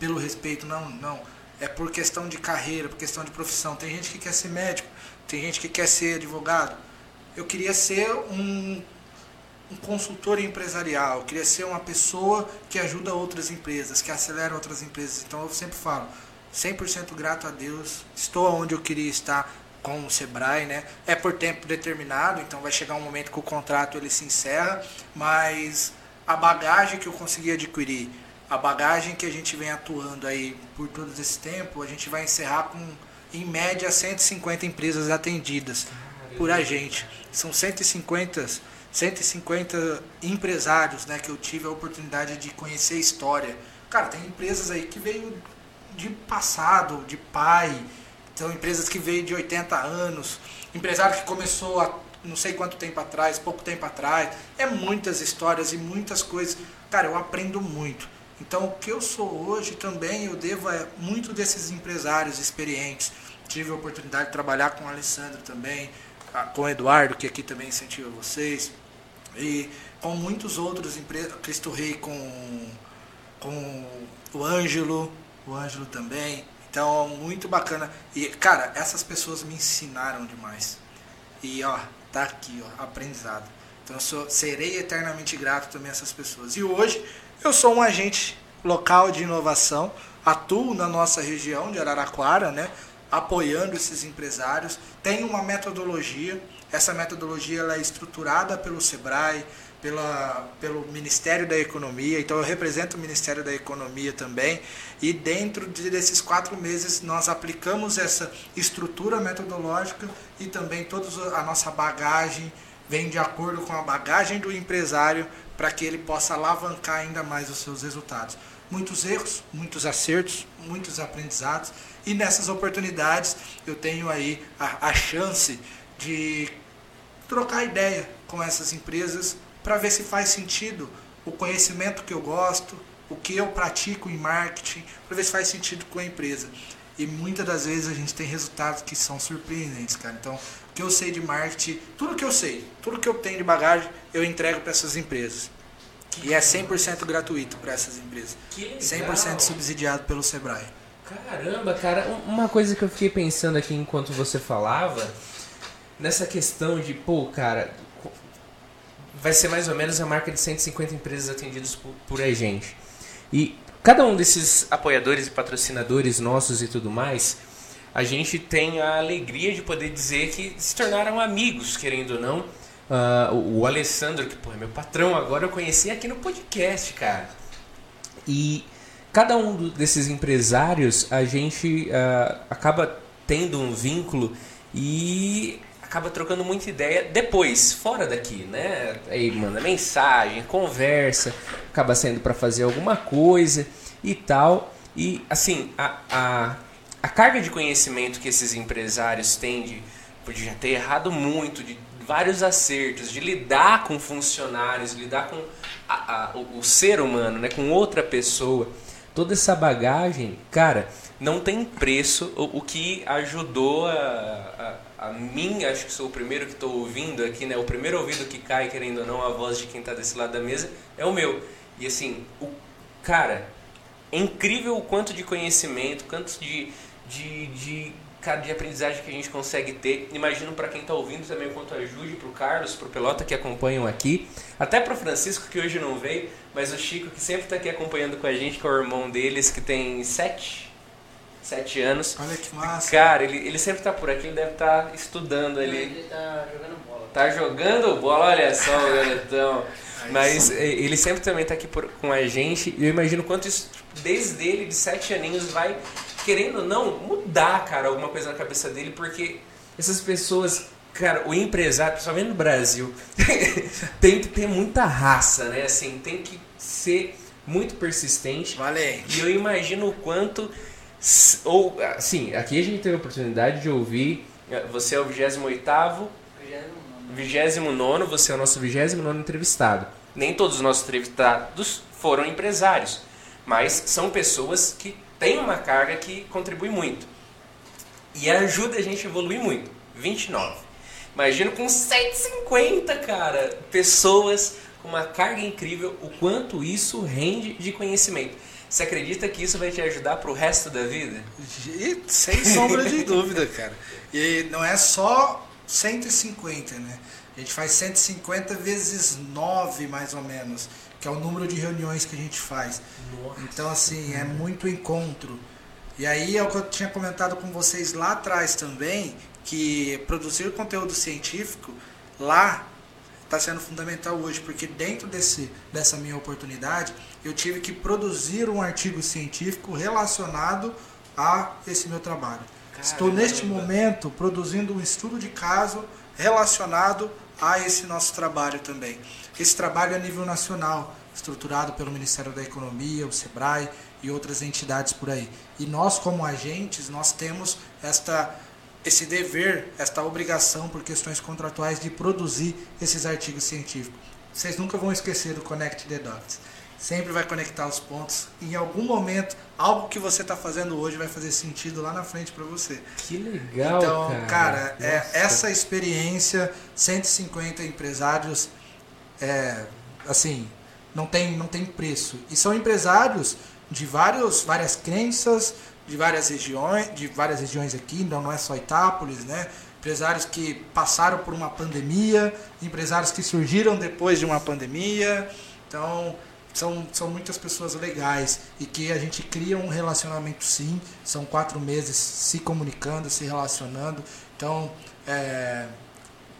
pelo respeito, não, não. É por questão de carreira, por questão de profissão. Tem gente que quer ser médico, tem gente que quer ser advogado. Eu queria ser um, um consultor empresarial, eu queria ser uma pessoa que ajuda outras empresas, que acelera outras empresas. Então eu sempre falo, 100% grato a Deus. Estou onde eu queria estar com o Sebrae, né? É por tempo determinado, então vai chegar um momento que o contrato ele se encerra, mas a bagagem que eu consegui adquirir, a bagagem que a gente vem atuando aí por todo esse tempo, a gente vai encerrar com em média 150 empresas atendidas por a gente. São 150 150 empresários, né, que eu tive a oportunidade de conhecer a história. Cara, tem empresas aí que veio de passado, de pai. Então, empresas que veio de 80 anos, empresário que começou há não sei quanto tempo atrás, pouco tempo atrás. É muitas histórias e muitas coisas. Cara, eu aprendo muito. Então, o que eu sou hoje também eu devo a muito desses empresários experientes. Tive a oportunidade de trabalhar com o Alessandro também, com o Eduardo, que aqui também incentiva vocês, e com muitos outros empresas, Cristo Rei com, com o Ângelo, o Ângelo também. Então, muito bacana. E, cara, essas pessoas me ensinaram demais. E, ó, tá aqui, ó, aprendizado. Então eu sou, serei eternamente grato também a essas pessoas. E hoje eu sou um agente local de inovação, atuo na nossa região de Araraquara, né, apoiando esses empresários. Tenho uma metodologia, essa metodologia ela é estruturada pelo Sebrae, pela, pelo Ministério da Economia, então eu represento o Ministério da Economia também, e dentro de, desses quatro meses nós aplicamos essa estrutura metodológica e também toda a nossa bagagem vem de acordo com a bagagem do empresário para que ele possa alavancar ainda mais os seus resultados. Muitos erros, muitos acertos, muitos aprendizados, e nessas oportunidades eu tenho aí a, a chance de trocar ideia com essas empresas para ver se faz sentido o conhecimento que eu gosto, o que eu pratico em marketing, para ver se faz sentido com a empresa. E muitas das vezes a gente tem resultados que são surpreendentes, cara. Então, o que eu sei de marketing, tudo que eu sei, tudo que eu tenho de bagagem, eu entrego para essas empresas. Que e é 100% gratuito para essas empresas. Que legal. 100% subsidiado pelo Sebrae. Caramba, cara, uma coisa que eu fiquei pensando aqui enquanto você falava, nessa questão de, pô, cara, vai ser mais ou menos a marca de 150 empresas atendidas por, por a gente. E cada um desses apoiadores e patrocinadores nossos e tudo mais, a gente tem a alegria de poder dizer que se tornaram amigos, querendo ou não. Uh, o Alessandro, que pô, é meu patrão agora, eu conheci aqui no podcast, cara. E cada um desses empresários, a gente uh, acaba tendo um vínculo e acaba trocando muita ideia depois, fora daqui, né? Aí manda mensagem, conversa, acaba saindo para fazer alguma coisa e tal. E assim, a, a, a carga de conhecimento que esses empresários têm de, de já ter errado muito, de vários acertos, de lidar com funcionários, lidar com a, a, o, o ser humano, né? com outra pessoa. Toda essa bagagem, cara, não tem preço o, o que ajudou a, a, a, mim, acho que sou o primeiro que estou ouvindo aqui, né? O primeiro ouvido que cai, querendo ou não, a voz de quem está desse lado da mesa é o meu. E assim, o cara, é incrível o quanto de conhecimento, quanto de, de, de, de aprendizagem que a gente consegue ter. Imagino para quem está ouvindo também quanto ajude, para o Carlos, para o Pelota que acompanham aqui, até para o Francisco que hoje não veio, mas o Chico que sempre está aqui acompanhando com a gente, que é o irmão deles, que tem sete sete anos. Olha que massa. Cara, ele, ele sempre tá por aqui, ele deve estar tá estudando ali. Ele tá jogando bola. Tá jogando bola, olha só o galetão. Mas eh, ele sempre também tá aqui por, com a gente. E eu imagino quanto isso, desde ele, de sete aninhos, vai, querendo ou não, mudar, cara, alguma coisa na cabeça dele, porque essas pessoas, cara, o empresário, principalmente no Brasil, tem que ter muita raça, né? Assim, tem que ser muito persistente. Valente. E eu imagino o quanto ou, sim, aqui a gente teve a oportunidade de ouvir. Eh, você é o 28 29 você é o nosso 29 entrevistado. Nem todos os nossos entrevistados foram empresários, mas são pessoas que têm uma carga que contribui muito. E ajuda a gente a evoluir muito. 29. Imagina com 150, cara, pessoas com uma carga incrível, o quanto isso rende de conhecimento. Você acredita que isso vai te ajudar pro resto da vida? E, sem sombra de dúvida, cara. E não é só 150, né? A gente faz 150 vezes 9, mais ou menos, que é o número de reuniões que a gente faz. Nossa. Então, assim, é muito encontro. E aí é o que eu tinha comentado com vocês lá atrás também, que produzir conteúdo científico lá está sendo fundamental hoje, porque dentro desse, dessa minha oportunidade, eu tive que produzir um artigo científico relacionado a esse meu trabalho. Caramba. Estou neste momento produzindo um estudo de caso relacionado a esse nosso trabalho também. Esse trabalho é a nível nacional, estruturado pelo Ministério da Economia, o SEBRAE e outras entidades por aí. E nós, como agentes, nós temos esta esse dever, esta obrigação por questões contratuais de produzir esses artigos científicos. Vocês nunca vão esquecer do Connect the Dots. Sempre vai conectar os pontos. Em algum momento, algo que você está fazendo hoje vai fazer sentido lá na frente para você. Que legal, então, cara. cara é, essa experiência, 150 empresários, é, assim, não tem, não tem preço. E são empresários de vários, várias crenças, de várias regiões, de várias regiões aqui, então não é só Itápolis, né? empresários que passaram por uma pandemia, empresários que surgiram depois de uma pandemia. Então, são, são muitas pessoas legais e que a gente cria um relacionamento sim. São quatro meses se comunicando, se relacionando. Então, é,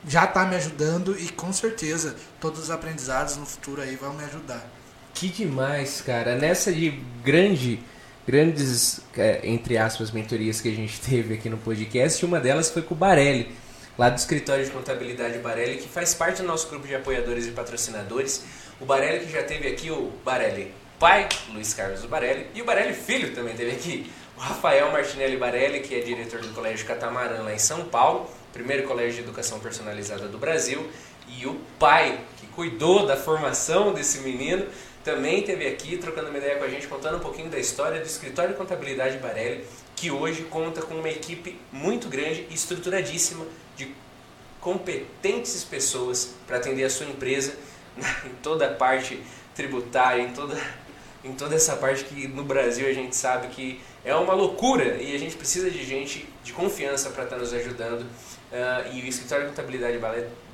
já está me ajudando e com certeza todos os aprendizados no futuro aí vão me ajudar. Que demais, cara. Nessa de grande, grandes, é, entre aspas, mentorias que a gente teve aqui no podcast, uma delas foi com o Barelli, lá do escritório de contabilidade Barelli, que faz parte do nosso grupo de apoiadores e patrocinadores. O Barelli que já teve aqui, o Barelli pai, Luiz Carlos Barelli, e o Barelli filho também teve aqui, o Rafael Martinelli Barelli, que é diretor do Colégio Catamarã lá em São Paulo, primeiro colégio de educação personalizada do Brasil, e o pai que cuidou da formação desse menino, também teve aqui trocando uma ideia com a gente, contando um pouquinho da história do escritório de contabilidade Barelli, que hoje conta com uma equipe muito grande e estruturadíssima de competentes pessoas para atender a sua empresa em toda a parte tributária, em toda, em toda essa parte que no Brasil a gente sabe que é uma loucura e a gente precisa de gente de confiança para estar tá nos ajudando. Uh, e o escritório de contabilidade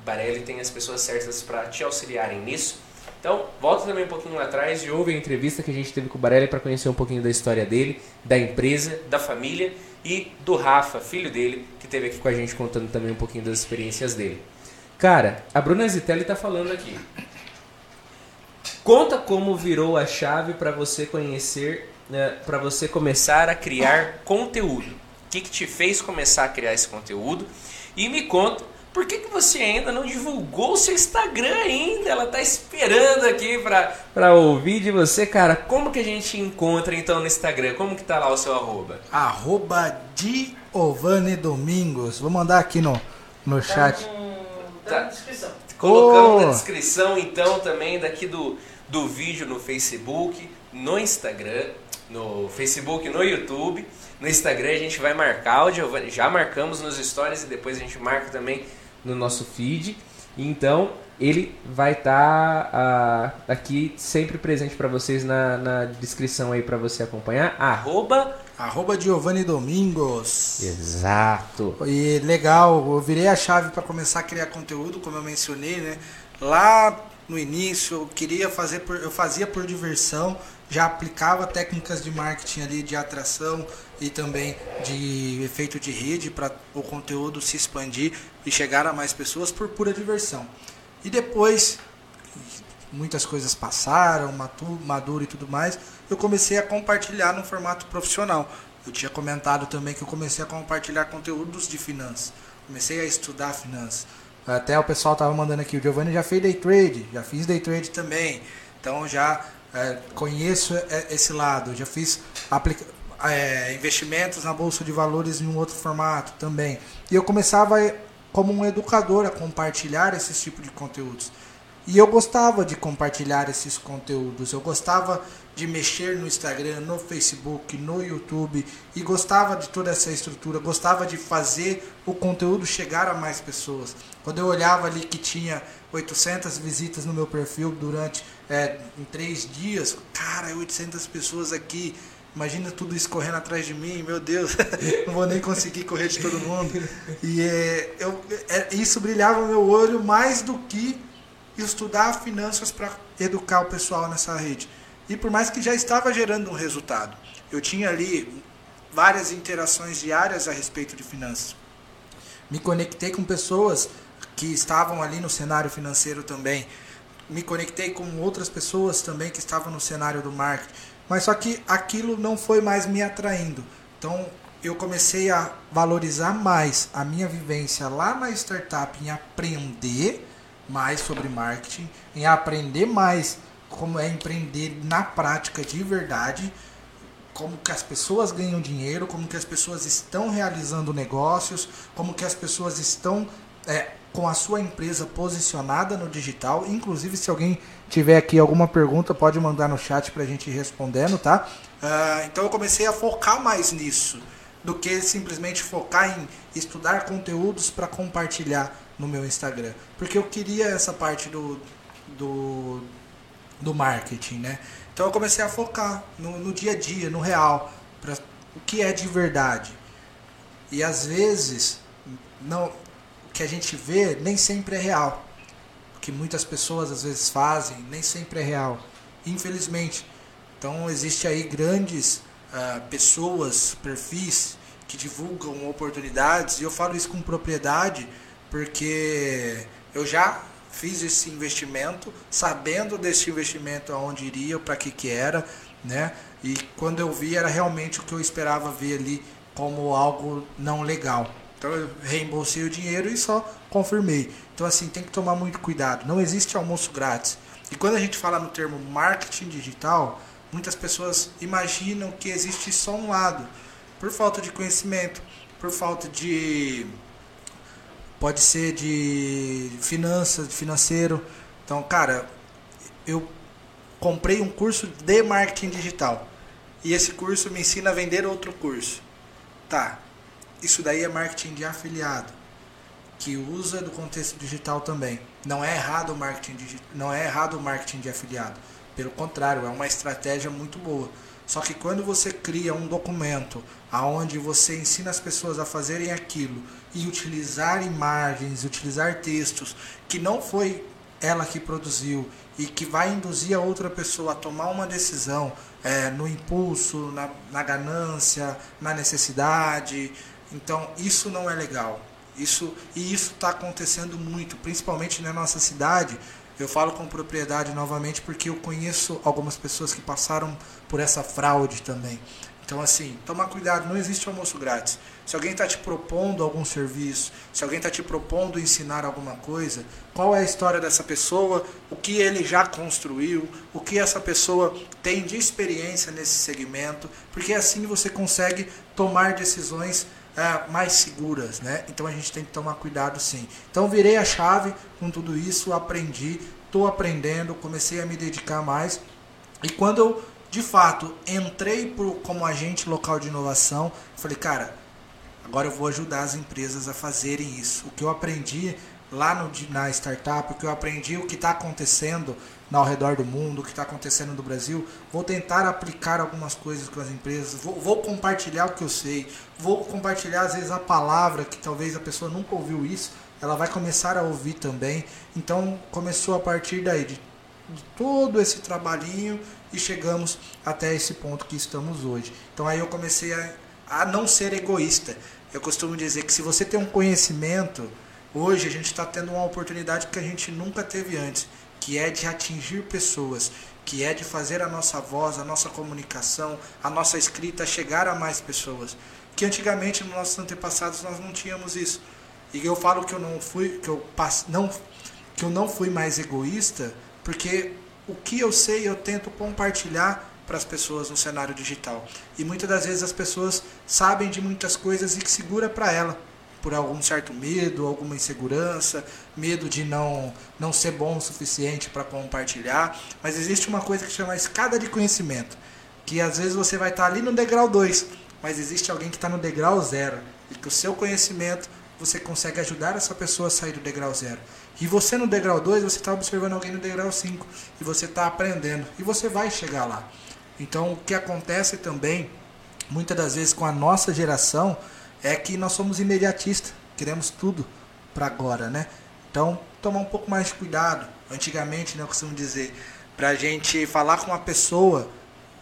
Barelli tem as pessoas certas para te auxiliarem nisso. Então, volta também um pouquinho lá atrás e ouve a entrevista que a gente teve com o Barelli para conhecer um pouquinho da história dele, da empresa, da família e do Rafa, filho dele, que esteve aqui com a gente contando também um pouquinho das experiências dele. Cara, a Bruna Zitelli está falando aqui. Conta como virou a chave para você conhecer, né, para você começar a criar conteúdo. O que, que te fez começar a criar esse conteúdo? E me conta por que, que você ainda não divulgou o seu Instagram ainda? Ela tá esperando aqui pra, pra ouvir de você, cara. Como que a gente encontra então no Instagram? Como que tá lá o seu arroba? Arroba Giovanni Domingos. Vou mandar aqui no, no chat. Tá, tá. tá na descrição. Colocamos oh. na descrição então também daqui do, do vídeo no Facebook, no Instagram, no Facebook, no YouTube. No Instagram a gente vai marcar áudio, já marcamos nos stories e depois a gente marca também no nosso feed. Então ele vai estar tá, uh, aqui sempre presente para vocês na, na, descrição aí para você acompanhar. Arroba Arroba Giovanni Domingos. Exato. E legal, eu virei a chave para começar a criar conteúdo, como eu mencionei, né? Lá no início eu queria fazer por, eu fazia por diversão, já aplicava técnicas de marketing ali de atração e também de efeito de rede para o conteúdo se expandir e chegar a mais pessoas por pura diversão. E depois muitas coisas passaram, maduro e tudo mais, eu comecei a compartilhar no formato profissional. Eu tinha comentado também que eu comecei a compartilhar conteúdos de finanças. Comecei a estudar finanças. Até o pessoal estava mandando aqui, o Giovanni já fez day trade, já fiz day trade também. Então já é, conheço é, esse lado, já fiz aplica é, investimentos na bolsa de valores em um outro formato também. E eu começava como um educador a compartilhar esses tipos de conteúdos. E eu gostava de compartilhar esses conteúdos, eu gostava de mexer no Instagram, no Facebook, no YouTube e gostava de toda essa estrutura, gostava de fazer o conteúdo chegar a mais pessoas. Quando eu olhava ali que tinha 800 visitas no meu perfil durante é, em três dias, cara, 800 pessoas aqui. Imagina tudo isso correndo atrás de mim, meu Deus, não vou nem conseguir correr de todo mundo. E é, eu, é, isso brilhava meu olho mais do que estudar finanças para educar o pessoal nessa rede. E por mais que já estava gerando um resultado, eu tinha ali várias interações diárias a respeito de finanças. Me conectei com pessoas que estavam ali no cenário financeiro também. Me conectei com outras pessoas também que estavam no cenário do marketing. Mas só que aquilo não foi mais me atraindo. Então eu comecei a valorizar mais a minha vivência lá na startup em aprender mais sobre marketing, em aprender mais como é empreender na prática de verdade, como que as pessoas ganham dinheiro, como que as pessoas estão realizando negócios, como que as pessoas estão é, com a sua empresa posicionada no digital. Inclusive, se alguém tiver aqui alguma pergunta, pode mandar no chat para a gente ir respondendo, tá? Uh, então eu comecei a focar mais nisso do que simplesmente focar em estudar conteúdos para compartilhar no meu Instagram. Porque eu queria essa parte do, do, do marketing, né? Então eu comecei a focar no, no dia a dia, no real, para o que é de verdade. E às vezes, não, o que a gente vê nem sempre é real. O que muitas pessoas às vezes fazem nem sempre é real. Infelizmente. Então existe aí grandes uh, pessoas, perfis que divulgam oportunidades e eu falo isso com propriedade porque eu já fiz esse investimento sabendo desse investimento aonde iria, para que que era, né? E quando eu vi era realmente o que eu esperava ver ali como algo não legal. Então eu reembolsei o dinheiro e só confirmei. Então assim, tem que tomar muito cuidado. Não existe almoço grátis. E quando a gente fala no termo marketing digital, muitas pessoas imaginam que existe só um lado, por falta de conhecimento, por falta de pode ser de finanças, de financeiro. Então, cara, eu comprei um curso de marketing digital. E esse curso me ensina a vender outro curso. Tá. Isso daí é marketing de afiliado, que usa do contexto digital também. Não é errado o marketing não é errado o marketing de afiliado. Pelo contrário, é uma estratégia muito boa. Só que quando você cria um documento aonde você ensina as pessoas a fazerem aquilo e utilizar imagens, utilizar textos que não foi ela que produziu e que vai induzir a outra pessoa a tomar uma decisão é, no impulso, na, na ganância, na necessidade. Então isso não é legal. Isso, e isso está acontecendo muito, principalmente na nossa cidade. Eu falo com propriedade novamente porque eu conheço algumas pessoas que passaram por essa fraude também. Então, assim, tomar cuidado, não existe almoço grátis. Se alguém está te propondo algum serviço, se alguém está te propondo ensinar alguma coisa, qual é a história dessa pessoa, o que ele já construiu, o que essa pessoa tem de experiência nesse segmento, porque assim você consegue tomar decisões é, mais seguras, né? Então a gente tem que tomar cuidado sim. Então virei a chave com tudo isso, aprendi, estou aprendendo, comecei a me dedicar mais. E quando eu de fato, entrei pro, como agente local de inovação. Falei, cara, agora eu vou ajudar as empresas a fazerem isso. O que eu aprendi lá no, na startup, o que eu aprendi, o que está acontecendo ao redor do mundo, o que está acontecendo no Brasil, vou tentar aplicar algumas coisas com as empresas, vou, vou, compartilhar o que eu sei, vou compartilhar às vezes a palavra que talvez a pessoa nunca ouviu isso, ela vai começar a ouvir também. Então começou a partir daí, de, de todo esse trabalhinho e chegamos até esse ponto que estamos hoje. Então aí eu comecei a, a não ser egoísta. Eu costumo dizer que se você tem um conhecimento, hoje a gente está tendo uma oportunidade que a gente nunca teve antes, que é de atingir pessoas, que é de fazer a nossa voz, a nossa comunicação, a nossa escrita chegar a mais pessoas. Que antigamente nos nossos antepassados nós não tínhamos isso. E eu falo que eu não fui, que eu não que eu não fui mais egoísta, porque o que eu sei eu tento compartilhar para as pessoas no cenário digital. E muitas das vezes as pessoas sabem de muitas coisas e que segura para ela por algum certo medo, alguma insegurança, medo de não não ser bom o suficiente para compartilhar, mas existe uma coisa que chama escada de conhecimento, que às vezes você vai estar ali no degrau 2, mas existe alguém que está no degrau 0 e que o seu conhecimento você consegue ajudar essa pessoa a sair do degrau 0. E você no degrau 2, você está observando alguém no degrau 5 e você está aprendendo e você vai chegar lá. Então, o que acontece também, muitas das vezes com a nossa geração, é que nós somos imediatistas, queremos tudo para agora, né? Então, tomar um pouco mais de cuidado. Antigamente, né, eu costumo dizer, para a gente falar com uma pessoa,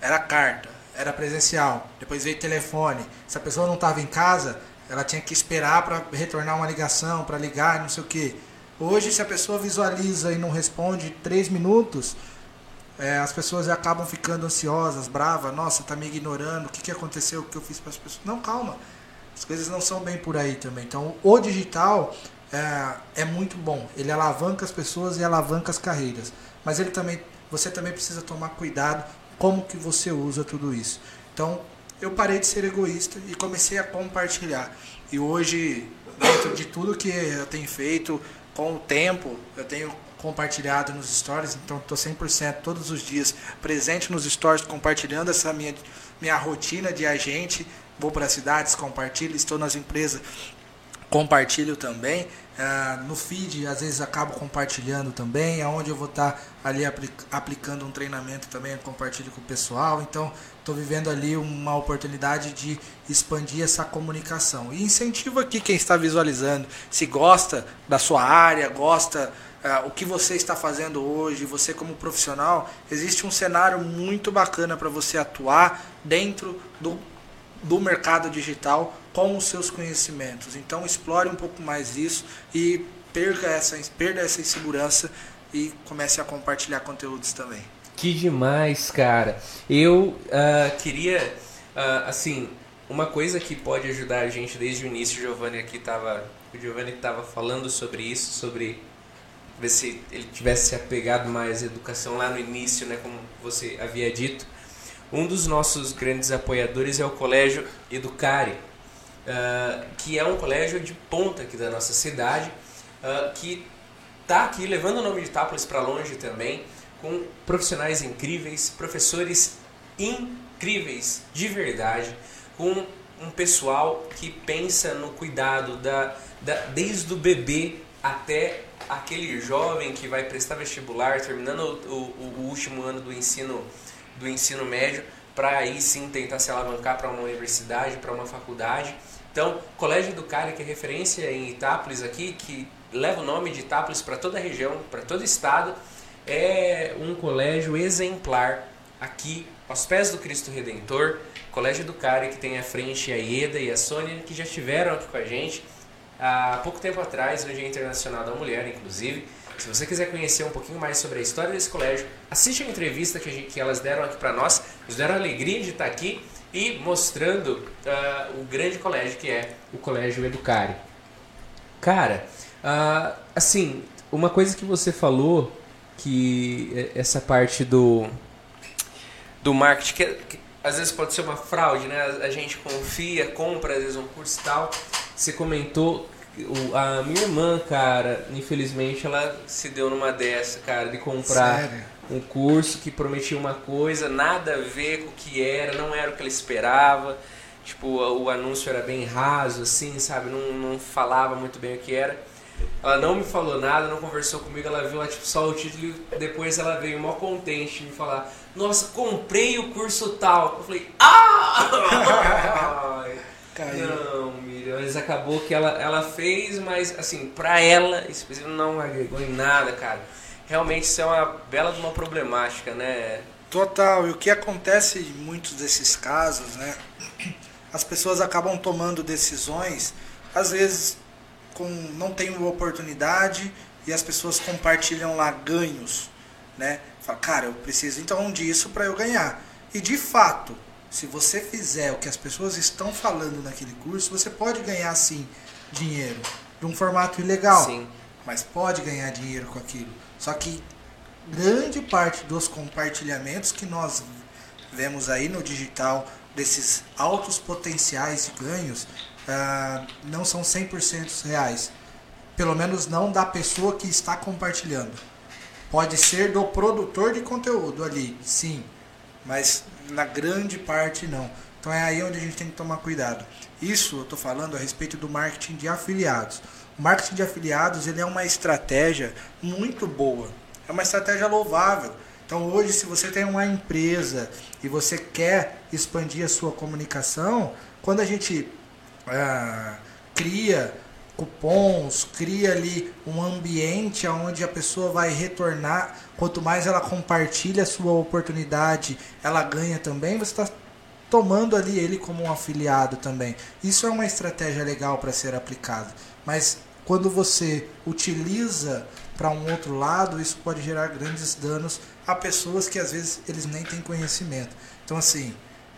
era carta, era presencial, depois veio telefone. Se a pessoa não estava em casa, ela tinha que esperar para retornar uma ligação, para ligar, não sei o que. Hoje, se a pessoa visualiza e não responde três minutos, é, as pessoas acabam ficando ansiosas, bravas. Nossa, tá me ignorando. O que, que aconteceu? O que eu fiz para as pessoas? Não, calma. As coisas não são bem por aí também. Então, o digital é, é muito bom. Ele alavanca as pessoas e alavanca as carreiras. Mas ele também, você também precisa tomar cuidado como que você usa tudo isso. Então, eu parei de ser egoísta e comecei a compartilhar. E hoje, dentro de tudo que eu tenho feito, com o tempo, eu tenho compartilhado nos stories, então estou 100% todos os dias presente nos stories, compartilhando essa minha, minha rotina de agente. Vou para as cidades, compartilho, estou nas empresas, compartilho também. Uh, no feed, às vezes acabo compartilhando também, aonde eu vou estar tá ali aplicando um treinamento também, compartilho com o pessoal. Então, estou vivendo ali uma oportunidade de expandir essa comunicação. E incentivo aqui quem está visualizando, se gosta da sua área, gosta o que você está fazendo hoje, você como profissional, existe um cenário muito bacana para você atuar dentro do, do mercado digital com os seus conhecimentos. Então explore um pouco mais isso e perca essa, perda essa insegurança e comece a compartilhar conteúdos também. Que demais, cara. Eu uh, queria, uh, assim, uma coisa que pode ajudar a gente desde o início, Giovanni aqui estava, o Giovanni estava falando sobre isso, sobre ver se ele tivesse se apegado mais à educação lá no início, né, como você havia dito. Um dos nossos grandes apoiadores é o Colégio Educare, uh, que é um colégio de ponta aqui da nossa cidade, uh, que está aqui levando o nome de Itápolis para longe também, com profissionais incríveis, professores incríveis de verdade, com um pessoal que pensa no cuidado da, da desde o bebê até aquele jovem que vai prestar vestibular, terminando o, o, o último ano do ensino do ensino médio, para aí sim tentar se alavancar para uma universidade, para uma faculdade. Então, Colégio do Cali, que é referência em Itápolis aqui, que leva o nome de Itápolis para toda a região, para todo o estado, é um colégio exemplar aqui aos pés do Cristo Redentor. Colégio do Cari, que tem à frente a Ieda e a Sônia, que já estiveram aqui com a gente há pouco tempo atrás, no Dia Internacional da Mulher, inclusive. Se você quiser conhecer um pouquinho mais sobre a história desse colégio, assiste a entrevista que, a gente, que elas deram aqui para nós. Nos deram a alegria de estar aqui e mostrando uh, o grande colégio que é o Colégio Educare. Cara, uh, assim, uma coisa que você falou, que essa parte do, do marketing, que, que às vezes pode ser uma fraude, né? A gente confia, compra às vezes um curso e tal. Você comentou a minha irmã, cara, infelizmente ela se deu numa dessa, cara, de comprar Sério? um curso que prometia uma coisa, nada a ver com o que era, não era o que ela esperava. Tipo, o anúncio era bem raso, assim, sabe? Não, não falava muito bem o que era. Ela não me falou nada, não conversou comigo, ela viu lá, tipo, só o título e depois ela veio mó contente me falar, nossa, comprei o curso tal. Eu falei, ah! não, Miriam, mas acabou que ela, ela fez, mas assim, pra ela, esse não agregou em nada, cara realmente isso é uma bela de uma problemática, né? Total. E o que acontece em muitos desses casos, né? As pessoas acabam tomando decisões, às vezes com não tem uma oportunidade e as pessoas compartilham lá ganhos, né? Fala, cara, eu preciso então disso para eu ganhar. E de fato, se você fizer o que as pessoas estão falando naquele curso, você pode ganhar sim dinheiro de um formato ilegal, sim. mas pode ganhar dinheiro com aquilo. Só que grande parte dos compartilhamentos que nós vemos aí no digital desses altos potenciais de ganhos uh, não são 100% reais. Pelo menos não da pessoa que está compartilhando. Pode ser do produtor de conteúdo ali, sim, mas na grande parte não. Então é aí onde a gente tem que tomar cuidado. Isso eu estou falando a respeito do marketing de afiliados. O marketing de afiliados ele é uma estratégia muito boa, é uma estratégia louvável. Então hoje, se você tem uma empresa e você quer expandir a sua comunicação, quando a gente ah, cria cupons, cria ali um ambiente onde a pessoa vai retornar, quanto mais ela compartilha a sua oportunidade, ela ganha também, você está tomando ali ele como um afiliado também. Isso é uma estratégia legal para ser aplicada. Mas quando você utiliza para um outro lado, isso pode gerar grandes danos a pessoas que às vezes eles nem têm conhecimento. Então, assim,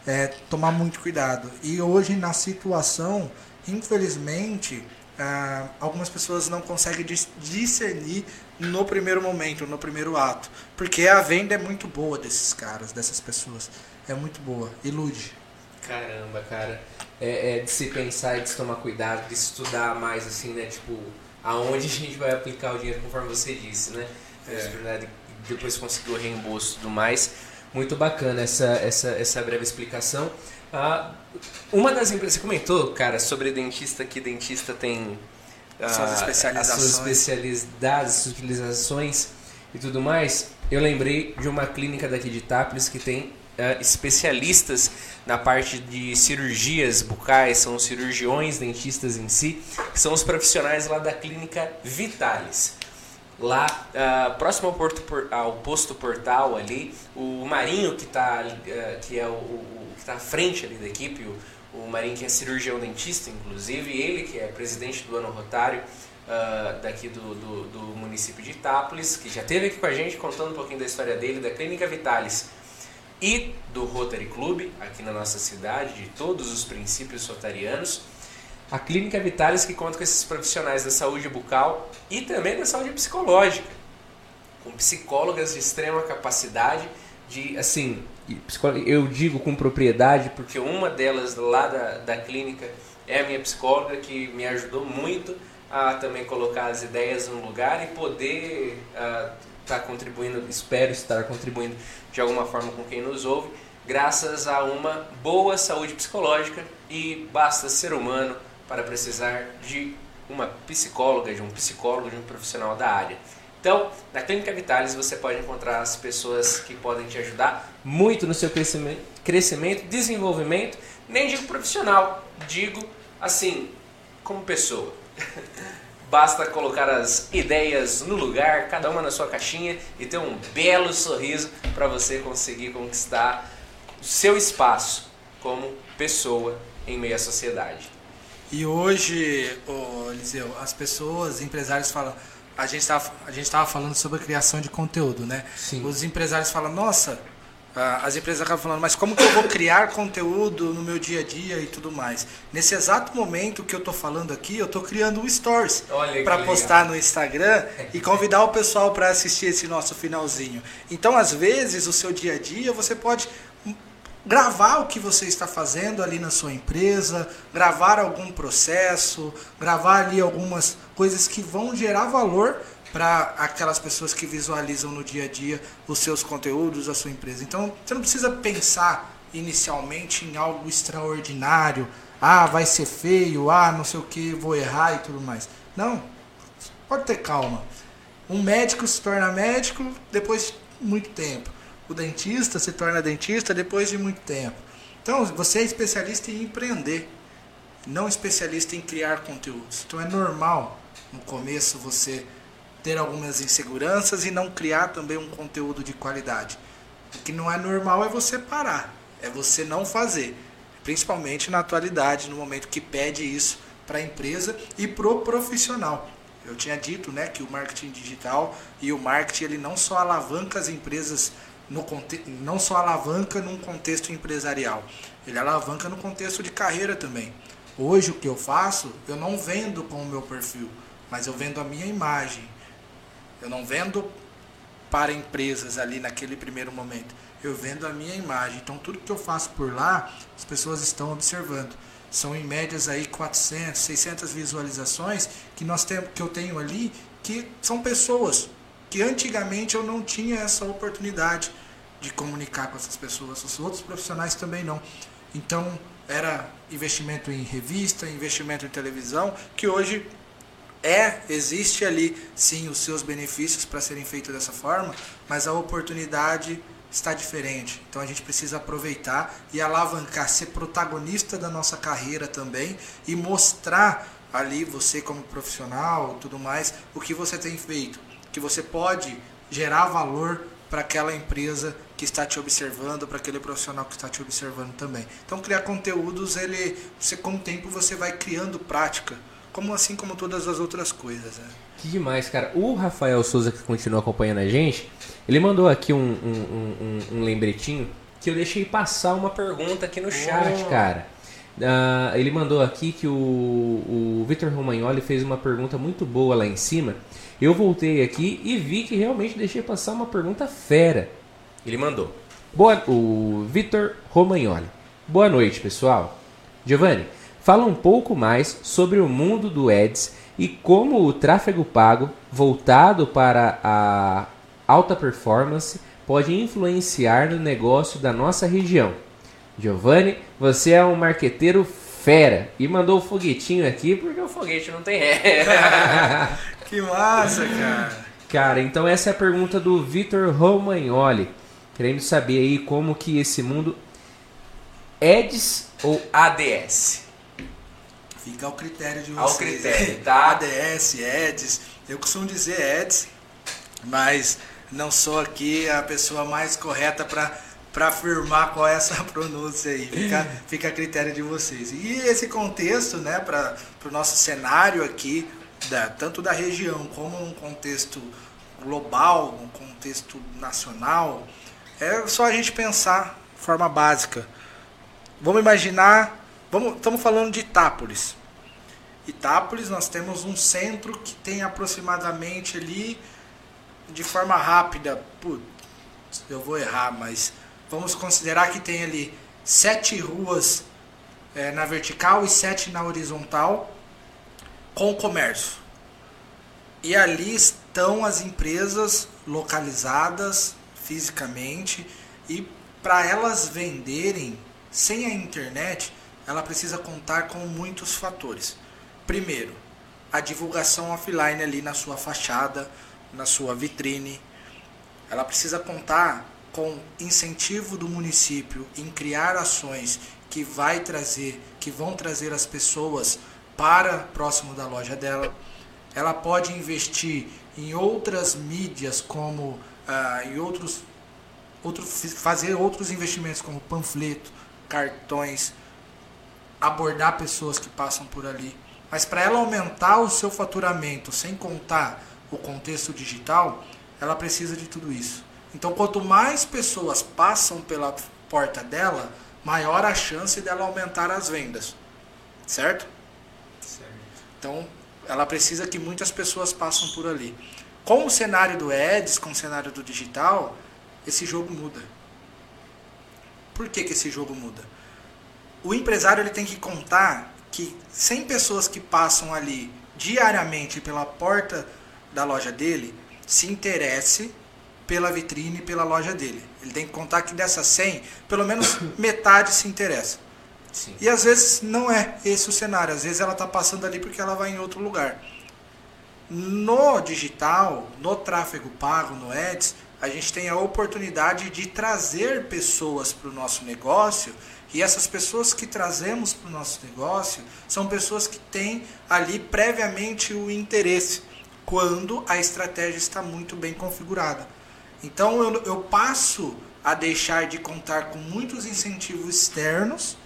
é, tomar muito cuidado. E hoje, na situação, infelizmente, ah, algumas pessoas não conseguem discernir no primeiro momento, no primeiro ato. Porque a venda é muito boa desses caras, dessas pessoas. É muito boa. Ilude. Caramba, cara é, é, de se pensar e de se tomar cuidado, de estudar mais, assim, né? Tipo, aonde a gente vai aplicar o dinheiro, conforme você disse, né? É. verdade, depois conseguir o reembolso e tudo mais. Muito bacana essa, essa, essa breve explicação. Ah, uma das empresas, você comentou, cara, sobre dentista, que dentista tem as suas especializações. As suas especialidades, suas utilizações e tudo mais, eu lembrei de uma clínica daqui de Itápolis que tem uh, especialistas na parte de cirurgias bucais, são cirurgiões dentistas em si, que são os profissionais lá da clínica Vitalis. Lá, uh, próximo ao, Porto, ao, posto Portal ali, o Marinho que está uh, que é o, o que está à frente ali da equipe, o, o Marinho que é cirurgião dentista, inclusive, ele que é presidente do ano rotário, uh, daqui do, do, do, município de Itápolis, que já esteve aqui com a gente contando um pouquinho da história dele, da Clínica Vitalis e do Rotary Club, aqui na nossa cidade, de todos os princípios rotarianos. A Clínica Vitalis que conta com esses profissionais da saúde bucal e também da saúde psicológica, com psicólogas de extrema capacidade de, assim, eu digo com propriedade porque uma delas lá da, da clínica é a minha psicóloga que me ajudou muito a também colocar as ideias no lugar e poder estar tá contribuindo, espero estar contribuindo de alguma forma com quem nos ouve, graças a uma boa saúde psicológica e basta ser humano para precisar de uma psicóloga, de um psicólogo, de um profissional da área. Então, na Clínica Vitalis você pode encontrar as pessoas que podem te ajudar muito no seu crescimento, crescimento desenvolvimento, nem digo profissional, digo assim, como pessoa. Basta colocar as ideias no lugar, cada uma na sua caixinha e ter um belo sorriso para você conseguir conquistar o seu espaço como pessoa em meio à sociedade. E hoje, oh, Eliseu, as pessoas, empresários falam, a gente estava a gente estava falando sobre a criação de conteúdo, né? Sim. Os empresários falam, nossa, as empresas acabam falando, mas como que eu vou criar conteúdo no meu dia a dia e tudo mais? Nesse exato momento que eu estou falando aqui, eu estou criando um stories para postar no Instagram e convidar o pessoal para assistir esse nosso finalzinho. Então, às vezes, o seu dia a dia você pode gravar o que você está fazendo ali na sua empresa, gravar algum processo, gravar ali algumas coisas que vão gerar valor para aquelas pessoas que visualizam no dia a dia os seus conteúdos, a sua empresa. Então, você não precisa pensar inicialmente em algo extraordinário, ah, vai ser feio, ah, não sei o que, vou errar e tudo mais. Não, pode ter calma. Um médico se torna médico depois de muito tempo. O dentista se torna dentista depois de muito tempo. Então, você é especialista em empreender, não especialista em criar conteúdos. Então, é normal no começo você ter algumas inseguranças e não criar também um conteúdo de qualidade. O que não é normal é você parar, é você não fazer, principalmente na atualidade, no momento que pede isso para a empresa e para o profissional. Eu tinha dito né, que o marketing digital e o marketing ele não só alavanca as empresas no não só alavanca num contexto empresarial, ele alavanca no contexto de carreira também. Hoje o que eu faço, eu não vendo com o meu perfil, mas eu vendo a minha imagem, eu não vendo para empresas ali naquele primeiro momento. Eu vendo a minha imagem. Então tudo que eu faço por lá, as pessoas estão observando. São em médias aí 400, 600 visualizações que nós temos que eu tenho ali que são pessoas que antigamente eu não tinha essa oportunidade de comunicar com essas pessoas. Os outros profissionais também não. Então, era investimento em revista, investimento em televisão, que hoje é, existe ali sim os seus benefícios para serem feitos dessa forma, mas a oportunidade está diferente. Então a gente precisa aproveitar e alavancar, ser protagonista da nossa carreira também e mostrar ali você como profissional, tudo mais, o que você tem feito, que você pode gerar valor para aquela empresa que está te observando, para aquele profissional que está te observando também. Então criar conteúdos, ele, você com o tempo você vai criando prática como assim como todas as outras coisas. Né? Que demais, cara. O Rafael Souza, que continua acompanhando a gente, ele mandou aqui um, um, um, um lembretinho que eu deixei passar uma pergunta aqui no chat, oh. cara. Uh, ele mandou aqui que o, o Vitor Romagnoli fez uma pergunta muito boa lá em cima. Eu voltei aqui e vi que realmente deixei passar uma pergunta fera. Ele mandou. Boa, o Vitor Romagnoli. Boa noite, pessoal. Giovanni, fala um pouco mais sobre o mundo do Ads e como o tráfego pago voltado para a alta performance pode influenciar no negócio da nossa região. Giovanni, você é um marqueteiro fera. E mandou o foguetinho aqui, porque o foguete não tem ré. que massa, cara. Cara, então essa é a pergunta do Vitor Romagnoli. Querendo saber aí como que esse mundo EDS ou ADS? Fica ao critério de vocês. Ao critério, tá? ADS, EDS. Eu costumo dizer EDS, mas não sou aqui a pessoa mais correta para para afirmar qual é essa pronúncia aí. Fica, fica a critério de vocês. E esse contexto, né, para o nosso cenário aqui, da, tanto da região como um contexto global, um contexto nacional, é só a gente pensar de forma básica. Vamos imaginar, vamos, estamos falando de Itápolis. Itápolis, nós temos um centro que tem aproximadamente ali, de forma rápida, putz, eu vou errar, mas vamos considerar que tem ali sete ruas é, na vertical e sete na horizontal com comércio. E ali estão as empresas localizadas fisicamente e para elas venderem sem a internet, ela precisa contar com muitos fatores. Primeiro, a divulgação offline ali na sua fachada, na sua vitrine. Ela precisa contar com incentivo do município em criar ações que vai trazer, que vão trazer as pessoas para próximo da loja dela. Ela pode investir em outras mídias como ah, em outros, outros fazer outros investimentos como panfleto, cartões, abordar pessoas que passam por ali. Mas para ela aumentar o seu faturamento sem contar o contexto digital, ela precisa de tudo isso. Então, quanto mais pessoas passam pela porta dela, maior a chance dela aumentar as vendas. Certo? Então, ela precisa que muitas pessoas passem por ali. Com o cenário do Eds, com o cenário do digital, esse jogo muda. Por que, que esse jogo muda? O empresário ele tem que contar que 100 pessoas que passam ali diariamente pela porta da loja dele se interesse pela vitrine, pela loja dele. Ele tem que contar que dessas 100, pelo menos metade se interessa. Sim. E às vezes não é esse o cenário. Às vezes ela está passando ali porque ela vai em outro lugar. No digital, no tráfego pago, no Ads, a gente tem a oportunidade de trazer pessoas para o nosso negócio e essas pessoas que trazemos para o nosso negócio são pessoas que têm ali previamente o interesse, quando a estratégia está muito bem configurada. Então eu, eu passo a deixar de contar com muitos incentivos externos,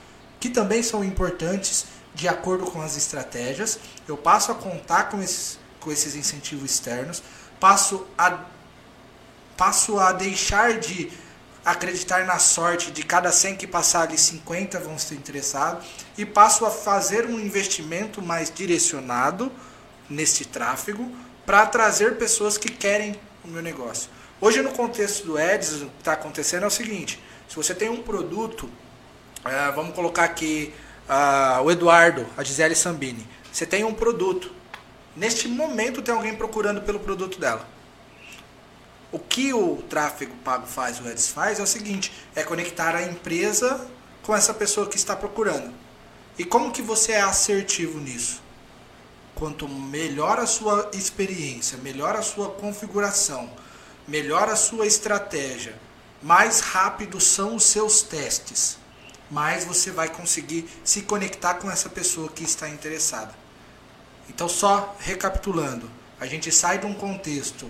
que também são importantes de acordo com as estratégias. Eu passo a contar com esses, com esses incentivos externos, passo a, passo a deixar de acreditar na sorte de cada 100 que passar ali 50 vão ser interessados e passo a fazer um investimento mais direcionado nesse tráfego para trazer pessoas que querem o meu negócio. Hoje no contexto do Ads, o que está acontecendo é o seguinte, se você tem um produto, é, vamos colocar aqui uh, o Eduardo, a Gisele Sambini, você tem um produto, neste momento tem alguém procurando pelo produto dela o que o tráfego pago faz, o Ads faz, é o seguinte, é conectar a empresa com essa pessoa que está procurando. E como que você é assertivo nisso? Quanto melhor a sua experiência, melhor a sua configuração, melhor a sua estratégia, mais rápidos são os seus testes, mais você vai conseguir se conectar com essa pessoa que está interessada. Então, só recapitulando, a gente sai de um contexto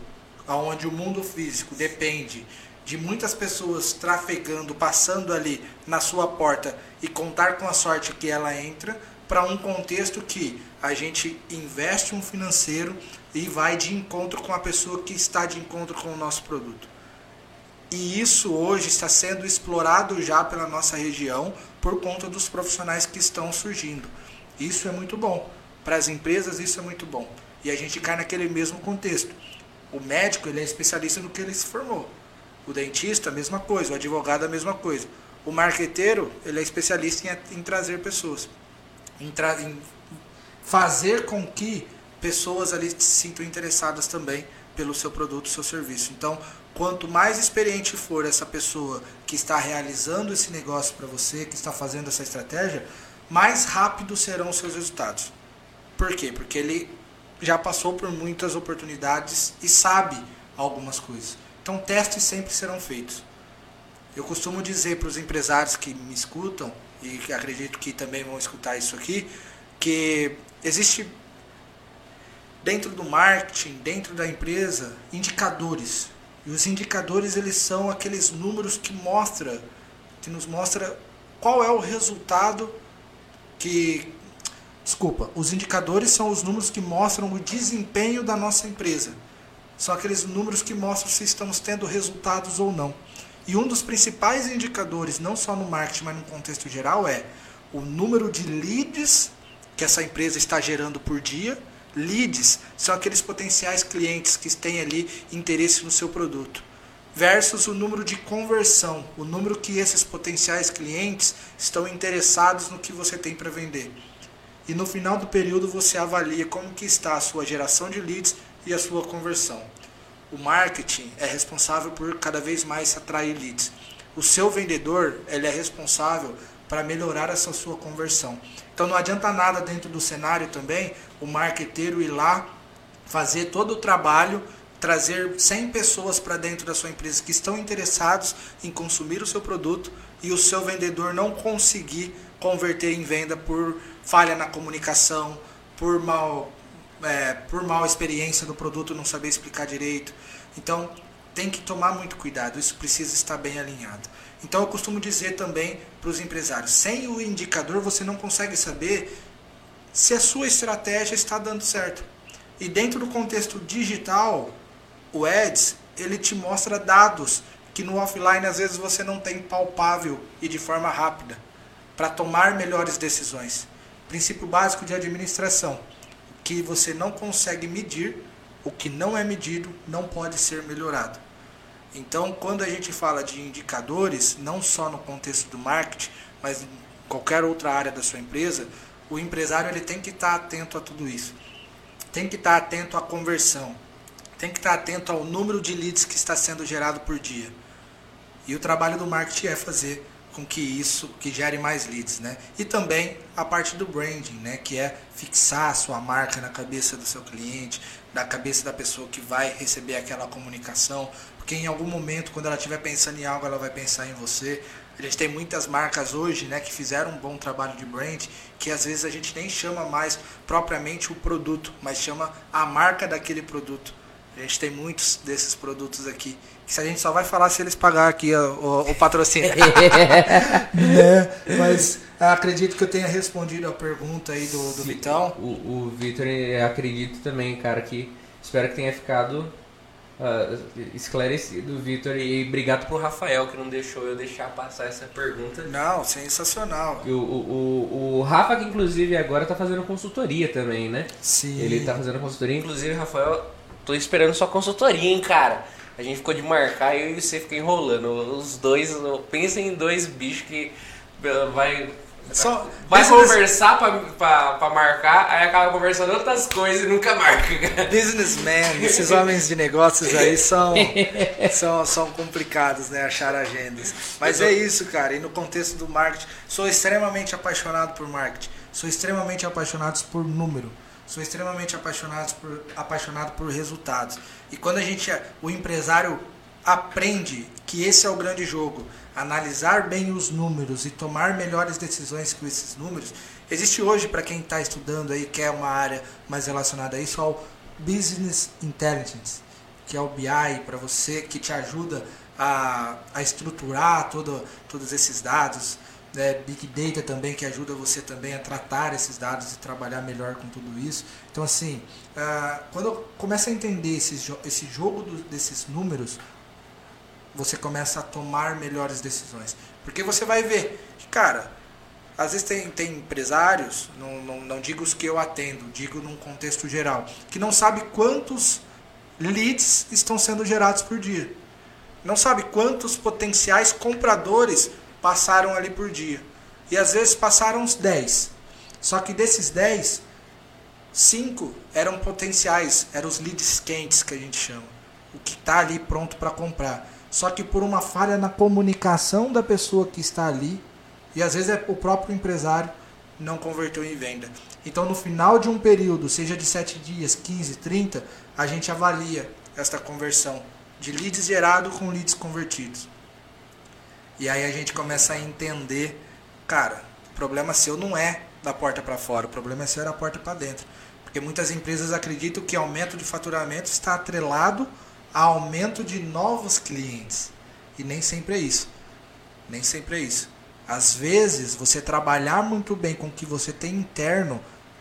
onde o mundo físico depende de muitas pessoas trafegando, passando ali na sua porta e contar com a sorte que ela entra, para um contexto que a gente investe um financeiro e vai de encontro com a pessoa que está de encontro com o nosso produto. E isso hoje está sendo explorado já pela nossa região por conta dos profissionais que estão surgindo. Isso é muito bom. Para as empresas, isso é muito bom. E a gente cai naquele mesmo contexto. O médico ele é especialista no que ele se formou. O dentista, a mesma coisa. O advogado, a mesma coisa. O marqueteiro, ele é especialista em, em trazer pessoas. Em, tra em fazer com que pessoas ali se sintam interessadas também pelo seu produto, seu serviço. Então, quanto mais experiente for essa pessoa que está realizando esse negócio para você, que está fazendo essa estratégia, mais rápido serão os seus resultados. Por quê? Porque ele já passou por muitas oportunidades e sabe algumas coisas. Então, testes sempre serão feitos. Eu costumo dizer para os empresários que me escutam, e que acredito que também vão escutar isso aqui, que existe dentro do marketing, dentro da empresa, indicadores. E os indicadores eles são aqueles números que mostra, que nos mostra qual é o resultado que desculpa, os indicadores são os números que mostram o desempenho da nossa empresa. São aqueles números que mostram se estamos tendo resultados ou não. E um dos principais indicadores, não só no marketing, mas no contexto geral, é o número de leads que essa empresa está gerando por dia. Leads são aqueles potenciais clientes que têm ali interesse no seu produto. Versus o número de conversão, o número que esses potenciais clientes estão interessados no que você tem para vender. E no final do período você avalia como que está a sua geração de leads e a sua conversão. O marketing é responsável por cada vez mais atrair leads. O seu vendedor ele é responsável para melhorar essa sua conversão. Então não adianta nada dentro do cenário também o marqueteiro ir lá fazer todo o trabalho, trazer 100 pessoas para dentro da sua empresa que estão interessados em consumir o seu produto e o seu vendedor não conseguir converter em venda por falha na comunicação, por mal é, por mal experiência do produto, não saber explicar direito. Então, tem que tomar muito cuidado, isso precisa estar bem alinhado. Então, eu costumo dizer também para os empresários: sem o indicador, você não consegue saber se a sua estratégia está dando certo. E dentro do contexto digital, o Ads ele te mostra dados que no offline às vezes você não tem palpável e de forma rápida para tomar melhores decisões. Princípio básico de administração que você não consegue medir, o que não é medido não pode ser melhorado. Então, quando a gente fala de indicadores, não só no contexto do marketing, mas em qualquer outra área da sua empresa, o empresário ele tem que estar atento a tudo isso. Tem que estar atento à conversão. Tem que estar atento ao número de leads que está sendo gerado por dia. E o trabalho do marketing é fazer com que isso que gere mais leads, né? E também a parte do branding, né, que é fixar a sua marca na cabeça do seu cliente, na cabeça da pessoa que vai receber aquela comunicação, porque em algum momento quando ela estiver pensando em algo, ela vai pensar em você. A gente tem muitas marcas hoje, né, que fizeram um bom trabalho de brand, que às vezes a gente nem chama mais propriamente o produto, mas chama a marca daquele produto. A gente tem muitos desses produtos aqui se a gente só vai falar se eles pagar aqui o, o patrocínio. né? Mas acredito que eu tenha respondido a pergunta aí do, do Vitão. O, o Vitor, acredito também, cara, que espero que tenha ficado uh, esclarecido, Vitor. E obrigado pro Rafael que não deixou eu deixar passar essa pergunta. Não, sensacional. O, o, o, o Rafa, que inclusive agora tá fazendo consultoria também, né? Sim. Ele tá fazendo consultoria, inclusive, Rafael, tô esperando sua consultoria, hein, cara. A gente ficou de marcar e eu e você fica enrolando. Os dois, pensa em dois bichos que vai só, vai conversar pra, pra, pra, marcar, aí acaba conversando outras coisas e nunca marca. Businessman, esses homens de negócios aí são, são, são complicados, né? Achar agendas. Mas é isso, cara. E no contexto do marketing, sou extremamente apaixonado por marketing. Sou extremamente apaixonado por número. Sou extremamente apaixonado por, apaixonado por resultados. E quando a gente, o empresário aprende que esse é o grande jogo, analisar bem os números e tomar melhores decisões com esses números, existe hoje para quem está estudando aí, quer uma área mais relacionada a isso, ao Business Intelligence, que é o BI para você, que te ajuda a, a estruturar todo, todos esses dados, né, Big Data também, que ajuda você também a tratar esses dados e trabalhar melhor com tudo isso. Então, assim, uh, quando começa a entender esse, esse jogo do, desses números, você começa a tomar melhores decisões. Porque você vai ver cara, às vezes tem, tem empresários, não, não, não digo os que eu atendo, digo num contexto geral, que não sabe quantos leads estão sendo gerados por dia. Não sabe quantos potenciais compradores passaram ali por dia. E às vezes passaram uns 10. Só que desses 10, 5 eram potenciais, eram os leads quentes que a gente chama. O que está ali pronto para comprar. Só que por uma falha na comunicação da pessoa que está ali, e às vezes é o próprio empresário não converteu em venda. Então, no final de um período, seja de 7 dias, 15, 30, a gente avalia esta conversão de leads gerado com leads convertidos. E aí a gente começa a entender, cara, o problema seu não é da porta para fora, o problema é seu da porta para dentro. Porque muitas empresas acreditam que aumento de faturamento está atrelado aumento de novos clientes. E nem sempre é isso. Nem sempre é isso. Às vezes, você trabalhar muito bem com o que você tem interno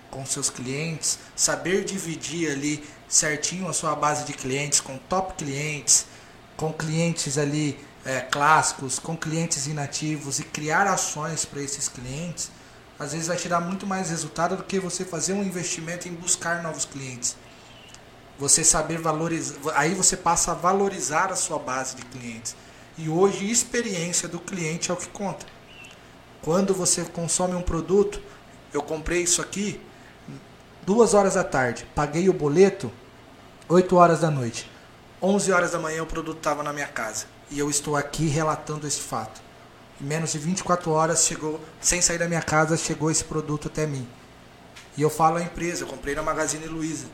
com seus clientes, saber dividir ali certinho a sua base de clientes com top clientes, com clientes ali é, clássicos, com clientes inativos e criar ações para esses clientes, às vezes vai tirar muito mais resultado do que você fazer um investimento em buscar novos clientes. Você saber valorizar, aí você passa a valorizar a sua base de clientes. E hoje, experiência do cliente é o que conta. Quando você consome um produto, eu comprei isso aqui duas horas da tarde, paguei o boleto 8 horas da noite. 11 horas da manhã o produto estava na minha casa. E eu estou aqui relatando esse fato. Em menos de 24 horas chegou, sem sair da minha casa, chegou esse produto até mim. E eu falo à empresa, eu comprei na Magazine Luiza.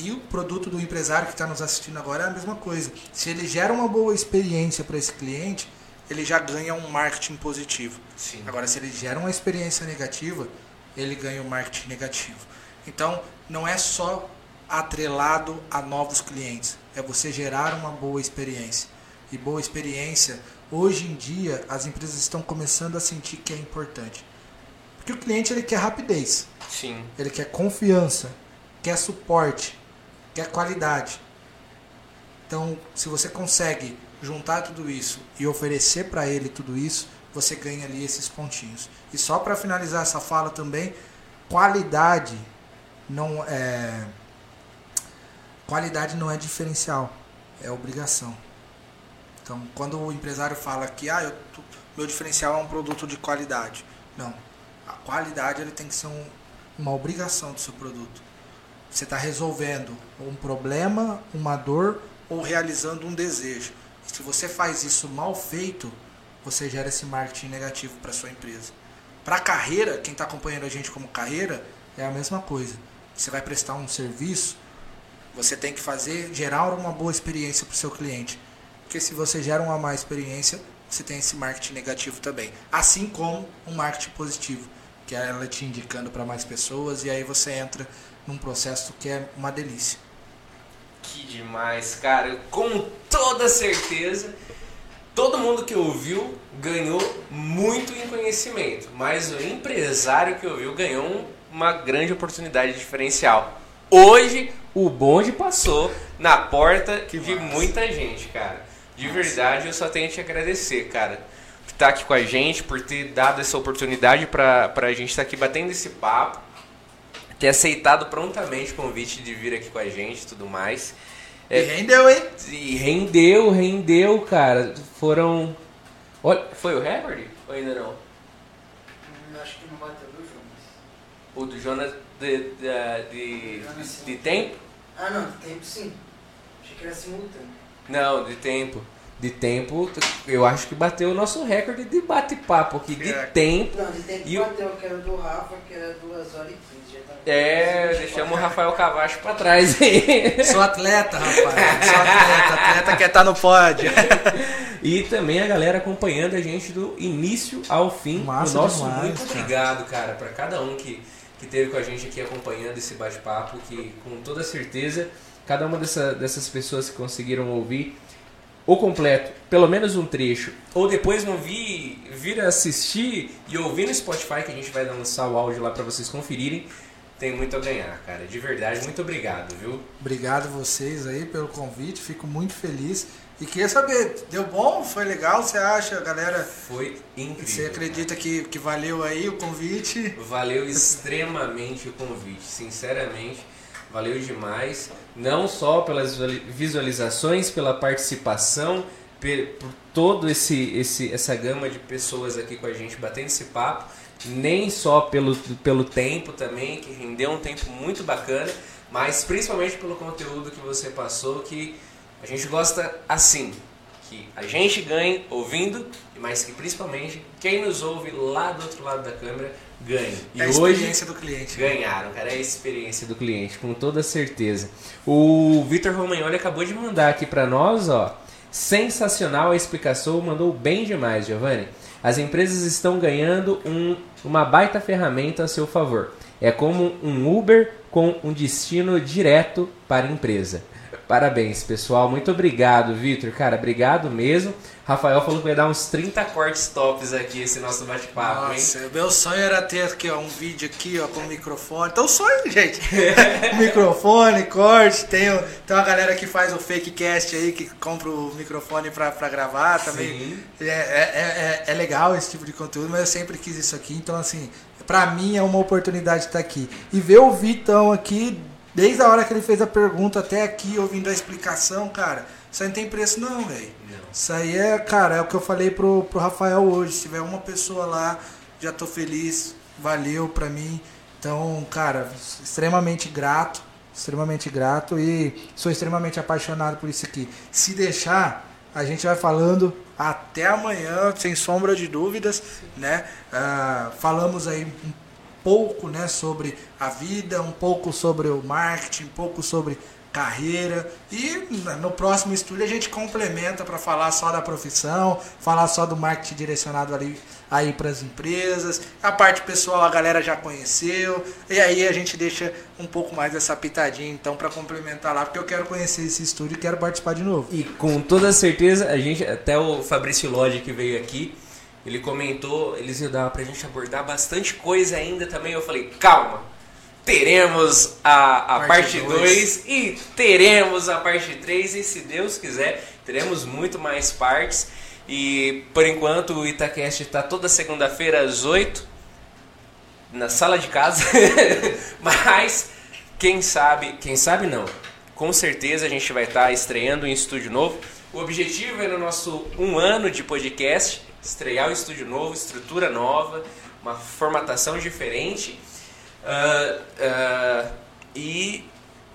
E o produto do empresário que está nos assistindo agora é a mesma coisa. Se ele gera uma boa experiência para esse cliente, ele já ganha um marketing positivo. Sim. Agora, se ele gera uma experiência negativa, ele ganha um marketing negativo. Então, não é só atrelado a novos clientes, é você gerar uma boa experiência. E boa experiência, hoje em dia, as empresas estão começando a sentir que é importante. Porque o cliente ele quer rapidez. Sim. Ele quer confiança, quer suporte, quer qualidade. Então, se você consegue juntar tudo isso e oferecer para ele tudo isso, você ganha ali esses pontinhos. E só para finalizar essa fala também, qualidade não é qualidade não é diferencial, é obrigação. Então, quando o empresário fala que ah, eu, meu diferencial é um produto de qualidade, não. A qualidade ele tem que ser um, uma obrigação do seu produto. Você está resolvendo um problema, uma dor ou realizando um desejo. Se você faz isso mal feito, você gera esse marketing negativo para sua empresa. Para a carreira, quem está acompanhando a gente como carreira, é a mesma coisa. Você vai prestar um serviço, você tem que fazer, gerar uma boa experiência para o seu cliente. Porque se você gera uma má experiência, você tem esse marketing negativo também. Assim como um marketing positivo, que é ela te indicando para mais pessoas e aí você entra num processo que é uma delícia. Que demais, cara. Com toda certeza, todo mundo que ouviu ganhou muito em conhecimento, mas o empresário que ouviu ganhou uma grande oportunidade diferencial. Hoje, o bonde passou na porta que de massa. muita gente, cara. De Nossa. verdade, eu só tenho a te agradecer, cara. Por estar aqui com a gente, por ter dado essa oportunidade para a gente estar aqui batendo esse papo ter aceitado prontamente o convite de vir aqui com a gente e tudo mais. É, e rendeu, hein? E rendeu, rendeu, cara. Foram. Olha, foi o recorde? Ou ainda não? Hum, acho que não bateu do Jonas. O do Jonas de, de, de, de tempo? Ah, não, de tempo sim. Achei que era simultâneo. Não, de tempo de tempo, eu acho que bateu o nosso recorde de bate-papo aqui, de é. tempo. Não, de tempo e bateu, que era do Rafa, que era 2 horas e 15. Tá é, deixamos o Rafael Cavacho pra trás Sou atleta, rapaz. Sou atleta. Atleta quer estar tá no pódio. e também a galera acompanhando a gente do início ao fim. Massa nosso demais, muito obrigado, cara, para cada um que, que teve com a gente aqui acompanhando esse bate-papo, que com toda certeza, cada uma dessa, dessas pessoas que conseguiram ouvir o completo, pelo menos um trecho, ou depois não vi, vir assistir e ouvir no Spotify, que a gente vai lançar o áudio lá para vocês conferirem, tem muito a ganhar, cara. De verdade, muito obrigado, viu? Obrigado vocês aí pelo convite, fico muito feliz. E queria saber, deu bom? Foi legal? Você acha, galera? Foi incrível. Você acredita que, que valeu aí o convite? Valeu extremamente o convite, sinceramente. Valeu demais, não só pelas visualizações, pela participação, por todo esse, esse essa gama de pessoas aqui com a gente batendo esse papo, nem só pelo, pelo tempo também, que rendeu um tempo muito bacana, mas principalmente pelo conteúdo que você passou, que a gente gosta assim, que a gente ganhe ouvindo, mas que principalmente quem nos ouve lá do outro lado da câmera ganhe. E é a hoje experiência do cliente. ganharam, cara, é a experiência do cliente, com toda certeza. O Vitor Romagnoli acabou de mandar aqui para nós, ó. Sensacional a explicação, mandou bem demais, Giovanni. As empresas estão ganhando um, uma baita ferramenta a seu favor. É como um Uber com um destino direto para a empresa. Parabéns, pessoal. Muito obrigado, Vitor. Cara, obrigado mesmo. Rafael falou que vai dar uns 30 cortes tops aqui esse nosso bate-papo, hein? Meu sonho era ter aqui, ó, um vídeo aqui, ó, com microfone. Então, sonho, gente. microfone, corte. Tem, o- tem uma galera que faz o fake cast aí, que compra o microfone pra, pra gravar também. É, é, é, é- é legal esse tipo de conteúdo, mas eu sempre quis isso aqui. Então, assim, pra mim é uma oportunidade estar aqui. E ver o Vitão aqui, desde a hora que ele fez a pergunta até aqui, ouvindo a explicação, cara, isso aí não tem preço não, velho. Isso aí é, cara, é o que eu falei pro, pro Rafael hoje. Se tiver uma pessoa lá, já tô feliz. Valeu pra mim. Então, cara, extremamente grato. Extremamente grato e sou extremamente apaixonado por isso aqui. Se deixar, a gente vai falando até amanhã, sem sombra de dúvidas, né? Ah, falamos aí um pouco, né, sobre a vida, um pouco sobre o marketing, um pouco sobre carreira e no próximo estúdio a gente complementa para falar só da profissão, falar só do marketing direcionado ali aí para as empresas. A parte pessoal a galera já conheceu e aí a gente deixa um pouco mais essa pitadinha então para complementar lá, porque eu quero conhecer esse estúdio e quero participar de novo. E com toda certeza, a gente, até o Fabrício Lodge que veio aqui, Ele comentou, eles iam dar pra gente abordar bastante coisa ainda também. Eu falei, calma, teremos a, a Parte parte dois. 2 e teremos a parte 3 e se Deus quiser, teremos muito mais partes. E por enquanto o Itacast está toda segunda-feira às 8 na sala de casa. Mas quem sabe, quem sabe não. Com certeza a gente vai estar estreando em estúdio novo. O objetivo é no nosso um ano de podcast estrear o estúdio novo, estrutura nova, uma formatação diferente ah, ah, e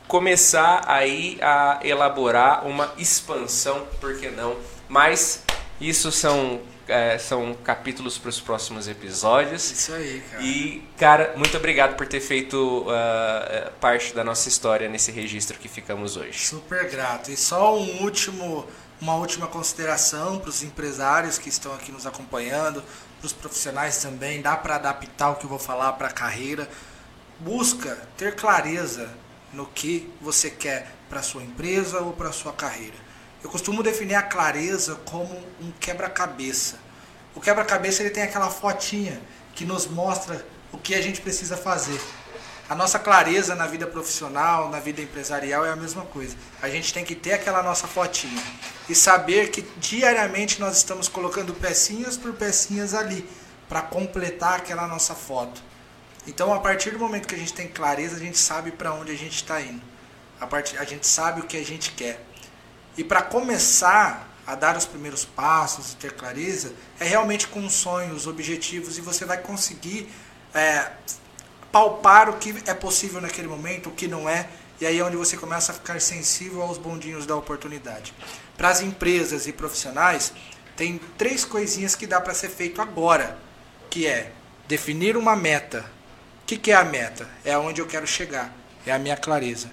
começar aí a elaborar uma expansão, por que não? Mas isso são, eh, são capítulos para os próximos episódios. Isso aí, cara. E, cara, muito obrigado por ter feito eh, parte da nossa história nesse registro que ficamos hoje. Super grato. E só um último, uma última consideração para os empresários que estão aqui nos acompanhando, para os profissionais também. Dá para adaptar o que eu vou falar para a carreira. Busca ter clareza no que você quer para sua empresa ou para sua carreira. Eu costumo definir a clareza como um quebra-cabeça. O quebra-cabeça ele tem aquela fotinha que nos mostra o que a gente precisa fazer. A nossa clareza na vida profissional, na vida empresarial é a mesma coisa. A gente tem que ter aquela nossa fotinha e saber que diariamente nós estamos colocando pecinhas por pecinhas ali para completar aquela nossa foto. Então, a partir do momento que a gente tem clareza, a gente sabe para onde a gente está indo. A, part... a gente sabe o que a gente quer. E para começar a dar os primeiros passos e ter clareza, é realmente com sonhos, objetivos, e você vai conseguir é, palpar o que é possível naquele momento, o que não é, e aí é onde você começa a ficar sensível aos bondinhos da oportunidade. Para as empresas e profissionais, tem três coisinhas que dá para ser feito agora, que é definir uma meta. O que, que é a meta? É aonde eu quero chegar, é a minha clareza.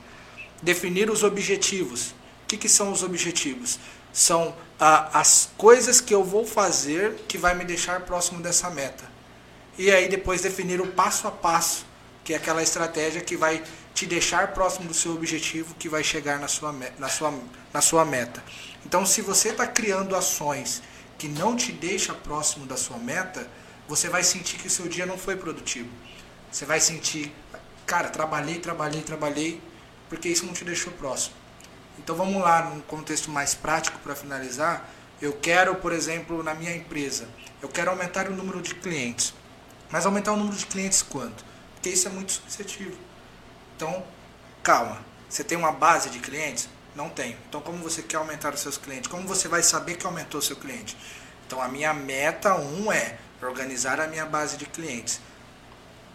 Definir os objetivos. O que, que são os objetivos? São ah, as coisas que eu vou fazer que vai me deixar próximo dessa meta. E aí depois definir o passo a passo, que é aquela estratégia que vai te deixar próximo do seu objetivo, que vai chegar na sua, na sua, na sua meta. Então, se você está criando ações que não te deixa próximo da sua meta, você vai sentir que o seu dia não foi produtivo. Você vai sentir, cara, trabalhei, trabalhei, trabalhei, porque isso não te deixou próximo. Então vamos lá, num contexto mais prático para finalizar. Eu quero, por exemplo, na minha empresa, eu quero aumentar o número de clientes. Mas aumentar o número de clientes quanto? Porque isso é muito subjetivo. Então, calma. Você tem uma base de clientes? Não tenho. Então, como você quer aumentar os seus clientes? Como você vai saber que aumentou o seu cliente? Então, a minha meta um é organizar a minha base de clientes.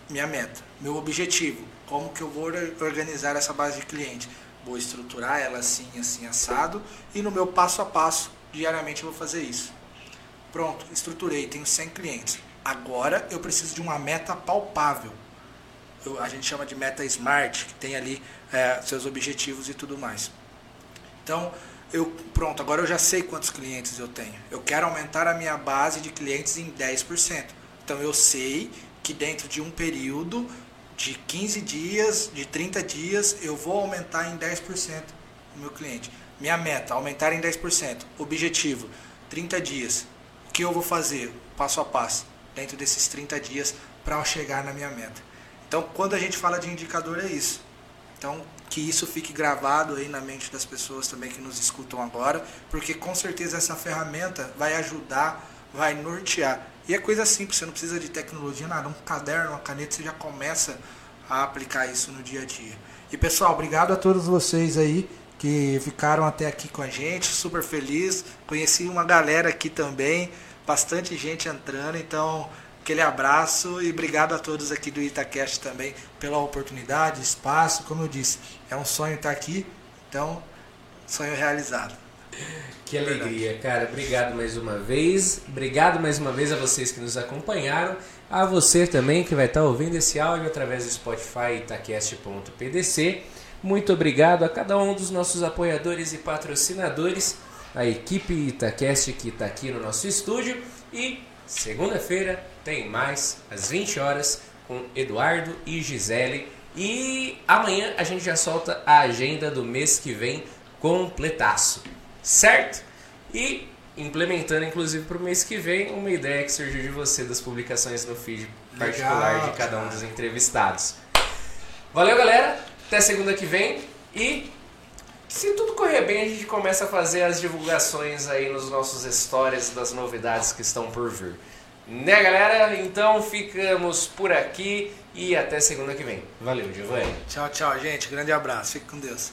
Minha meta, meu objetivo, como que eu vou or- organizar essa base de clientes? Vou estruturar ela assim, assim, assado, e no meu passo a passo diariamente eu vou fazer isso. Pronto, estruturei, tenho 100 clientes. Agora eu preciso de uma meta palpável. A gente chama de meta smart, que tem ali é, seus objetivos e tudo mais. Então, eu pronto, agora eu já sei quantos clientes eu tenho. Eu quero aumentar a minha base de clientes em 10%. Então eu sei que dentro de um período de 15 dias, de 30 dias, eu vou aumentar em 10% o meu cliente. Minha meta, aumentar em 10%. Objetivo, 30 dias. O que eu vou fazer, passo a passo, dentro desses 30 dias, para chegar na minha meta. Então, quando a gente fala de indicador, é isso. Então, que isso fique gravado aí na mente das pessoas também que nos escutam agora, porque com certeza essa ferramenta vai ajudar, vai nortear. E é coisa simples, você não precisa de tecnologia, nada. Um caderno, uma caneta, você já começa a aplicar isso no dia a dia. E pessoal, obrigado a todos vocês aí que ficaram até aqui com a gente, super feliz. Conheci uma galera aqui também, bastante gente entrando, então aquele abraço e obrigado a todos aqui do Itacast também pela oportunidade, espaço, como eu disse, é um sonho estar aqui, então sonho realizado. Que alegria, cara. Obrigado mais uma vez. Obrigado mais uma vez a vocês que nos acompanharam. A você também que vai estar ouvindo esse áudio através do Spotify itacast.pdc. Muito obrigado a cada um dos nossos apoiadores e patrocinadores, a equipe Itacast que está aqui no nosso estúdio. E segunda-feira tem mais às 20 horas com Eduardo e Gisele. E amanhã a gente já solta a agenda do mês que vem completaço certo? E implementando, inclusive, para o mês que vem, uma ideia que surgiu de você das publicações no feed particular Legal, de cada um dos entrevistados. Valeu, galera. Até segunda que vem. E se tudo correr bem, a gente começa a fazer as divulgações aí nos nossos stories das novidades que estão por vir. Né, galera? Então ficamos por aqui e até segunda que vem. Valeu, Giovanni. Tchau, tchau, gente. Grande abraço. Fique com Deus.